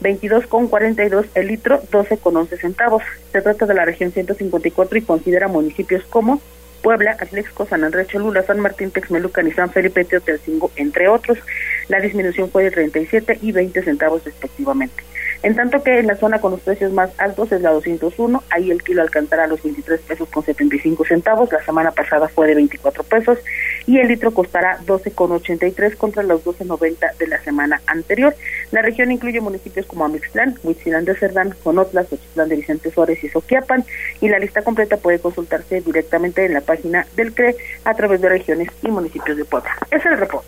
22,42 el litro, 12,11 centavos. Se trata de la región 154 y considera municipios como Puebla, Atlixco, San Andrés Cholula, San Martín, Texmelucan y San Felipe Teotelcingo, entre otros. La disminución fue de 37 y 20 centavos respectivamente. En tanto que en la zona con los precios más altos es la 201, ahí el kilo alcanzará los 23 pesos con 75 centavos, la semana pasada fue de 24 pesos, y el litro costará 12,83 contra los 12,90 de la semana anterior. La región incluye municipios como Amixtlán, Huitzilán de Cerdán, Conotla, Xochitlán de Vicente Suárez y Soquiapan y la lista completa puede consultarse directamente en la página del CRE a través de regiones y municipios de Puebla. Ese es el reporte.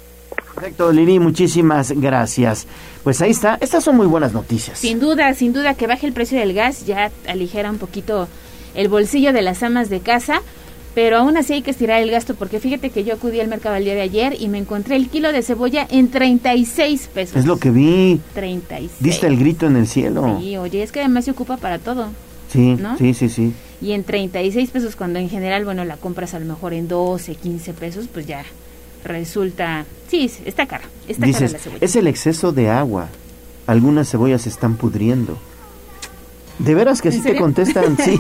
Perfecto, Lili, muchísimas gracias. Pues ahí está, estas son muy buenas noticias. Sin duda, sin duda que baje el precio del gas ya aligera un poquito el bolsillo de las amas de casa, pero aún así hay que estirar el gasto porque fíjate que yo acudí al mercado el día de ayer y me encontré el kilo de cebolla en 36 pesos. Es lo que vi. 36. Diste el grito en el cielo. Sí, oye, es que además se ocupa para todo. Sí, ¿no? sí, sí, sí. Y en 36 pesos cuando en general, bueno, la compras a lo mejor en 12, 15 pesos, pues ya resulta, sí, está cara, está Dices, cara la cebolla. es el exceso de agua. Algunas cebollas se están pudriendo. De veras que ¿En sí te contestan, sí,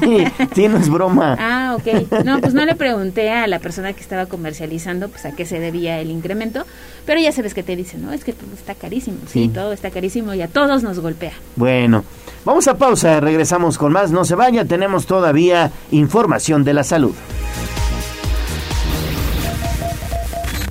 sí, no es broma. Ah, ok. No, pues no le pregunté a la persona que estaba comercializando pues a qué se debía el incremento, pero ya sabes que te dicen, no, es que todo está carísimo. Sí, Sí. todo está carísimo y a todos nos golpea. Bueno, vamos a pausa, regresamos con más. No se vaya, tenemos todavía información de la salud.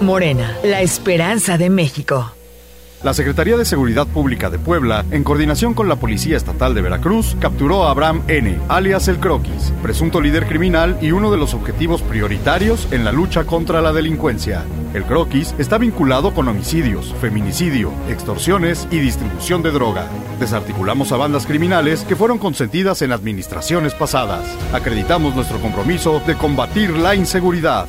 Morena, la esperanza de México. La Secretaría de Seguridad Pública de Puebla, en coordinación con la Policía Estatal de Veracruz, capturó a Abraham N., alias El Croquis, presunto líder criminal y uno de los objetivos prioritarios en la lucha contra la delincuencia. El Croquis está vinculado con homicidios, feminicidio, extorsiones y distribución de droga. Desarticulamos a bandas criminales que fueron consentidas en administraciones pasadas. Acreditamos nuestro compromiso de combatir la inseguridad.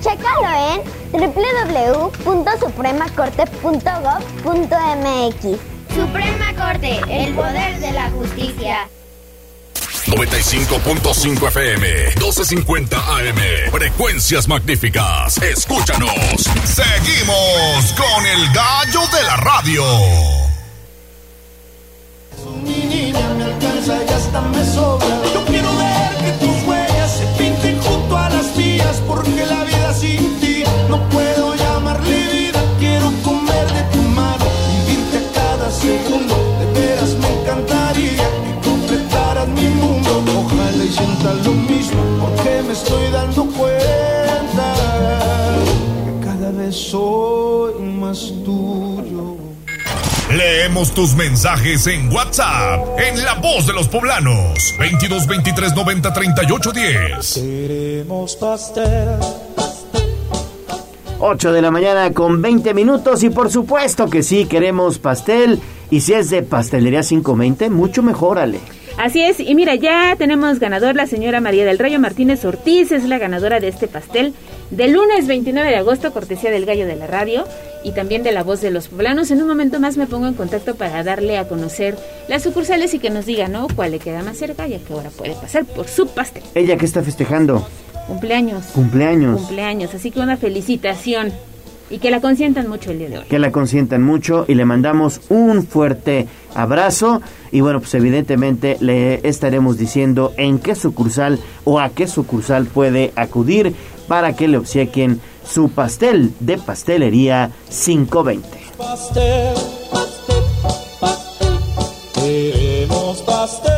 Chécalo en www.supremacorte.gov.mx. Suprema Corte, el poder de la justicia. 95.5 FM, 1250 AM. Frecuencias magníficas. Escúchanos. Seguimos con el gallo de la radio. Mi niña me alcanza y hasta me sobra. Yo quiero ver que tus Leemos tus mensajes en WhatsApp, en La Voz de los Poblanos. 22 23 90 38 10. Queremos pastel. 8 de la mañana con 20 minutos y por supuesto que sí, queremos pastel. Y si es de pastelería 520, mucho mejor, Ale. Así es, y mira, ya tenemos ganador, la señora María del Rayo Martínez Ortiz es la ganadora de este pastel del lunes 29 de agosto, cortesía del Gallo de la Radio y también de la Voz de los Poblanos. En un momento más me pongo en contacto para darle a conocer las sucursales y que nos diga, ¿no? ¿Cuál le queda más cerca y a qué hora puede pasar por su pastel? Ella que está festejando Cumpleaños. cumpleaños. Cumpleaños, así que una felicitación y que la consientan mucho el día de hoy. que la consientan mucho y le mandamos un fuerte abrazo y bueno pues evidentemente le estaremos diciendo en qué sucursal o a qué sucursal puede acudir para que le obsequien su pastel de pastelería 520. pastel, pastel, pastel. Queremos pastel.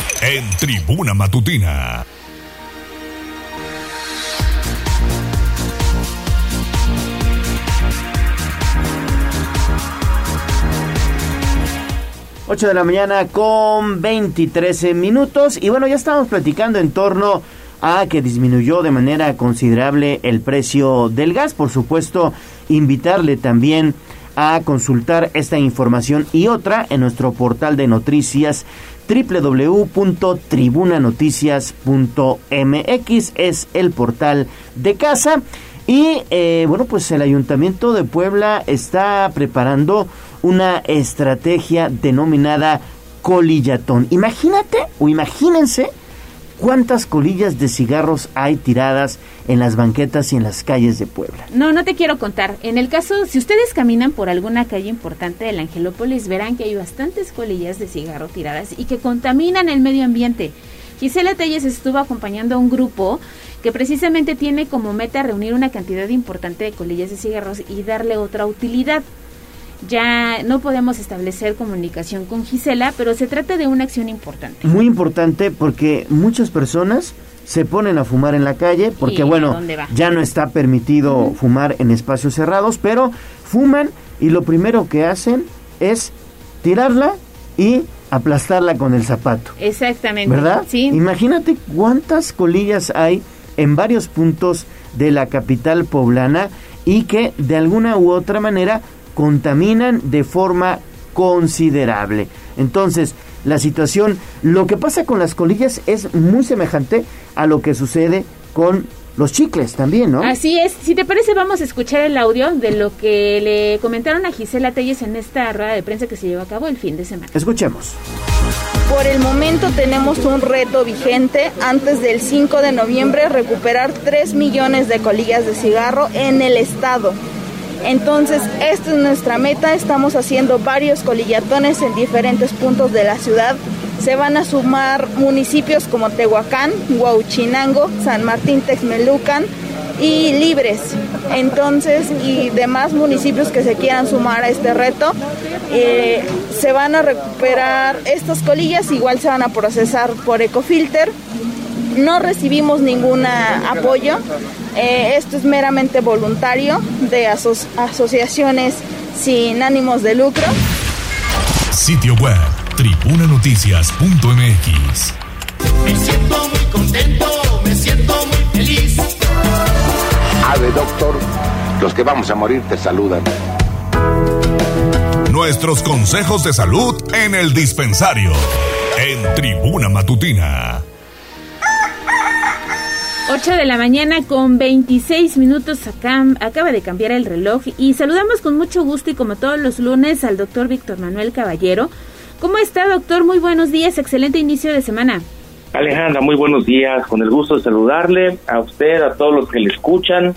En Tribuna Matutina. 8 de la mañana con 23 minutos. Y bueno, ya estamos platicando en torno a que disminuyó de manera considerable el precio del gas. Por supuesto, invitarle también consultar esta información y otra en nuestro portal de noticias www.tribunanoticias.mx es el portal de casa y eh, bueno pues el ayuntamiento de Puebla está preparando una estrategia denominada colillatón. Imagínate o imagínense cuántas colillas de cigarros hay tiradas en las banquetas y en las calles de Puebla. No, no te quiero contar. En el caso, si ustedes caminan por alguna calle importante del Angelópolis, verán que hay bastantes colillas de cigarro tiradas y que contaminan el medio ambiente. Gisela Telles estuvo acompañando a un grupo que precisamente tiene como meta reunir una cantidad importante de colillas de cigarros y darle otra utilidad ya no podemos establecer comunicación con Gisela, pero se trata de una acción importante. Muy importante porque muchas personas se ponen a fumar en la calle porque bueno, ya no está permitido fumar en espacios cerrados, pero fuman y lo primero que hacen es tirarla y aplastarla con el zapato. Exactamente. ¿Verdad? Sí. Imagínate cuántas colillas hay en varios puntos de la capital poblana y que de alguna u otra manera contaminan de forma considerable. Entonces, la situación, lo que pasa con las colillas es muy semejante a lo que sucede con los chicles también, ¿no? Así es. Si te parece, vamos a escuchar el audio de lo que le comentaron a Gisela Telles en esta rueda de prensa que se llevó a cabo el fin de semana. Escuchemos. Por el momento tenemos un reto vigente antes del 5 de noviembre recuperar 3 millones de colillas de cigarro en el estado. Entonces, esta es nuestra meta. Estamos haciendo varios colillatones en diferentes puntos de la ciudad. Se van a sumar municipios como Tehuacán, Huauchinango, San Martín Texmelucan y Libres. Entonces, y demás municipios que se quieran sumar a este reto, eh, se van a recuperar estas colillas, igual se van a procesar por Ecofilter no recibimos ningún apoyo. Eh, esto es meramente voluntario de asociaciones sin ánimos de lucro. Sitio web tribunanoticias.mx. Me siento muy contento, me siento muy feliz. Ave, doctor, los que vamos a morir te saludan. Nuestros consejos de salud en el dispensario. En Tribuna Matutina. 8 de la mañana con 26 minutos acá, acaba de cambiar el reloj y saludamos con mucho gusto y como todos los lunes al doctor Víctor Manuel Caballero. ¿Cómo está doctor? Muy buenos días, excelente inicio de semana. Alejandra, muy buenos días, con el gusto de saludarle a usted, a todos los que le escuchan.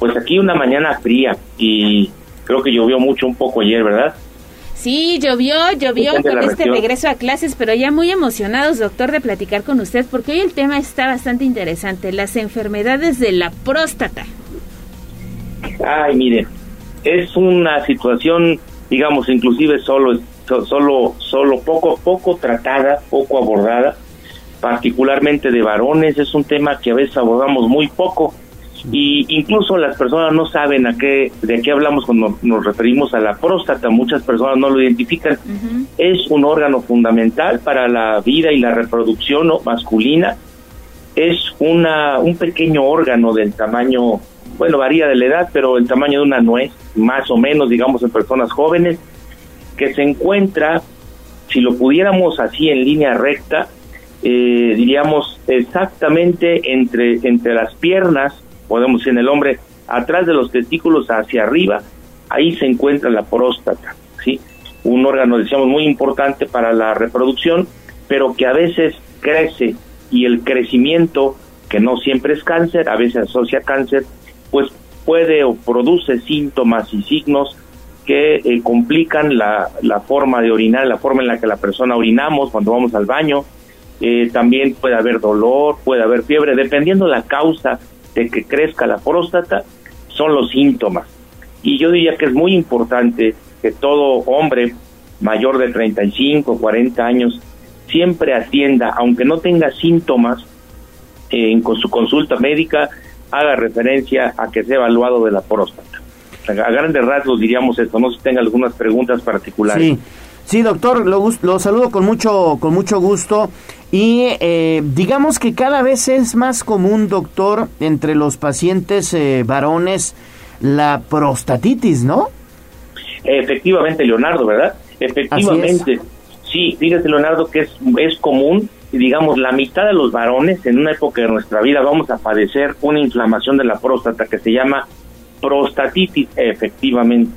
Pues aquí una mañana fría y creo que llovió mucho un poco ayer, ¿verdad? Sí, llovió, llovió con este regreso a clases, pero ya muy emocionados, doctor, de platicar con usted, porque hoy el tema está bastante interesante, las enfermedades de la próstata. Ay, mire, es una situación, digamos, inclusive solo, solo, solo poco, poco tratada, poco abordada, particularmente de varones, es un tema que a veces abordamos muy poco y incluso las personas no saben a qué de qué hablamos cuando nos referimos a la próstata. Muchas personas no lo identifican. Es un órgano fundamental para la vida y la reproducción masculina. Es una un pequeño órgano del tamaño bueno varía de la edad pero el tamaño de una nuez más o menos digamos en personas jóvenes que se encuentra si lo pudiéramos así en línea recta eh, diríamos exactamente entre entre las piernas podemos en el hombre, atrás de los testículos hacia arriba, ahí se encuentra la próstata, ¿sí? Un órgano, decíamos, muy importante para la reproducción, pero que a veces crece y el crecimiento, que no siempre es cáncer, a veces asocia cáncer, pues puede o produce síntomas y signos que eh, complican la, la, forma de orinar, la forma en la que la persona orinamos cuando vamos al baño. Eh, también puede haber dolor, puede haber fiebre, dependiendo la causa de que crezca la próstata, son los síntomas. Y yo diría que es muy importante que todo hombre mayor de 35, 40 años siempre atienda, aunque no tenga síntomas, en con su consulta médica haga referencia a que sea evaluado de la próstata. A grandes rasgos diríamos esto, no sé si tenga algunas preguntas particulares. Sí, sí doctor, lo, lo saludo con mucho, con mucho gusto. Y eh, digamos que cada vez es más común, doctor, entre los pacientes eh, varones la prostatitis, ¿no? Efectivamente, Leonardo, ¿verdad? Efectivamente. Sí, fíjate, Leonardo, que es, es común, digamos, la mitad de los varones en una época de nuestra vida vamos a padecer una inflamación de la próstata que se llama prostatitis, efectivamente.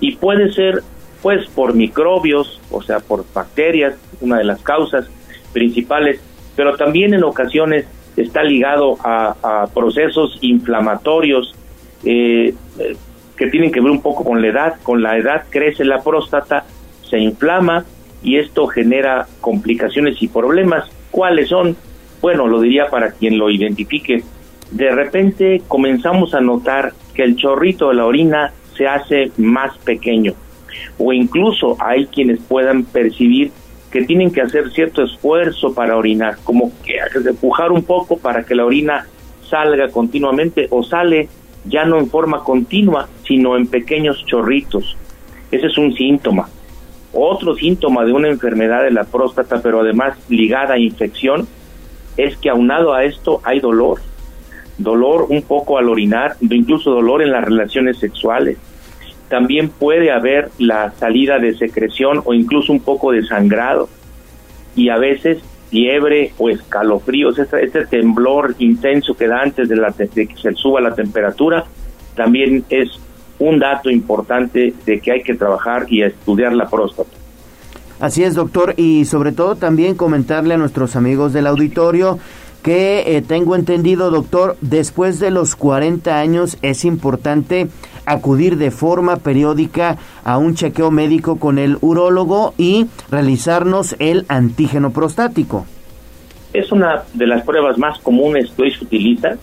Y puede ser, pues, por microbios, o sea, por bacterias, una de las causas principales, pero también en ocasiones está ligado a, procesos inflamatorios eh, que tienen que ver un poco con la edad. Con la edad crece la próstata, se inflama y esto genera complicaciones y problemas. ¿Cuáles son? Bueno, lo diría para quien lo identifique. De repente comenzamos a notar que el chorrito de la orina se hace más pequeño o incluso hay quienes puedan percibir que tienen que hacer cierto esfuerzo para orinar, como que empujar un poco para que la orina salga continuamente o sale ya no en forma continua, sino en pequeños chorritos. Ese es un síntoma. Otro síntoma de una enfermedad de la próstata, pero además ligada a infección, es que aunado a esto hay dolor. Dolor un poco al orinar, incluso dolor en las relaciones sexuales también puede haber la salida de secreción o incluso un poco de sangrado y a veces fiebre o escalofríos, este, este temblor intenso que da antes de, la, de que se suba la temperatura, también es un dato importante de que hay que trabajar y estudiar la próstata. Así es, doctor, y sobre todo también comentarle a nuestros amigos del auditorio que eh, tengo entendido, doctor, después de los 40 años es importante acudir de forma periódica a un chequeo médico con el urólogo y realizarnos el antígeno prostático. Es una de las pruebas más comunes que hoy se utiliza.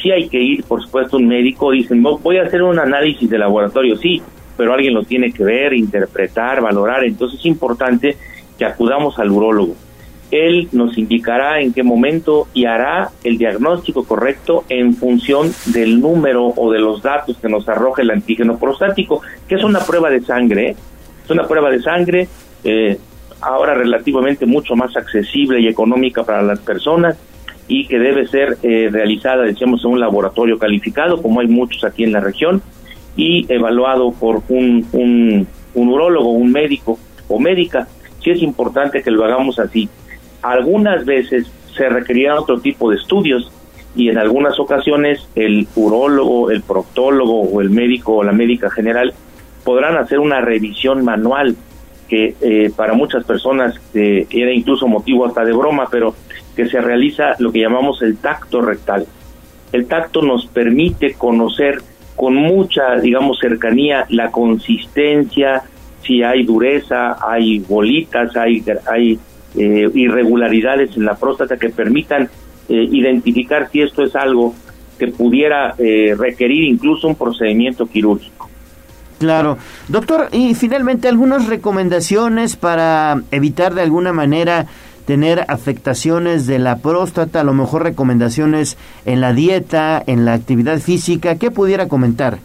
Sí hay que ir, por supuesto, un médico. Dicen, voy a hacer un análisis de laboratorio. Sí, pero alguien lo tiene que ver, interpretar, valorar. Entonces es importante que acudamos al urólogo. Él nos indicará en qué momento y hará el diagnóstico correcto en función del número o de los datos que nos arroja el antígeno prostático, que es una prueba de sangre. ¿eh? Es una prueba de sangre, eh, ahora relativamente mucho más accesible y económica para las personas y que debe ser eh, realizada, decíamos, en un laboratorio calificado, como hay muchos aquí en la región, y evaluado por un, un, un urólogo, un médico o médica. Sí es importante que lo hagamos así. Algunas veces se requerían otro tipo de estudios y en algunas ocasiones el urólogo, el proctólogo o el médico o la médica general podrán hacer una revisión manual que eh, para muchas personas eh, era incluso motivo hasta de broma, pero que se realiza lo que llamamos el tacto rectal. El tacto nos permite conocer con mucha, digamos, cercanía la consistencia, si hay dureza, hay bolitas, hay, hay eh, irregularidades en la próstata que permitan eh, identificar si esto es algo que pudiera eh, requerir incluso un procedimiento quirúrgico. Claro. Doctor, y finalmente algunas recomendaciones para evitar de alguna manera tener afectaciones de la próstata, a lo mejor recomendaciones en la dieta, en la actividad física, ¿qué pudiera comentar?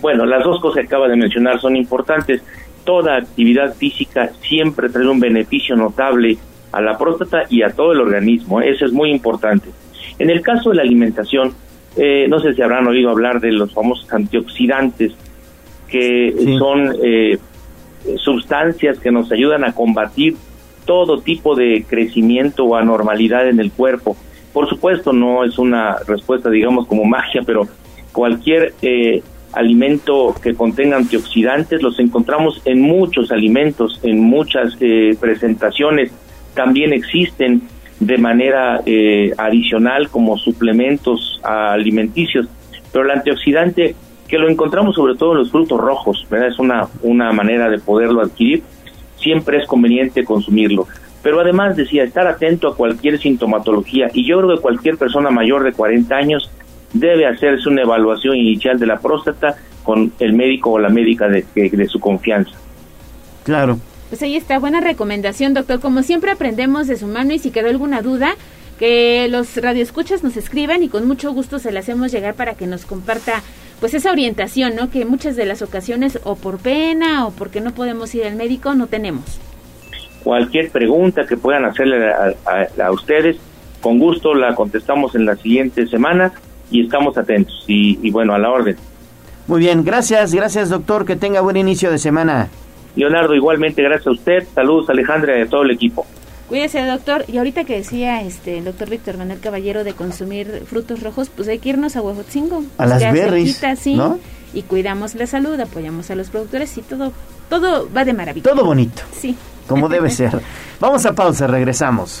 Bueno, las dos cosas que acaba de mencionar son importantes toda actividad física siempre trae un beneficio notable a la próstata y a todo el organismo. ¿eh? Eso es muy importante. En el caso de la alimentación, eh, no sé si habrán oído hablar de los famosos antioxidantes, que son eh, sustancias que nos ayudan a combatir todo tipo de crecimiento o anormalidad en el cuerpo. Por supuesto, no es una respuesta, digamos, como magia, pero cualquier alimento que contenga antioxidantes, los encontramos en muchos alimentos, en muchas eh, presentaciones. También existen de manera eh, adicional como suplementos alimenticios. Pero el antioxidante, que lo encontramos sobre todo en los frutos rojos, ¿verdad? es una, una manera de poderlo adquirir, siempre es conveniente consumirlo. Pero además decía, estar atento a cualquier sintomatología y yo creo que cualquier persona mayor de 40 años debe hacerse una evaluación inicial de la próstata con el médico o la médica de, de su confianza. Claro. Pues ahí está, buena recomendación, doctor. Como siempre aprendemos de su mano y si quedó alguna duda, que los radioescuchas nos escriban y con mucho gusto se la hacemos llegar para que nos comparta pues esa orientación, ¿no? Que muchas de las ocasiones o por pena o porque no podemos ir al médico no tenemos. Cualquier pregunta que puedan hacerle a, ustedes, con gusto la contestamos en la siguiente semana y estamos atentos y, y bueno, a la orden. Muy bien, gracias, gracias doctor, que tenga buen inicio de semana. Leonardo, igualmente, gracias a usted. Saludos, Alejandra, y a todo el equipo. Cuídese, doctor. Y ahorita que decía este el doctor Víctor Manuel Caballero de consumir frutos rojos, pues hay que irnos a Huejotzingo. A las berries, sí, Y cuidamos la salud, apoyamos a los productores y todo todo va de maravilla. Todo bonito. Sí. Como debe ser. Vamos a pausa, regresamos.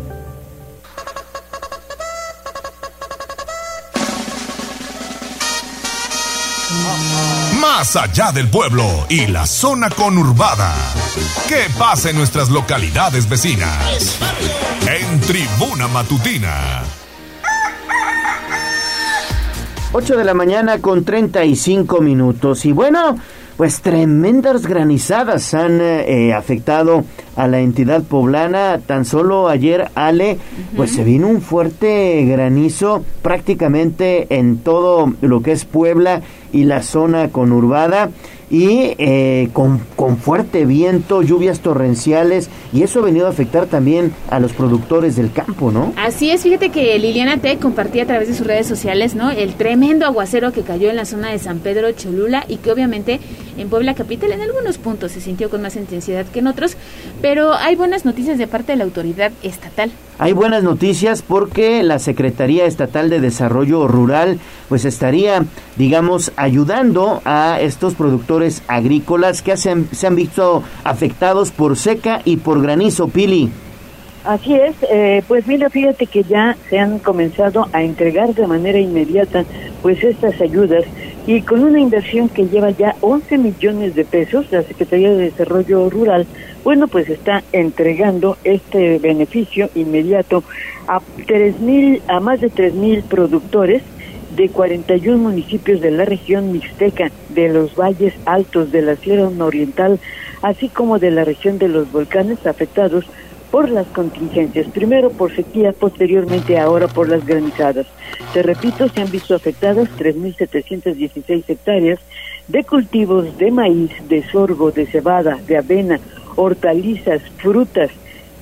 Más allá del pueblo y la zona conurbada. ¿Qué pasa en nuestras localidades vecinas? En Tribuna Matutina. 8 de la mañana con 35 minutos. Y bueno, pues tremendas granizadas han eh, afectado a la entidad poblana. Tan solo ayer, Ale, pues se vino un fuerte granizo prácticamente en todo lo que es Puebla y la zona conurbada y eh, con, con, fuerte viento, lluvias torrenciales y eso ha venido a afectar también a los productores del campo, ¿no? Así es, fíjate que Liliana T compartía a través de sus redes sociales, ¿no? El tremendo aguacero que cayó en la zona de San Pedro Cholula y que obviamente en Puebla Capital en algunos puntos se sintió con más intensidad que en otros, pero hay buenas noticias de parte de la autoridad estatal. Hay buenas noticias porque la Secretaría Estatal de Desarrollo Rural pues estaría, digamos, ayudando a estos productores agrícolas que se han visto afectados por seca y por granizo, Pili. Así es, eh, pues mira, fíjate que ya se han comenzado a entregar de manera inmediata pues estas ayudas y con una inversión que lleva ya 11 millones de pesos, la Secretaría de Desarrollo Rural, bueno, pues está entregando este beneficio inmediato a tres mil, a más de 3 mil productores de 41 municipios de la región mixteca, de los valles altos de la Sierra Oriental, así como de la región de los volcanes afectados por las contingencias, primero por sequía, posteriormente ahora por las granizadas. Te repito, se han visto afectadas 3.716 hectáreas de cultivos de maíz, de sorgo, de cebada, de avena, hortalizas, frutas,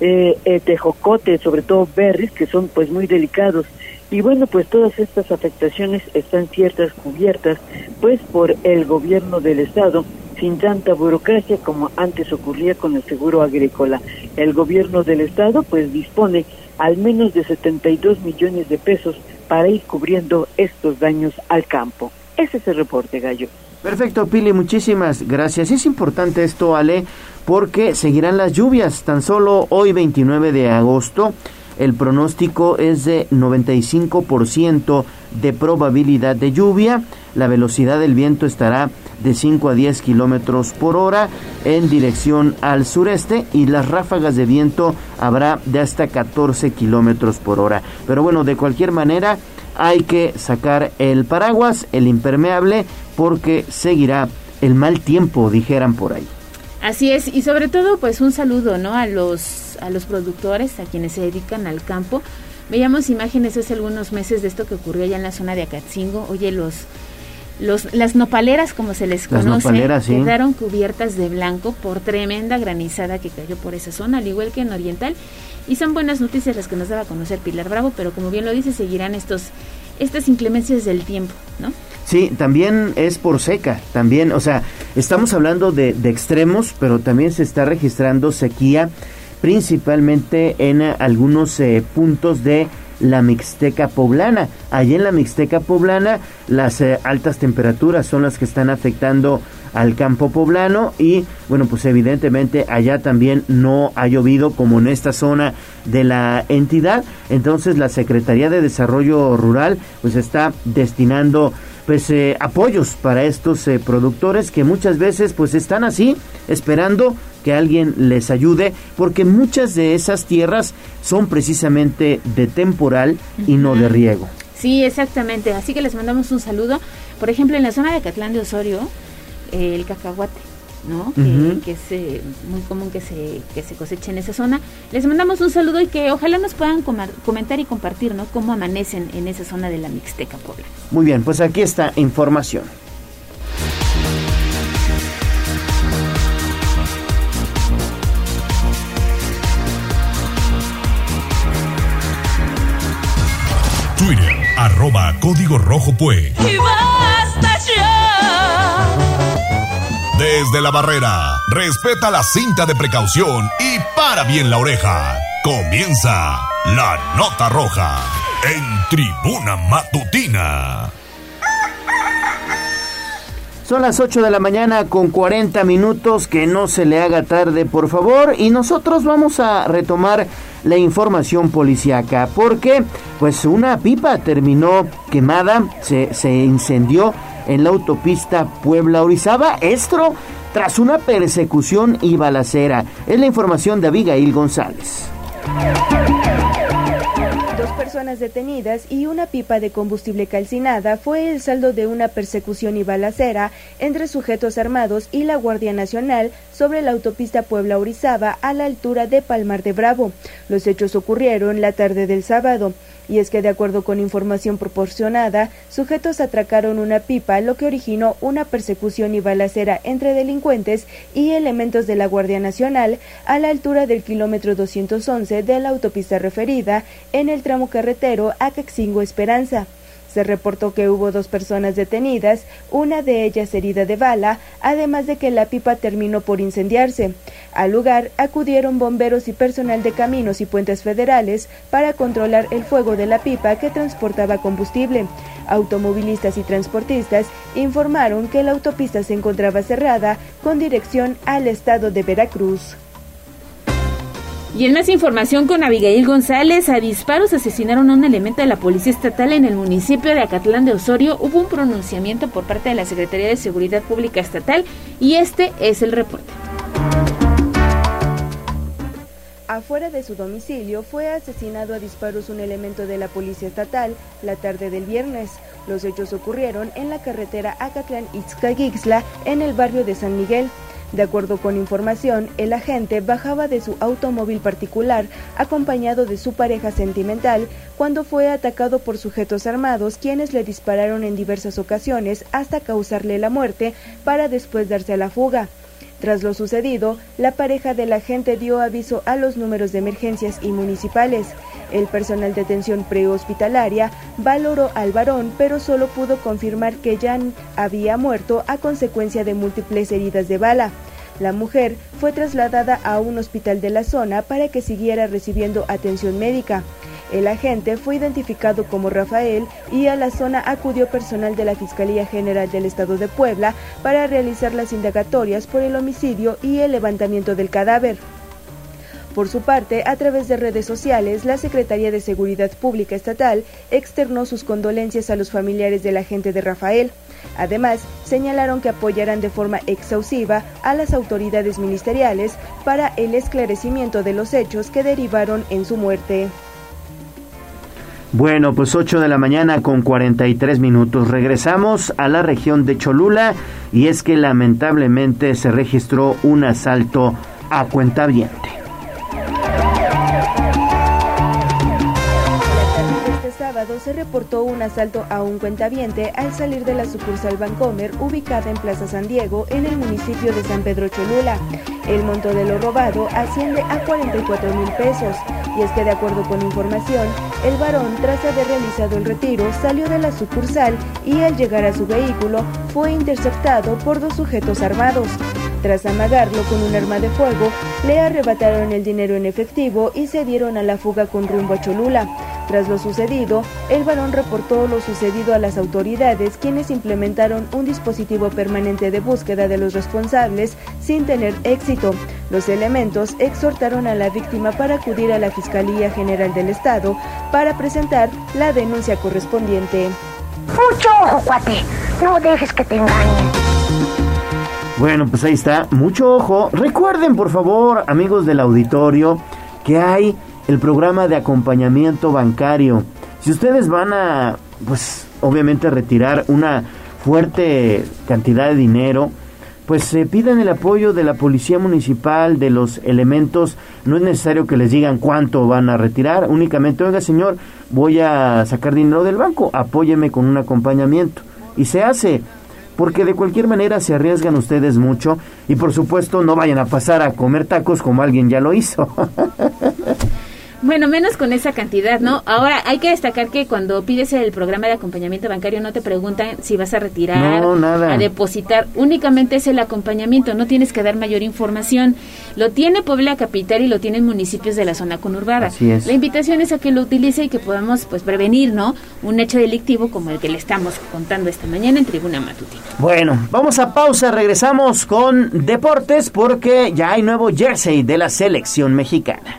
eh, eh, tejocote, sobre todo berries, que son pues muy delicados. Y bueno, pues todas estas afectaciones están ciertas, cubiertas, pues por el gobierno del Estado, sin tanta burocracia como antes ocurría con el seguro agrícola. El gobierno del estado pues dispone al menos de 72 millones de pesos para ir cubriendo estos daños al campo. Ese es el reporte, Gallo. Perfecto, Pili, muchísimas gracias. Es importante esto, Ale, porque seguirán las lluvias. Tan solo hoy, 29 de agosto, el pronóstico es de 95% de probabilidad de lluvia. La velocidad del viento estará de 5 a 10 kilómetros por hora en dirección al sureste y las ráfagas de viento habrá de hasta 14 kilómetros por hora. Pero bueno, de cualquier manera hay que sacar el paraguas, el impermeable, porque seguirá el mal tiempo, dijeran por ahí. Así es, y sobre todo pues un saludo, ¿no? A los, a los productores, a quienes se dedican al campo. Veíamos imágenes hace algunos meses de esto que ocurrió allá en la zona de Acatzingo. Oye, los los, las nopaleras, como se les conoce, quedaron cubiertas de blanco por tremenda granizada que cayó por esa zona, al igual que en Oriental. Y son buenas noticias las que nos daba a conocer Pilar Bravo, pero como bien lo dice, seguirán estos estas inclemencias del tiempo, ¿no? Sí, también es por seca, también, o sea, estamos hablando de, de extremos, pero también se está registrando sequía principalmente en algunos eh, puntos de la Mixteca poblana. Allí en la Mixteca poblana las eh, altas temperaturas son las que están afectando al campo poblano y bueno pues evidentemente allá también no ha llovido como en esta zona de la entidad entonces la Secretaría de Desarrollo Rural pues está destinando pues eh, apoyos para estos eh, productores que muchas veces pues están así esperando que alguien les ayude porque muchas de esas tierras son precisamente de temporal y no de riego. Sí, exactamente. Así que les mandamos un saludo. Por ejemplo, en la zona de Catlán de Osorio, eh, el cacahuate, ¿no? que, es eh, muy común que se, que se coseche en esa zona. Les mandamos un saludo y que ojalá nos puedan comentar y compartir, ¿no? Cómo amanecen en esa zona de la Mixteca Puebla. Muy bien, pues aquí está información. Twitter, arroba Código Rojo Pue. Desde la barrera, respeta la cinta de precaución y para bien la oreja. Comienza la nota roja en tribuna matutina. Son las 8 de la mañana con 40 minutos, que no se le haga tarde por favor y nosotros vamos a retomar la información policiaca porque pues una pipa terminó quemada, se, se incendió en la autopista Puebla-Orizaba, esto tras una persecución y balacera. Es la información de Abigail González dos personas detenidas y una pipa de combustible calcinada fue el saldo de una persecución y balacera entre sujetos armados y la Guardia Nacional sobre la autopista Puebla-Orizaba a la altura de Palmar de Bravo. Los hechos ocurrieron la tarde del sábado. Y es que de acuerdo con información proporcionada, sujetos atracaron una pipa, lo que originó una persecución y balacera entre delincuentes y elementos de la Guardia Nacional a la altura del kilómetro 211 de la autopista referida en el tramo carretero Acaxingo Esperanza. Se reportó que hubo dos personas detenidas, una de ellas herida de bala, además de que la pipa terminó por incendiarse. Al lugar acudieron bomberos y personal de caminos y puentes federales para controlar el fuego de la pipa que transportaba combustible. Automovilistas y transportistas informaron que la autopista se encontraba cerrada con dirección al estado de Veracruz. Y en más información con Abigail González, a disparos asesinaron a un elemento de la Policía Estatal en el municipio de Acatlán de Osorio. Hubo un pronunciamiento por parte de la Secretaría de Seguridad Pública Estatal y este es el reporte. Afuera de su domicilio fue asesinado a disparos un elemento de la Policía Estatal la tarde del viernes. Los hechos ocurrieron en la carretera Acatlán-Itzcaguixla en el barrio de San Miguel. De acuerdo con información, el agente bajaba de su automóvil particular acompañado de su pareja sentimental cuando fue atacado por sujetos armados quienes le dispararon en diversas ocasiones hasta causarle la muerte para después darse a la fuga. Tras lo sucedido, la pareja del agente dio aviso a los números de emergencias y municipales. El personal de atención prehospitalaria valoró al varón, pero solo pudo confirmar que Jan había muerto a consecuencia de múltiples heridas de bala. La mujer fue trasladada a un hospital de la zona para que siguiera recibiendo atención médica. El agente fue identificado como Rafael y a la zona acudió personal de la Fiscalía General del Estado de Puebla para realizar las indagatorias por el homicidio y el levantamiento del cadáver. Por su parte, a través de redes sociales, la Secretaría de Seguridad Pública Estatal externó sus condolencias a los familiares del agente de Rafael. Además, señalaron que apoyarán de forma exhaustiva a las autoridades ministeriales para el esclarecimiento de los hechos que derivaron en su muerte. Bueno, pues 8 de la mañana con 43 minutos. Regresamos a la región de Cholula y es que lamentablemente se registró un asalto a cuentaviente. Se reportó un asalto a un cuentaviente al salir de la sucursal Bancomer ubicada en Plaza San Diego en el municipio de San Pedro Cholula. El monto de lo robado asciende a 44 mil pesos y es que de acuerdo con información, el varón tras haber realizado el retiro salió de la sucursal y al llegar a su vehículo fue interceptado por dos sujetos armados. Tras amagarlo con un arma de fuego, le arrebataron el dinero en efectivo y se dieron a la fuga con rumbo a Cholula. Tras lo sucedido, el varón reportó lo sucedido a las autoridades, quienes implementaron un dispositivo permanente de búsqueda de los responsables sin tener éxito. Los elementos exhortaron a la víctima para acudir a la Fiscalía General del Estado para presentar la denuncia correspondiente. Mucho ojo, cuate. No dejes que te engañen. Bueno, pues ahí está. Mucho ojo. Recuerden, por favor, amigos del auditorio, que hay el programa de acompañamiento bancario. Si ustedes van a, pues, obviamente retirar una fuerte cantidad de dinero, pues se pidan el apoyo de la policía municipal, de los elementos. No es necesario que les digan cuánto van a retirar. Únicamente, oiga, señor, voy a sacar dinero del banco. Apóyeme con un acompañamiento. Y se hace porque de cualquier manera se arriesgan ustedes mucho y por supuesto no vayan a pasar a comer tacos como alguien ya lo hizo. Bueno, menos con esa cantidad, ¿no? Ahora, hay que destacar que cuando pides el programa de acompañamiento bancario no te preguntan si vas a retirar, No, nada. a depositar, únicamente es el acompañamiento, no tienes que dar mayor información. Lo tiene Puebla Capital y lo tienen municipios de la zona conurbada. Así es. La invitación es a que lo utilice y que podamos pues prevenir, ¿no? Un hecho delictivo como el que le estamos contando esta mañana en Tribuna Matutina. Bueno, vamos a pausa, regresamos con deportes porque ya hay nuevo jersey de la selección mexicana.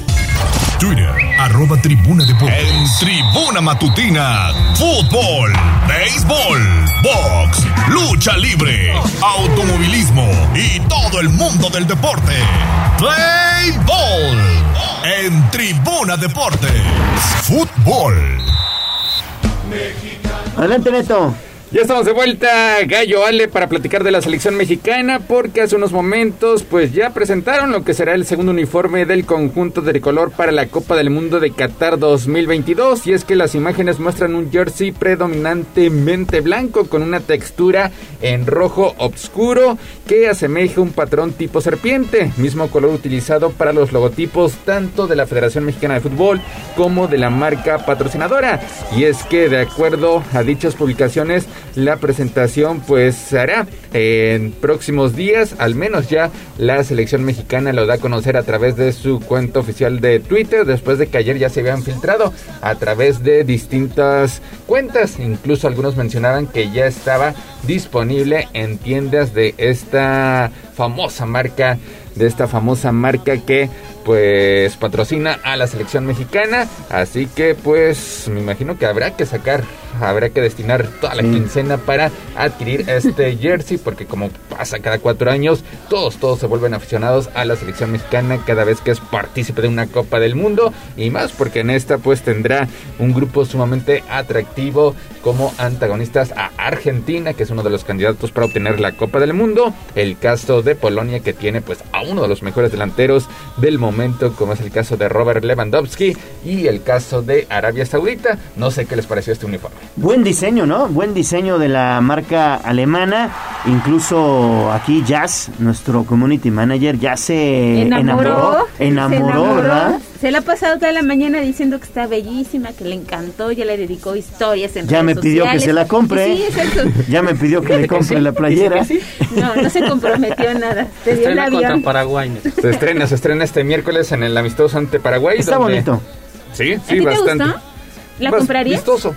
Twitter, arroba tribuna deportes. En tribuna matutina, fútbol, béisbol, box, lucha libre, automovilismo y todo el mundo del deporte. Play ball. En tribuna deportes, fútbol. Adelante, Neto. Ya estamos de vuelta, Gallo Ale, para platicar de la selección mexicana, porque hace unos momentos, pues ya presentaron lo que será el segundo uniforme del conjunto de tricolor para la Copa del Mundo de Qatar 2022. Y es que las imágenes muestran un jersey predominantemente blanco con una textura en rojo oscuro que asemeja un patrón tipo serpiente, mismo color utilizado para los logotipos tanto de la Federación Mexicana de Fútbol como de la marca patrocinadora. Y es que de acuerdo a dichas publicaciones, la presentación pues se hará en próximos días, al menos ya la selección mexicana lo da a conocer a través de su cuenta oficial de Twitter, después de que ayer ya se habían filtrado a través de distintas cuentas, incluso algunos mencionaban que ya estaba disponible en tiendas de esta famosa marca, de esta famosa marca que pues patrocina a la selección mexicana, así que pues me imagino que habrá que sacar, habrá que destinar toda la quincena para adquirir este jersey, porque como pasa cada cuatro años, todos, todos se vuelven aficionados a la selección mexicana cada vez que es partícipe de una Copa del Mundo, y más porque en esta pues tendrá un grupo sumamente atractivo como antagonistas a Argentina, que es uno de los candidatos para obtener la Copa del Mundo, el caso de Polonia que tiene pues a uno de los mejores delanteros del momento, como es el caso de Robert Lewandowski y el caso de Arabia Saudita. No sé qué les pareció este uniforme. Buen diseño, ¿no? Buen diseño de la marca alemana. Incluso aquí Jazz, nuestro community manager, ya se enamoró. Se Enamoró, ¿verdad? Se la ha pasado toda la mañana diciendo que está bellísima, que le encantó, ya le dedicó historias en Ya me pidió que se la compre. Sí, exacto. Ya me pidió que le compre la playera. No, no se comprometió nada. El avión. Paraguay. Se estrena, se estrena este miércoles en el amistoso ante Paraguay. Está donde- bonito. Sí, ¿A sí, te bastante. gustó? ¿La comprarías? Vistoso.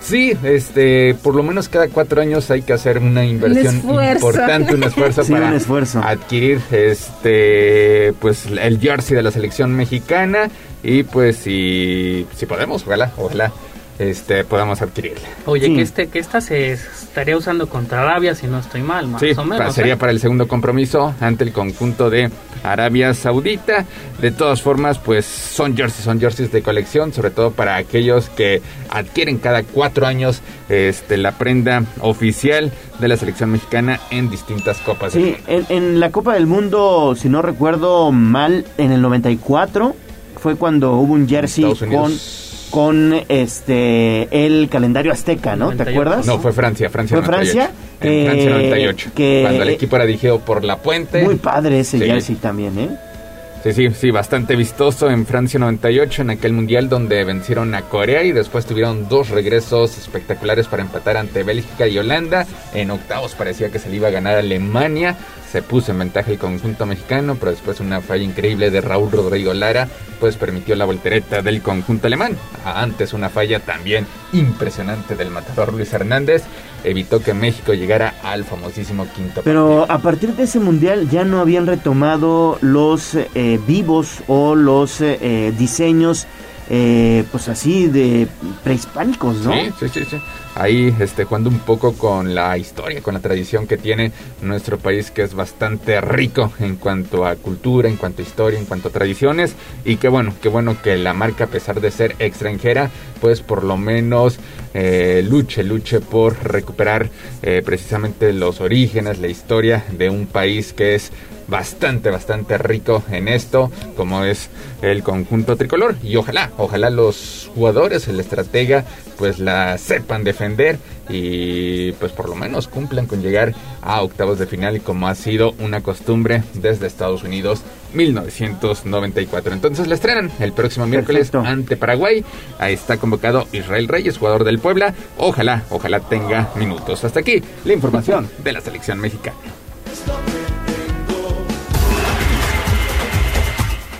Sí, este, por lo menos cada cuatro años hay que hacer una inversión importante, un esfuerzo Sí, para un esfuerzo. adquirir, este, pues el jersey de la selección mexicana y pues si, si podemos, ojalá, ojalá este podamos adquirirla. Oye, que este que esta se estaría usando contra Arabia si no estoy mal, más sí, o menos. sería ¿eh? para el segundo compromiso ante el conjunto de Arabia Saudita. De todas formas, pues son jerseys, son jerseys de colección, sobre todo para aquellos que adquieren cada cuatro años este, la prenda oficial de la selección mexicana en distintas copas. Sí, en, en la Copa del Mundo, si no recuerdo mal, en el 94 fue cuando hubo un jersey Estados con Unidos. Con este el calendario azteca, ¿no? ¿Te acuerdas? No, fue Francia, Francia ¿Fue 98. Francia? En Eh, Francia 98. que- cuando el equipo era dirigido por La Puente. Muy padre ese Sí. jersey también, ¿eh? Sí, sí, sí, bastante vistoso en Francia 98, en aquel mundial donde vencieron a Corea y después tuvieron dos regresos espectaculares para empatar ante Bélgica y Holanda. En octavos parecía que se le iba a ganar a Alemania. Se puso en ventaja el conjunto mexicano, pero después una falla increíble de Raúl Rodrigo Lara, pues permitió la voltereta del conjunto alemán. Antes una falla también impresionante del matador Luis Hernández evitó que México llegara al famosísimo quinto Pero a partir de ese mundial ya no habían retomado los eh, vivos o los eh, eh, diseños, eh, pues así de prehispánicos, ¿no? Sí, sí, sí, sí. Ahí este, jugando un poco con la historia, con la tradición que tiene nuestro país, que es bastante rico en cuanto a cultura, en cuanto a historia, en cuanto a tradiciones. Y qué bueno, qué bueno que la marca, a pesar de ser extranjera, pues por lo menos eh, luche, luche por recuperar eh, precisamente los orígenes, la historia de un país que es bastante, bastante rico en esto, como es el conjunto tricolor. Y ojalá, ojalá los jugadores, el estratega, pues la sepan defender y pues por lo menos cumplan con llegar a octavos de final como ha sido una costumbre desde Estados Unidos 1994. Entonces la estrenan el próximo miércoles ante Paraguay. Ahí está convocado Israel Reyes, jugador del Puebla. Ojalá, ojalá tenga minutos. Hasta aquí la información de la selección mexicana.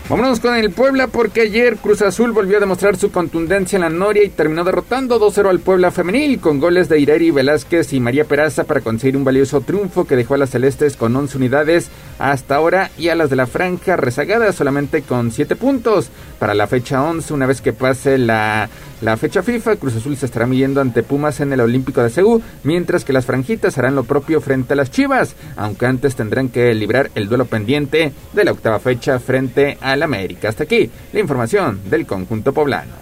Vámonos con el Puebla porque ayer Cruz Azul volvió a demostrar su contundencia en la Noria y terminó derrotando 2-0 al Puebla femenil con goles de Ireri Velázquez y María Peraza para conseguir un valioso triunfo que dejó a las celestes con 11 unidades hasta ahora y a las de la franja rezagadas solamente con 7 puntos. Para la fecha 11, una vez que pase la, la fecha FIFA, Cruz Azul se estará midiendo ante Pumas en el Olímpico de Seúl, mientras que las franjitas harán lo propio frente a las Chivas, aunque antes tendrán que librar el duelo pendiente de la octava fecha frente al América. Hasta aquí la información del conjunto poblano.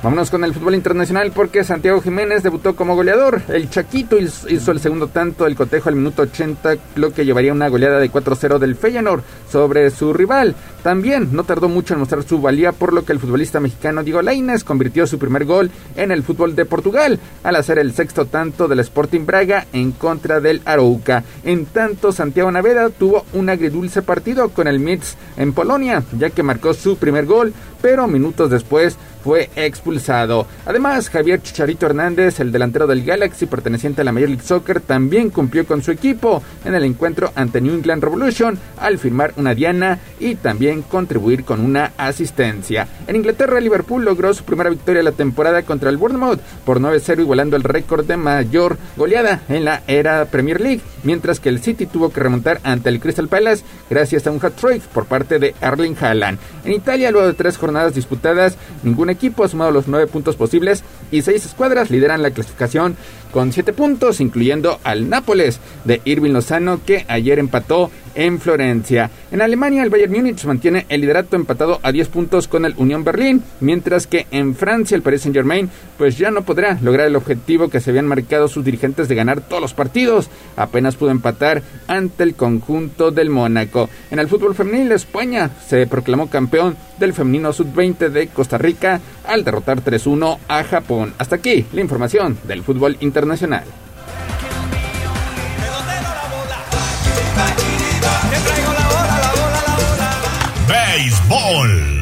Vámonos con el fútbol internacional porque Santiago Jiménez debutó como goleador. El Chaquito hizo el segundo tanto del cotejo al minuto 80, lo que llevaría una goleada de 4-0 del Feyenoord sobre su rival. También no tardó mucho en mostrar su valía, por lo que el futbolista mexicano Diego Lainez convirtió su primer gol en el fútbol de Portugal, al hacer el sexto tanto del Sporting Braga en contra del Arouca. En tanto, Santiago Naveda tuvo un agridulce partido con el Mitz en Polonia, ya que marcó su primer gol, pero minutos después fue expulsado. Además, Javier Chicharito Hernández, el delantero del Galaxy perteneciente a la Major League Soccer, también cumplió con su equipo en el encuentro ante New England Revolution al firmar una diana y también contribuir con una asistencia. En Inglaterra, Liverpool logró su primera victoria de la temporada contra el Bournemouth por 9-0 igualando el récord de mayor goleada en la era Premier League, mientras que el City tuvo que remontar ante el Crystal Palace gracias a un hat-trick por parte de Erling Haaland. En Italia, luego de tres jornadas disputadas, ningún equipo ha sumado los nueve puntos posibles y seis escuadras lideran la clasificación con siete puntos, incluyendo al Nápoles de Irving Lozano que ayer empató en Florencia. En Alemania, el Bayern Múnich mantiene el liderato empatado a 10 puntos con el Unión Berlín, mientras que en Francia el Paris Saint-Germain pues ya no podrá lograr el objetivo que se habían marcado sus dirigentes de ganar todos los partidos. Apenas pudo empatar ante el conjunto del Mónaco. En el fútbol femenil, España se proclamó campeón del femenino sub-20 de Costa Rica al derrotar 3-1 a Japón. Hasta aquí la información del fútbol internacional. Béisbol.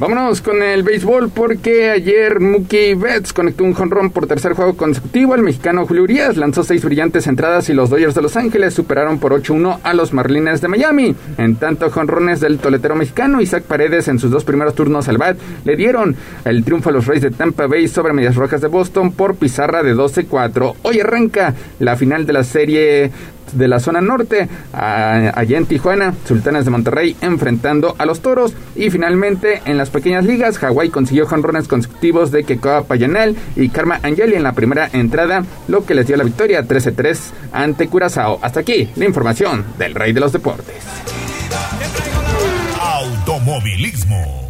Vámonos con el béisbol porque ayer Mookie Betts conectó un jonrón por tercer juego consecutivo. El mexicano Julio Urias lanzó seis brillantes entradas y los Dodgers de Los Ángeles superaron por 8-1 a los Marlins de Miami. En tanto, jonrones del toletero mexicano Isaac Paredes en sus dos primeros turnos al bat le dieron el triunfo a los Rays de Tampa Bay sobre Medias Rojas de Boston por pizarra de 12-4. Hoy arranca la final de la serie de la zona norte. allá en Tijuana, Sultanes de Monterrey enfrentando a los Toros. Y finalmente en las pequeñas ligas, Hawái consiguió jonrones consecutivos de Kekoa Payanel y Karma Angeli en la primera entrada, lo que les dio la victoria 13-3 ante Curazao. Hasta aquí la información del Rey de los Deportes. Automovilismo.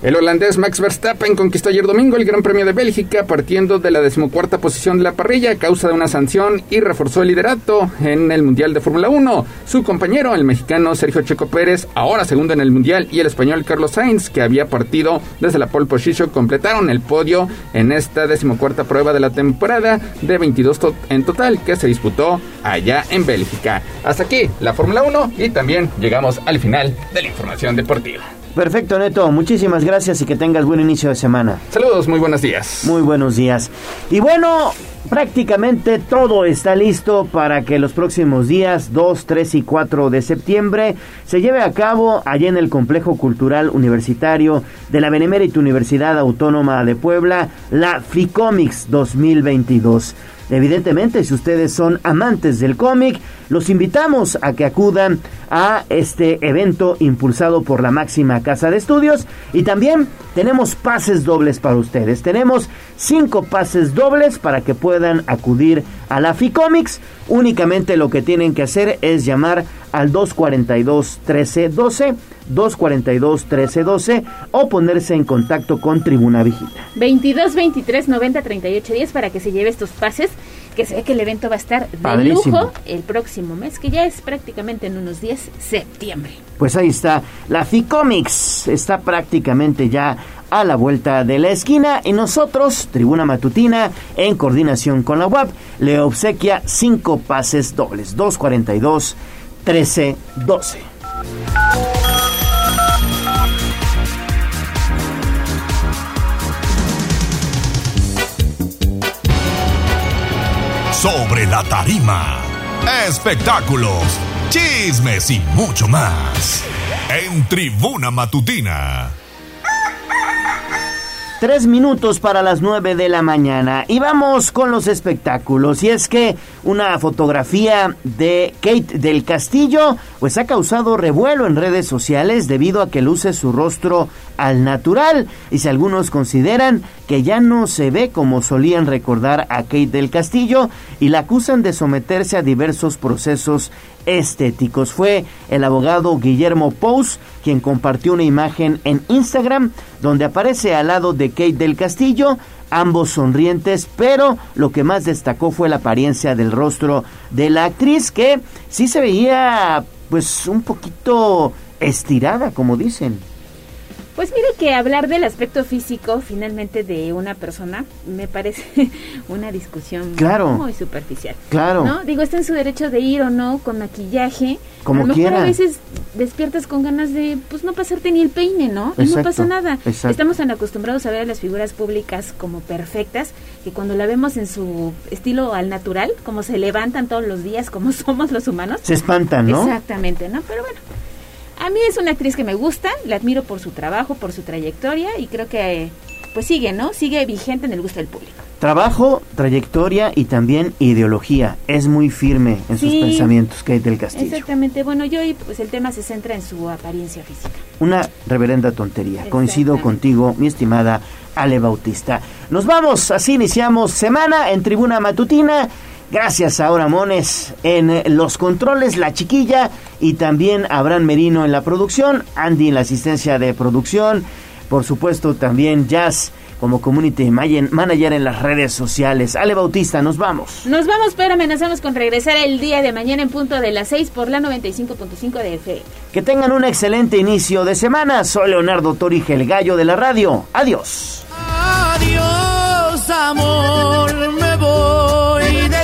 El holandés Max Verstappen conquistó ayer domingo el Gran Premio de Bélgica partiendo de la decimocuarta posición de la parrilla a causa de una sanción y reforzó el liderato en el Mundial de Fórmula 1. Su compañero, el mexicano Sergio Checo Pérez, ahora segundo en el Mundial, y el español Carlos Sainz, que había partido desde la pole position, completaron el podio en esta decimocuarta prueba de la temporada de 22 en total que se disputó allá en Bélgica. Hasta aquí la Fórmula 1 y también llegamos al final de la información deportiva. Perfecto, Neto. Muchísimas gracias y que tengas buen inicio de semana. Saludos, muy buenos días. Muy buenos días. Y bueno, prácticamente todo está listo para que los próximos días 2, 3 y 4 de septiembre se lleve a cabo allá en el Complejo Cultural Universitario de la Benemérita Universidad Autónoma de Puebla la FICOMICS 2022. Evidentemente, si ustedes son amantes del cómic, los invitamos a que acudan a este evento impulsado por la máxima casa de estudios y también tenemos pases dobles para ustedes. Tenemos cinco pases dobles para que puedan acudir a la FICOMICS. Únicamente lo que tienen que hacer es llamar al 242 1312 242 1312 o ponerse en contacto con Tribuna Vigila. 22 23 90 38 10 para que se lleve estos pases que se ve que el evento va a estar de lujo el próximo mes, que ya es prácticamente en unos días, septiembre. Pues ahí está, la FICOMICS está prácticamente ya a la vuelta de la esquina y nosotros, Tribuna Matutina, en coordinación con la UAP, le obsequia cinco pases dobles, 242 1312. Sobre la tarima. Espectáculos, chismes y mucho más. En Tribuna Matutina. Tres minutos para las nueve de la mañana y vamos con los espectáculos. Y es que una fotografía de Kate del Castillo pues ha causado revuelo en redes sociales debido a que luce su rostro al natural y si algunos consideran que ya no se ve como solían recordar a Kate del Castillo y la acusan de someterse a diversos procesos estéticos. Fue el abogado Guillermo Pous quien compartió una imagen en Instagram donde aparece al lado de Kate del Castillo, ambos sonrientes, pero lo que más destacó fue la apariencia del rostro de la actriz que sí se veía pues un poquito estirada, como dicen. Pues mire que hablar del aspecto físico finalmente de una persona me parece una discusión muy superficial. Claro. ¿no? Digo, está en su derecho de ir o no con maquillaje. Como a lo mejor a veces despiertas con ganas de, pues no pasarte ni el peine, ¿no? y no pasa nada. Estamos tan acostumbrados a ver a las figuras públicas como perfectas que cuando la vemos en su estilo al natural, como se levantan todos los días, como somos los humanos. Se espantan, ¿no? Exactamente, ¿no? Pero bueno. A mí es una actriz que me gusta, la admiro por su trabajo, por su trayectoria y creo que pues sigue, ¿no? Sigue vigente en el gusto del público. Trabajo, trayectoria y también ideología. Es muy firme en sus pensamientos, Kate del Castillo. Exactamente. Bueno, yo pues el tema se centra en su apariencia física. Una reverenda tontería. Coincido contigo, mi estimada Ale Bautista. Nos vamos, así iniciamos semana en Tribuna Matutina. Gracias a Mones en los controles, la chiquilla y también Abraham Merino en la producción, Andy en la asistencia de producción, por supuesto también Jazz como community manager en las redes sociales. Ale Bautista, nos vamos. Nos vamos, pero amenazamos con regresar el día de mañana en punto de las 6 por la 95.5 de FM. Que tengan un excelente inicio de semana. Soy Leonardo Tori, el gallo de la radio. Adiós. Adiós, amor, me voy